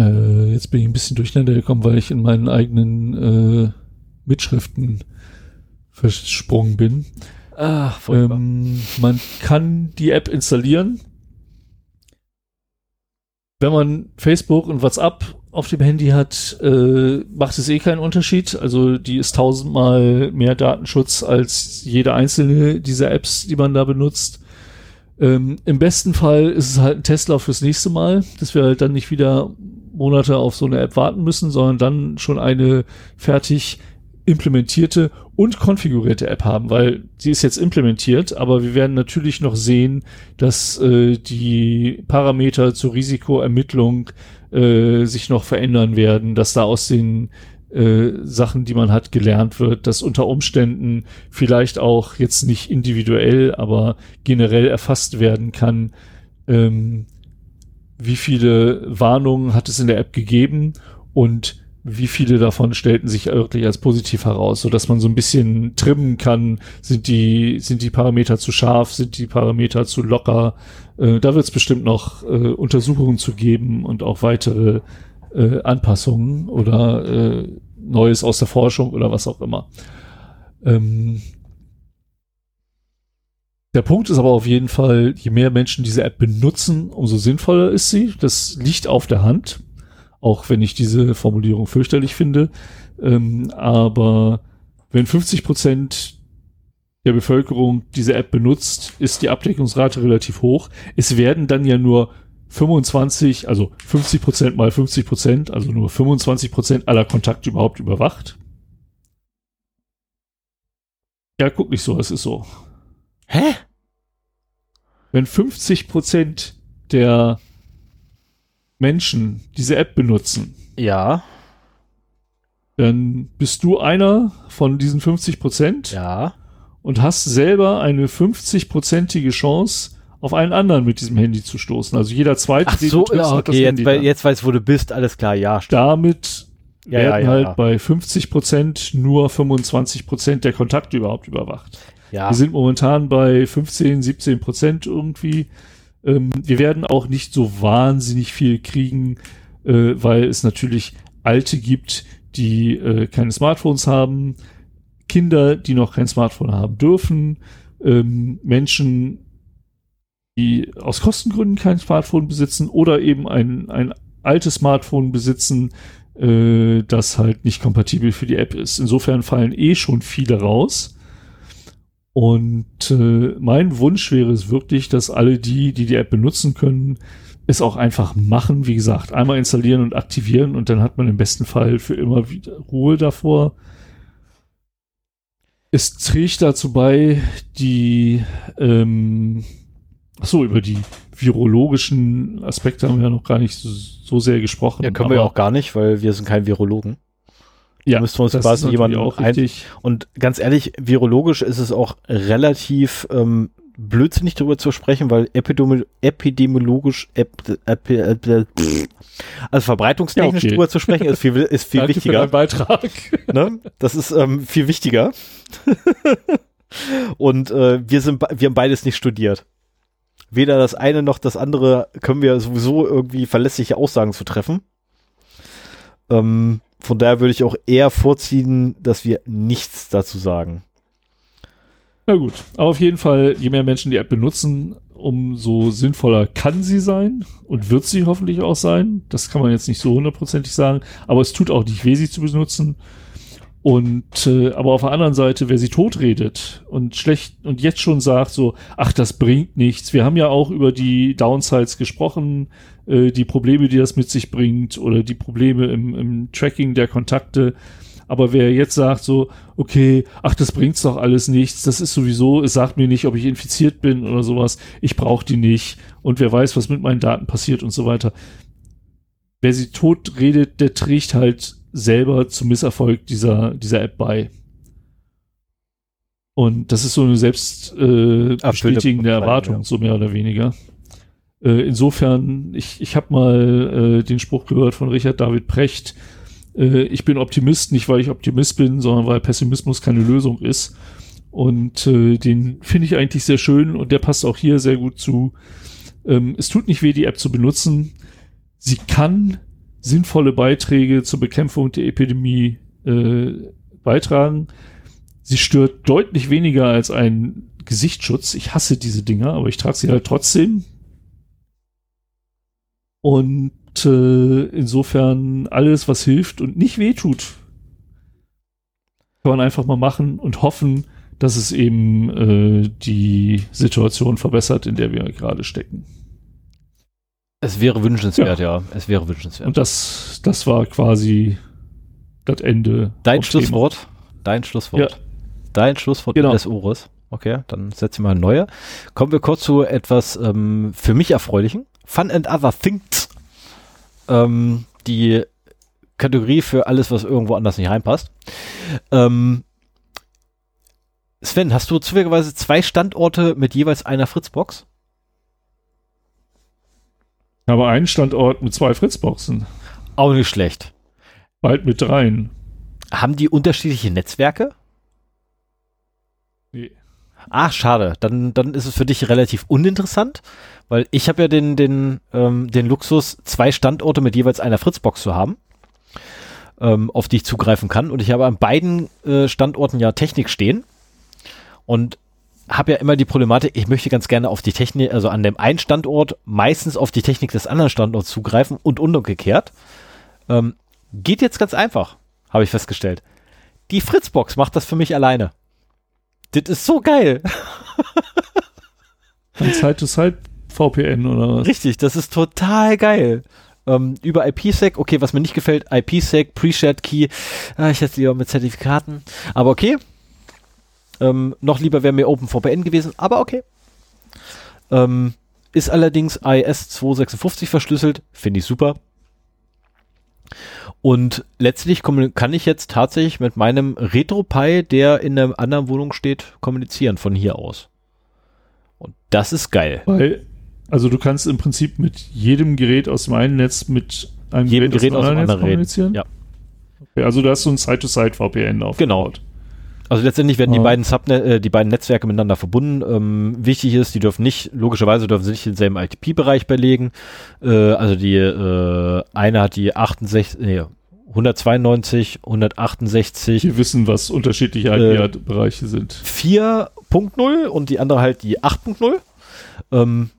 äh, jetzt bin ich ein bisschen durcheinander gekommen, weil ich in meinen eigenen äh, Mitschriften versprungen bin. Ach, ähm, man kann die App installieren. Wenn man Facebook und WhatsApp auf dem Handy hat, äh, macht es eh keinen Unterschied. Also die ist tausendmal mehr Datenschutz als jede einzelne dieser Apps, die man da benutzt. Ähm, Im besten Fall ist es halt ein Testlauf fürs nächste Mal, dass wir halt dann nicht wieder Monate auf so eine App warten müssen, sondern dann schon eine fertig implementierte und konfigurierte App haben, weil sie ist jetzt implementiert, aber wir werden natürlich noch sehen, dass äh, die Parameter zur Risikoermittlung äh, sich noch verändern werden, dass da aus den äh, Sachen, die man hat, gelernt wird, dass unter Umständen vielleicht auch jetzt nicht individuell, aber generell erfasst werden kann, ähm, wie viele Warnungen hat es in der App gegeben und wie viele davon stellten sich wirklich als positiv heraus, so dass man so ein bisschen trimmen kann, sind die, sind die Parameter zu scharf, sind die Parameter zu locker. Äh, da wird es bestimmt noch äh, Untersuchungen zu geben und auch weitere äh, Anpassungen oder äh, Neues aus der Forschung oder was auch immer. Ähm, der Punkt ist aber auf jeden Fall, je mehr Menschen diese App benutzen, umso sinnvoller ist sie. Das liegt auf der Hand auch wenn ich diese Formulierung fürchterlich finde. Ähm, aber wenn 50 Prozent der Bevölkerung diese App benutzt, ist die Abdeckungsrate relativ hoch. Es werden dann ja nur 25, also 50 Prozent mal 50 Prozent, also nur 25 Prozent aller Kontakte überhaupt überwacht. Ja, guck nicht so, es ist so. Hä? Wenn 50 Prozent der Menschen diese App benutzen, Ja, dann bist du einer von diesen 50 Prozent ja. und hast selber eine 50-prozentige Chance, auf einen anderen mit diesem Handy zu stoßen. Also jeder zweite, Ach den so, triffst, ja, okay, jetzt, weil, jetzt weiß, wo du bist, alles klar, ja. stimmt. Damit Ja, werden ja, halt ja. bei 50 Prozent nur 25 Prozent der Kontakte überhaupt überwacht. Ja, Wir sind momentan bei 15, 17 Prozent irgendwie. Ähm, wir werden auch nicht so wahnsinnig viel kriegen, äh, weil es natürlich Alte gibt, die äh, keine Smartphones haben, Kinder, die noch kein Smartphone haben dürfen, ähm, Menschen, die aus Kostengründen kein Smartphone besitzen oder eben ein, ein altes Smartphone besitzen, äh, das halt nicht kompatibel für die App ist. Insofern fallen eh schon viele raus. Und äh, mein Wunsch wäre es wirklich, dass alle die, die die App benutzen können, es auch einfach machen. Wie gesagt, einmal installieren und aktivieren und dann hat man im besten Fall für immer wieder Ruhe davor. Es trägt dazu bei, die, ähm, ach so, über die virologischen Aspekte haben wir ja noch gar nicht so, so sehr gesprochen. ja, können wir ja auch gar nicht, weil wir sind kein Virologen. Ja, müssten wir uns das quasi jemanden auch ein- richtig. Und ganz ehrlich, virologisch ist es auch relativ ähm, blödsinnig darüber zu sprechen, weil epidemi epidemiologisch, ep ep ep pff. also verbreitungstechnisch Ja, okay. darüber zu sprechen, ist viel, ist viel Danke für wichtiger. deinen Beitrag. (laughs) ne? Das ist ähm, viel wichtiger. (laughs) Und äh, wir sind, wir haben beides nicht studiert. Weder das eine noch das andere können wir sowieso irgendwie verlässliche Aussagen zu treffen. Ähm, von daher würde ich auch eher vorziehen, dass wir nichts dazu sagen. Na gut, aber auf jeden Fall, je mehr Menschen die App benutzen, umso sinnvoller kann sie sein und wird sie hoffentlich auch sein. Das kann man jetzt nicht so hundertprozentig sagen, aber es tut auch nicht weh, sie zu benutzen. Und äh, aber auf der anderen Seite, wer sie totredet und schlecht und jetzt schon sagt so, ach, das bringt nichts. Wir haben ja auch über die Downsides gesprochen, äh, die Probleme, die das mit sich bringt oder die Probleme im, im Tracking der Kontakte. Aber wer jetzt sagt so, okay, ach, das bringt's doch alles nichts, das ist sowieso, es sagt mir nicht, ob ich infiziert bin oder sowas, ich brauche die nicht und wer weiß, was mit meinen Daten passiert und so weiter. Wer sie tot redet, der trägt halt selber zum Misserfolg dieser, dieser App bei. Und das ist so eine selbst äh, bestätigende Erwartung, ja. so mehr oder weniger. Äh, insofern, ich, ich habe mal äh, den Spruch gehört von Richard David Precht, äh, ich bin Optimist, nicht weil ich Optimist bin, sondern weil Pessimismus keine Lösung ist. Und äh, den finde ich eigentlich sehr schön und der passt auch hier sehr gut zu. Ähm, es tut nicht weh, die App zu benutzen. Sie kann sinnvolle Beiträge zur Bekämpfung der Epidemie äh, beitragen. Sie stört deutlich weniger als ein Gesichtsschutz. Ich hasse diese Dinger, aber ich trage sie halt trotzdem. Und äh, insofern alles, was hilft und nicht wehtut, kann man einfach mal machen und hoffen, dass es eben äh, die Situation verbessert, in der wir gerade stecken. Es wäre wünschenswert, ja. Es wäre wünschenswert. Und das, das war quasi das Ende. Dein aufs Thema. Schlusswort? Dein Schlusswort. Ja. Dein Schlusswort genau. des Ohres. Okay, dann setze ich mal neue. Kommen wir kurz zu etwas ähm, für mich erfreulichen. Fun and Other Things. Ähm, die Kategorie für alles, was irgendwo anders nicht reinpasst. Ähm, Sven, hast du zufälligerweise zwei Standorte mit jeweils einer Fritzbox? Habe einen Standort mit zwei Fritzboxen. Auch nicht schlecht. Bald mit dreien. Haben die unterschiedliche Netzwerke? Nee. Ach, schade. Dann, dann ist es für dich relativ uninteressant, weil ich habe ja den, den, ähm, den Luxus, zwei Standorte mit jeweils einer Fritzbox zu haben, ähm, auf die ich zugreifen kann. Und ich habe an beiden äh, Standorten ja Technik stehen und habe ja immer die Problematik, ich möchte ganz gerne auf die Technik, also an dem einen Standort meistens auf die Technik des anderen Standorts zugreifen und umgekehrt. Ähm, geht jetzt ganz einfach, habe ich festgestellt. Die Fritzbox macht das für mich alleine. Das ist so geil. Ein Side-to-Side-VPN oder was? Richtig, das ist total geil. Ähm, über IPsec, okay, was mir nicht gefällt, IPsec, Pre-Shared Key, ah, ich hätte lieber mit Zertifikaten, aber okay. Ähm, noch lieber wäre mir OpenVPN gewesen, aber okay. Ähm, ist allerdings IS 256 verschlüsselt, finde ich super. Und letztlich kann ich jetzt tatsächlich mit meinem RetroPie, der in einer anderen Wohnung steht, kommunizieren von hier aus. Und das ist geil. Weil, also du kannst im Prinzip mit jedem Gerät aus dem einen Netz mit einem jedem Gerät, Gerät aus dem anderen Netz kommunizieren? Ja. Okay, also du hast so ein Side-to-Side-VPN aufgebaut. Genau. Also letztendlich werden die beiden Subnet, äh, die beiden Netzwerke miteinander verbunden. Ähm, wichtig ist, die dürfen nicht, logischerweise dürfen sie nicht denselben ITP-Bereich belegen. Äh, also die äh, eine hat die 68, nee, 192, 168. Wir wissen, was unterschiedliche IP-Bereiche äh, sind. 4.0 und die andere halt die 8.0. Ähm,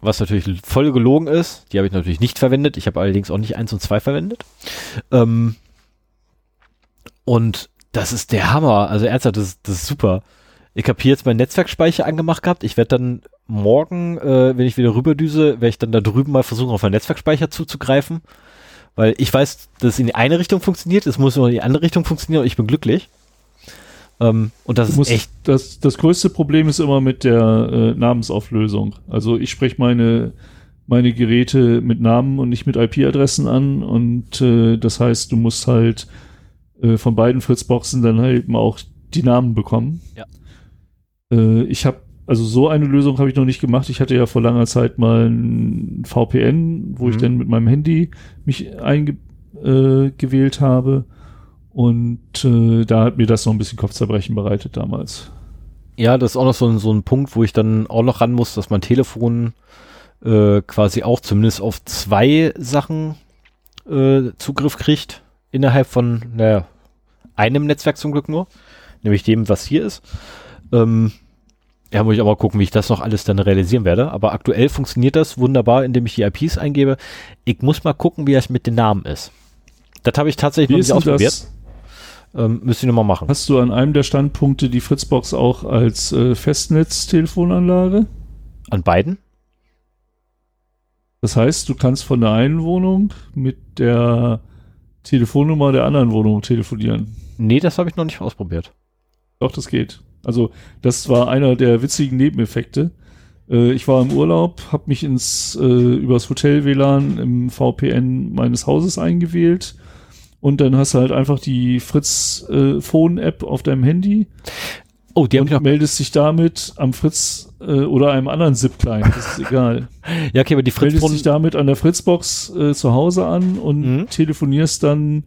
was natürlich voll gelogen ist. Die habe ich natürlich nicht verwendet. Ich habe allerdings auch nicht 1 und 2 verwendet. Ähm, und das ist der Hammer. Also ernsthaft, das, das ist super. Ich habe hier jetzt meinen Netzwerkspeicher angemacht gehabt. Ich werde dann morgen, äh, wenn ich wieder rüberdüse, werde ich dann da drüben mal versuchen, auf meinen Netzwerkspeicher zuzugreifen. Weil ich weiß, dass es in die eine Richtung funktioniert, es muss nur in die andere Richtung funktionieren und ich bin glücklich. Ähm, und das ist echt. Das, das größte Problem ist immer mit der äh, Namensauflösung. Also ich spreche meine, meine Geräte mit Namen und nicht mit IP-Adressen an und äh, das heißt, du musst halt äh, von beiden Fritzboxen dann halt eben auch die Namen bekommen. Ja. Äh, ich habe also so eine Lösung habe ich noch nicht gemacht. Ich hatte ja vor langer Zeit mal ein VPN, wo mhm. ich dann mit meinem Handy mich eingewählt äh, habe. Und äh, da hat mir das noch ein bisschen Kopfzerbrechen bereitet damals. Ja, das ist auch noch so ein, so ein Punkt, wo ich dann auch noch ran muss, dass mein Telefon äh, quasi auch zumindest auf zwei Sachen äh, Zugriff kriegt. Innerhalb von, naja, einem Netzwerk zum Glück nur. Nämlich dem, was hier ist. Ähm, ja, muss ich aber gucken, wie ich das noch alles dann realisieren werde. Aber aktuell funktioniert das wunderbar, indem ich die IPs eingebe. Ich muss mal gucken, wie das mit den Namen ist. Das habe ich tatsächlich wie noch nicht ausprobiert. Ähm, müsste ich nochmal machen. Hast du an einem der Standpunkte die Fritzbox auch als äh, Festnetz-Telefonanlage? An beiden? Das heißt, du kannst von der einen Wohnung mit der Telefonnummer der anderen Wohnung telefonieren. Nee, das habe ich noch nicht ausprobiert. Doch, das geht. Also das war einer der witzigen Nebeneffekte. Äh, ich war im Urlaub, habe mich ins äh, übers Hotel WLAN im VPN meines Hauses eingewählt und dann hast du halt einfach die Fritz äh, Phone App auf deinem Handy. Oh, die und noch meldest dich damit am Fritz äh, oder einem anderen ZIP-Client, das ist egal. (laughs) ja, okay, aber die Fritz meldest dich damit an der Fritzbox äh, zu Hause an und mhm. telefonierst dann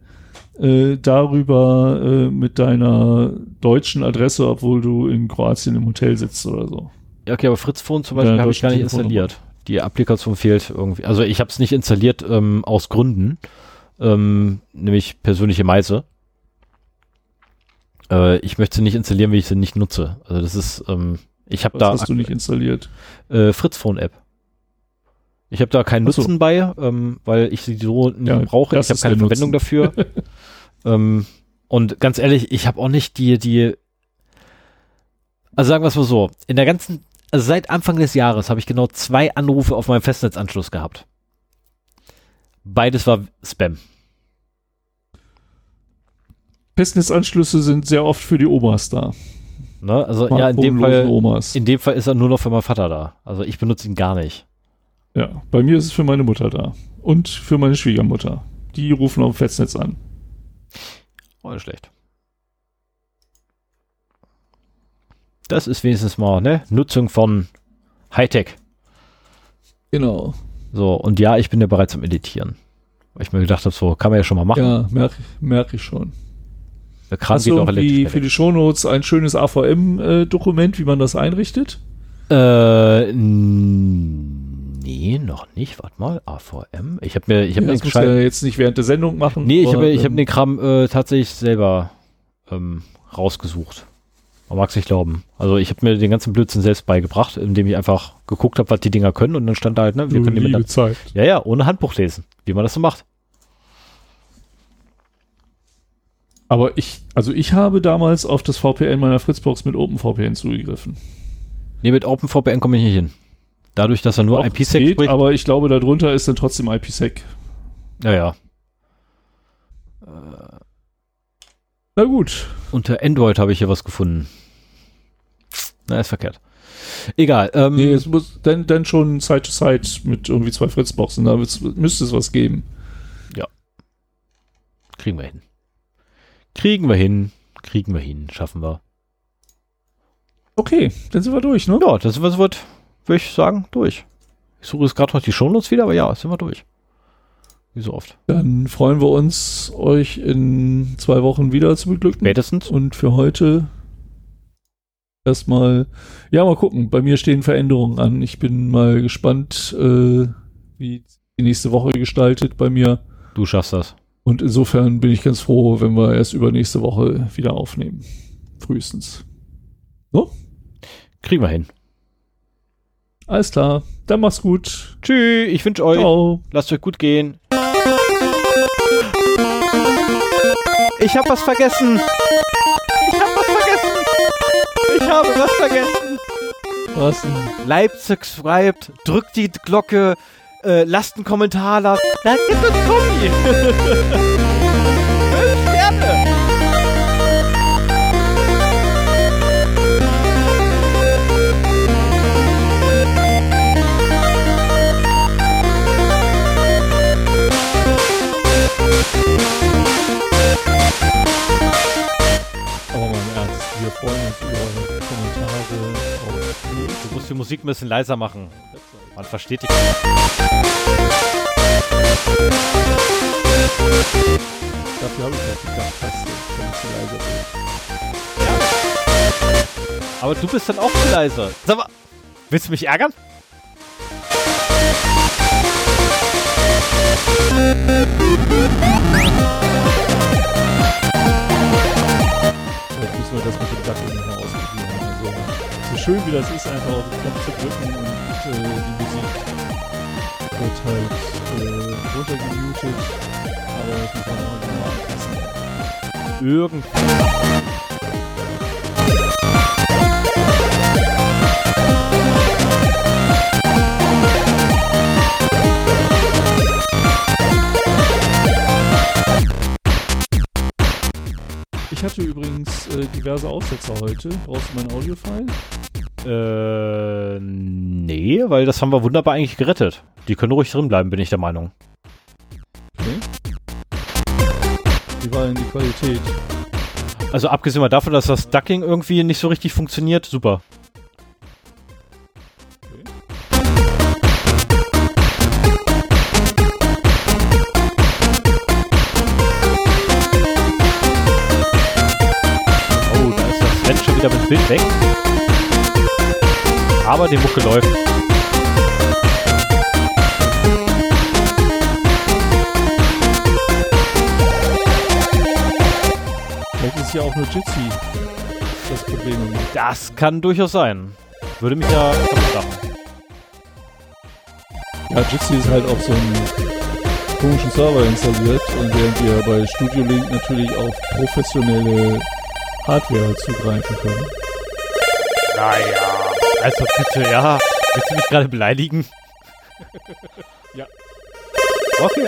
äh, darüber äh, mit deiner deutschen Adresse, obwohl du in Kroatien im Hotel sitzt oder so. Ja, okay, aber Fritz Phone zum Beispiel habe ich gar nicht installiert. Die Applikation fehlt irgendwie. Also ich habe es nicht installiert ähm, aus Gründen, ähm, nämlich persönliche Meise. Äh, ich möchte sie nicht installieren, wenn ich sie nicht nutze. Also das ist, ähm, ich habe da. hast du nicht installiert? Äh, Fritz Phone App. Ich habe da keinen Nutzen so. bei, ähm, weil ich sie so nicht ja, brauche. Ich habe keine Verwendung dafür. (laughs) ähm, und ganz ehrlich, ich habe auch nicht die, die, also sagen wir es mal so, in der ganzen, also seit Anfang des Jahres habe ich genau zwei Anrufe auf meinem Festnetzanschluss gehabt. Beides war Spam. Festnetzanschlüsse sind sehr oft für die Omas da. Ne? Also ja, in dem Fall, Omas. in dem Fall ist er nur noch für meinen Vater da. Also ich benutze ihn gar nicht. Ja, bei mir ist es für meine Mutter da. Und für meine Schwiegermutter. Die rufen auf dem Festnetz an. Oh, nicht schlecht. Das ist wenigstens mal, ne? Nutzung von Hightech. Genau. So, und ja, ich bin ja bereits am Editieren. Weil ich mir gedacht habe, so kann man ja schon mal machen. Ja, merke merk ich schon. Der Kram Hast du irgendwie für die Shownotes ein schönes AVM-Dokument, wie man das einrichtet? Äh, nee, noch nicht. Warte mal, AVM. Ich habe mir, ich habe ja, mir das ja jetzt nicht während der Sendung machen. Nee, ich habe, ich habe ähm, den Kram äh, tatsächlich selber ähm, rausgesucht. Man mag es nicht glauben. Also ich habe mir den ganzen Blödsinn selbst beigebracht, indem ich einfach geguckt habe, was die Dinger können und dann stand da halt, ne, wir können die mit Zeit. Ja, ja, ohne Handbuch lesen, wie man das so macht. Aber ich, also ich habe damals auf das VPN meiner Fritzbox mit OpenVPN zugegriffen. Nee, mit OpenVPN komme ich nicht hin. Dadurch, dass er nur IPsec spricht. Aber ich glaube, darunter ist dann trotzdem IPsec. Ja, ja. Na gut. Unter Android habe ich hier was gefunden. Na, ist verkehrt. Egal. Ähm, nee, es muss dann, dann schon Side-to-Side -Side mit irgendwie zwei Fritzboxen. Da müsste es was geben. Ja. Kriegen wir hin. Kriegen wir hin. Kriegen wir hin. Schaffen wir. Okay, dann sind wir durch, ne? Ja, das sind wir soweit, würde ich sagen, durch. Ich suche jetzt gerade noch die Shownotes wieder, aber ja, sind wir durch. Wie so oft. Dann freuen wir uns, euch in zwei Wochen wieder zu beglücken. Spätestens. Und für heute erstmal, ja, mal gucken. Bei mir stehen Veränderungen an. Ich bin mal gespannt, äh, wie die nächste Woche gestaltet bei mir. Du schaffst das. Und insofern bin ich ganz froh, wenn wir erst übernächste Woche wieder aufnehmen. Frühestens. So? Kriegen wir hin. Alles klar. Dann mach's gut. Tschüss. Ich wünsche euch. Ciao. Lasst euch gut gehen. Ich hab was vergessen. Ich hab was vergessen. Ich habe was vergessen. Was denn? Like, subscribe, drückt die Glocke, äh, lasst einen Kommentar da. Dann gibt es Kommi. (laughs) freuen uns über eure Kommentare. Du musst die Musik ein bisschen leiser machen. Man versteht dich. Dafür habe ich ja die Dachtaste, wenn ich so leiser bin. Ja. Aber du bist dann auch zu leise. Sag mal, willst du mich ärgern? Wir das mit dem Ducking nochmal ausprobieren. Also, so schön wie das ist, einfach auf den Knopf zu drücken und äh, die Musik wird halt äh, runtergemutet. Aber das muss man auch nochmal anpassen. Irgendwie. Ich hatte übrigens äh, diverse Aussetzer heute. Brauchst du mein Audiofile? Äh, nee, weil das haben wir wunderbar eigentlich gerettet. Die können ruhig drin bleiben, bin ich der Meinung. Okay. Wie war denn die Qualität? Also abgesehen mal davon, dass das Ducking irgendwie nicht so richtig funktioniert, super. Mit Bild weg. Aber die Mucke läuft. Vielleicht ist ja auch nur Jitsi das Problem. Das kann durchaus sein. Würde mich ja machen. Ja, Jitsi ist halt auf so einem komischen Server installiert und während wir bei Studio Link natürlich auf professionelle Hardware zugreifen können. Naja, also bitte, ja. Willst du mich gerade beleidigen? ja. Okay.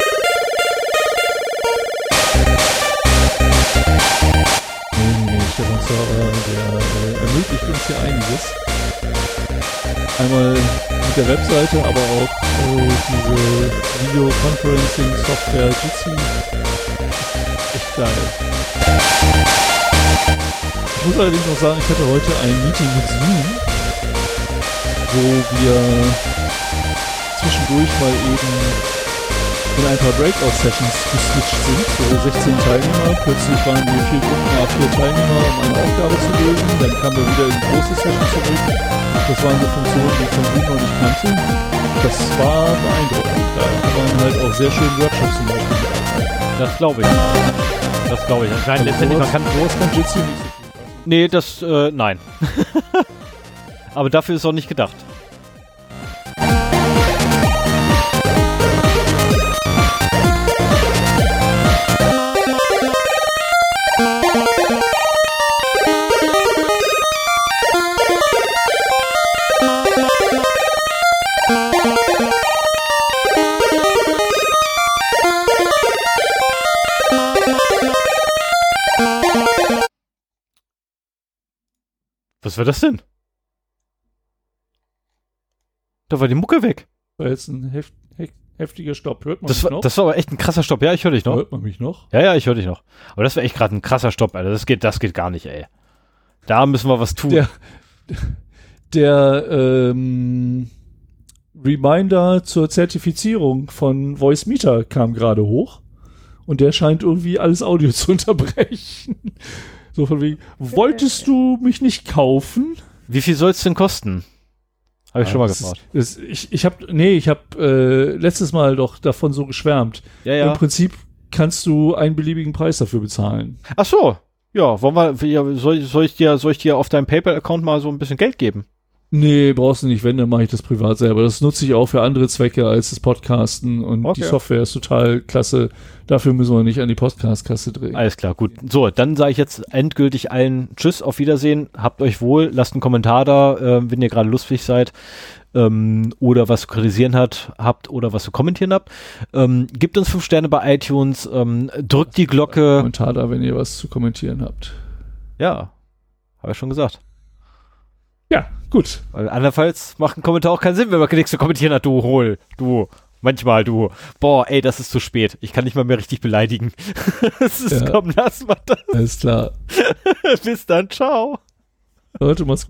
der äh, ermöglicht uns hier einiges. Einmal mit der Webseite, aber auch äh, diese Videoconferencing-Software Jitsi. Echt geil. Ich muss allerdings noch sagen, ich hatte heute ein Meeting mit Zoom, wo wir zwischendurch mal eben in ein paar Breakout-Sessions geswitcht sind, so 16 Teilnehmer. Plötzlich waren wir vier Gruppen, a vier Teilnehmer, um eine Aufgabe zu lösen. Dann kamen wir wieder in große Session zurück. Das waren so Funktionen, die ich von Zoom noch nicht kannte. Das war beeindruckend. Da kann man halt auch sehr schön Workshops Beispiel Das glaube ich. Das glaube ich. Nein, letztendlich, man kann sowas kann Jitsi nicht. Nee, das, äh, nein. (laughs) Aber dafür ist es auch nicht gedacht. Was war das denn? Da war die Mucke weg. War jetzt ein heft, heft, heftiger Stopp. Hört man Das mich war, noch? das war aber echt ein krasser Stopp. Ja, ich höre dich noch. Hört man mich noch? Ja, ja, ich höre dich noch. Aber das war echt gerade ein krasser Stopp, Alter. Das geht, das geht gar nicht, ey. Da müssen wir was tun. Der, der ähm, Reminder zur Zertifizierung von Voice Meter kam gerade hoch. Und der scheint irgendwie alles Audio (laughs) zu unterbrechen. So von wegen, wolltest du mich nicht kaufen? Wie viel soll es denn kosten? Habe ich schon mal gefragt. ist- ich ich habe, nee, ich habe äh, letztes Mal doch davon so geschwärmt. Ja, Im Prinzip kannst du einen beliebigen Preis dafür bezahlen. Ach so. Ja, wollen wir, ja, soll, soll ich dir, soll ich dir auf deinem PayPal-Account mal so ein bisschen Geld geben? Nee, brauchst du nicht. Wenn, dann mache ich das privat selber. Das nutze ich auch für andere Zwecke als das Podcasten und Okay. die Software ist total klasse. Dafür müssen wir nicht an die Podcast-Kasse drehen. Alles klar, gut. So, dann sage ich jetzt endgültig allen Tschüss, auf Wiedersehen, habt euch wohl, lasst einen Kommentar da, äh, wenn ihr gerade lustig seid ähm, oder was zu kritisieren hat, habt oder was zu kommentieren habt. Ähm, gebt uns fünf Sterne bei iTunes, ähm, drückt die Glocke. Kommentar da, wenn ihr was zu kommentieren habt. Ja, habe ich schon gesagt. Ja, gut. Weil andernfalls macht ein Kommentar auch keinen Sinn, wenn man nichts zu kommentieren hat, du hol, du. Manchmal, du. Boah, ey, das ist zu spät. Ich kann nicht mal mehr richtig beleidigen. (laughs) Es ist, Ja. komm, lass mal das. Alles klar. (laughs) Bis dann, ciao. Leute, macht's gut.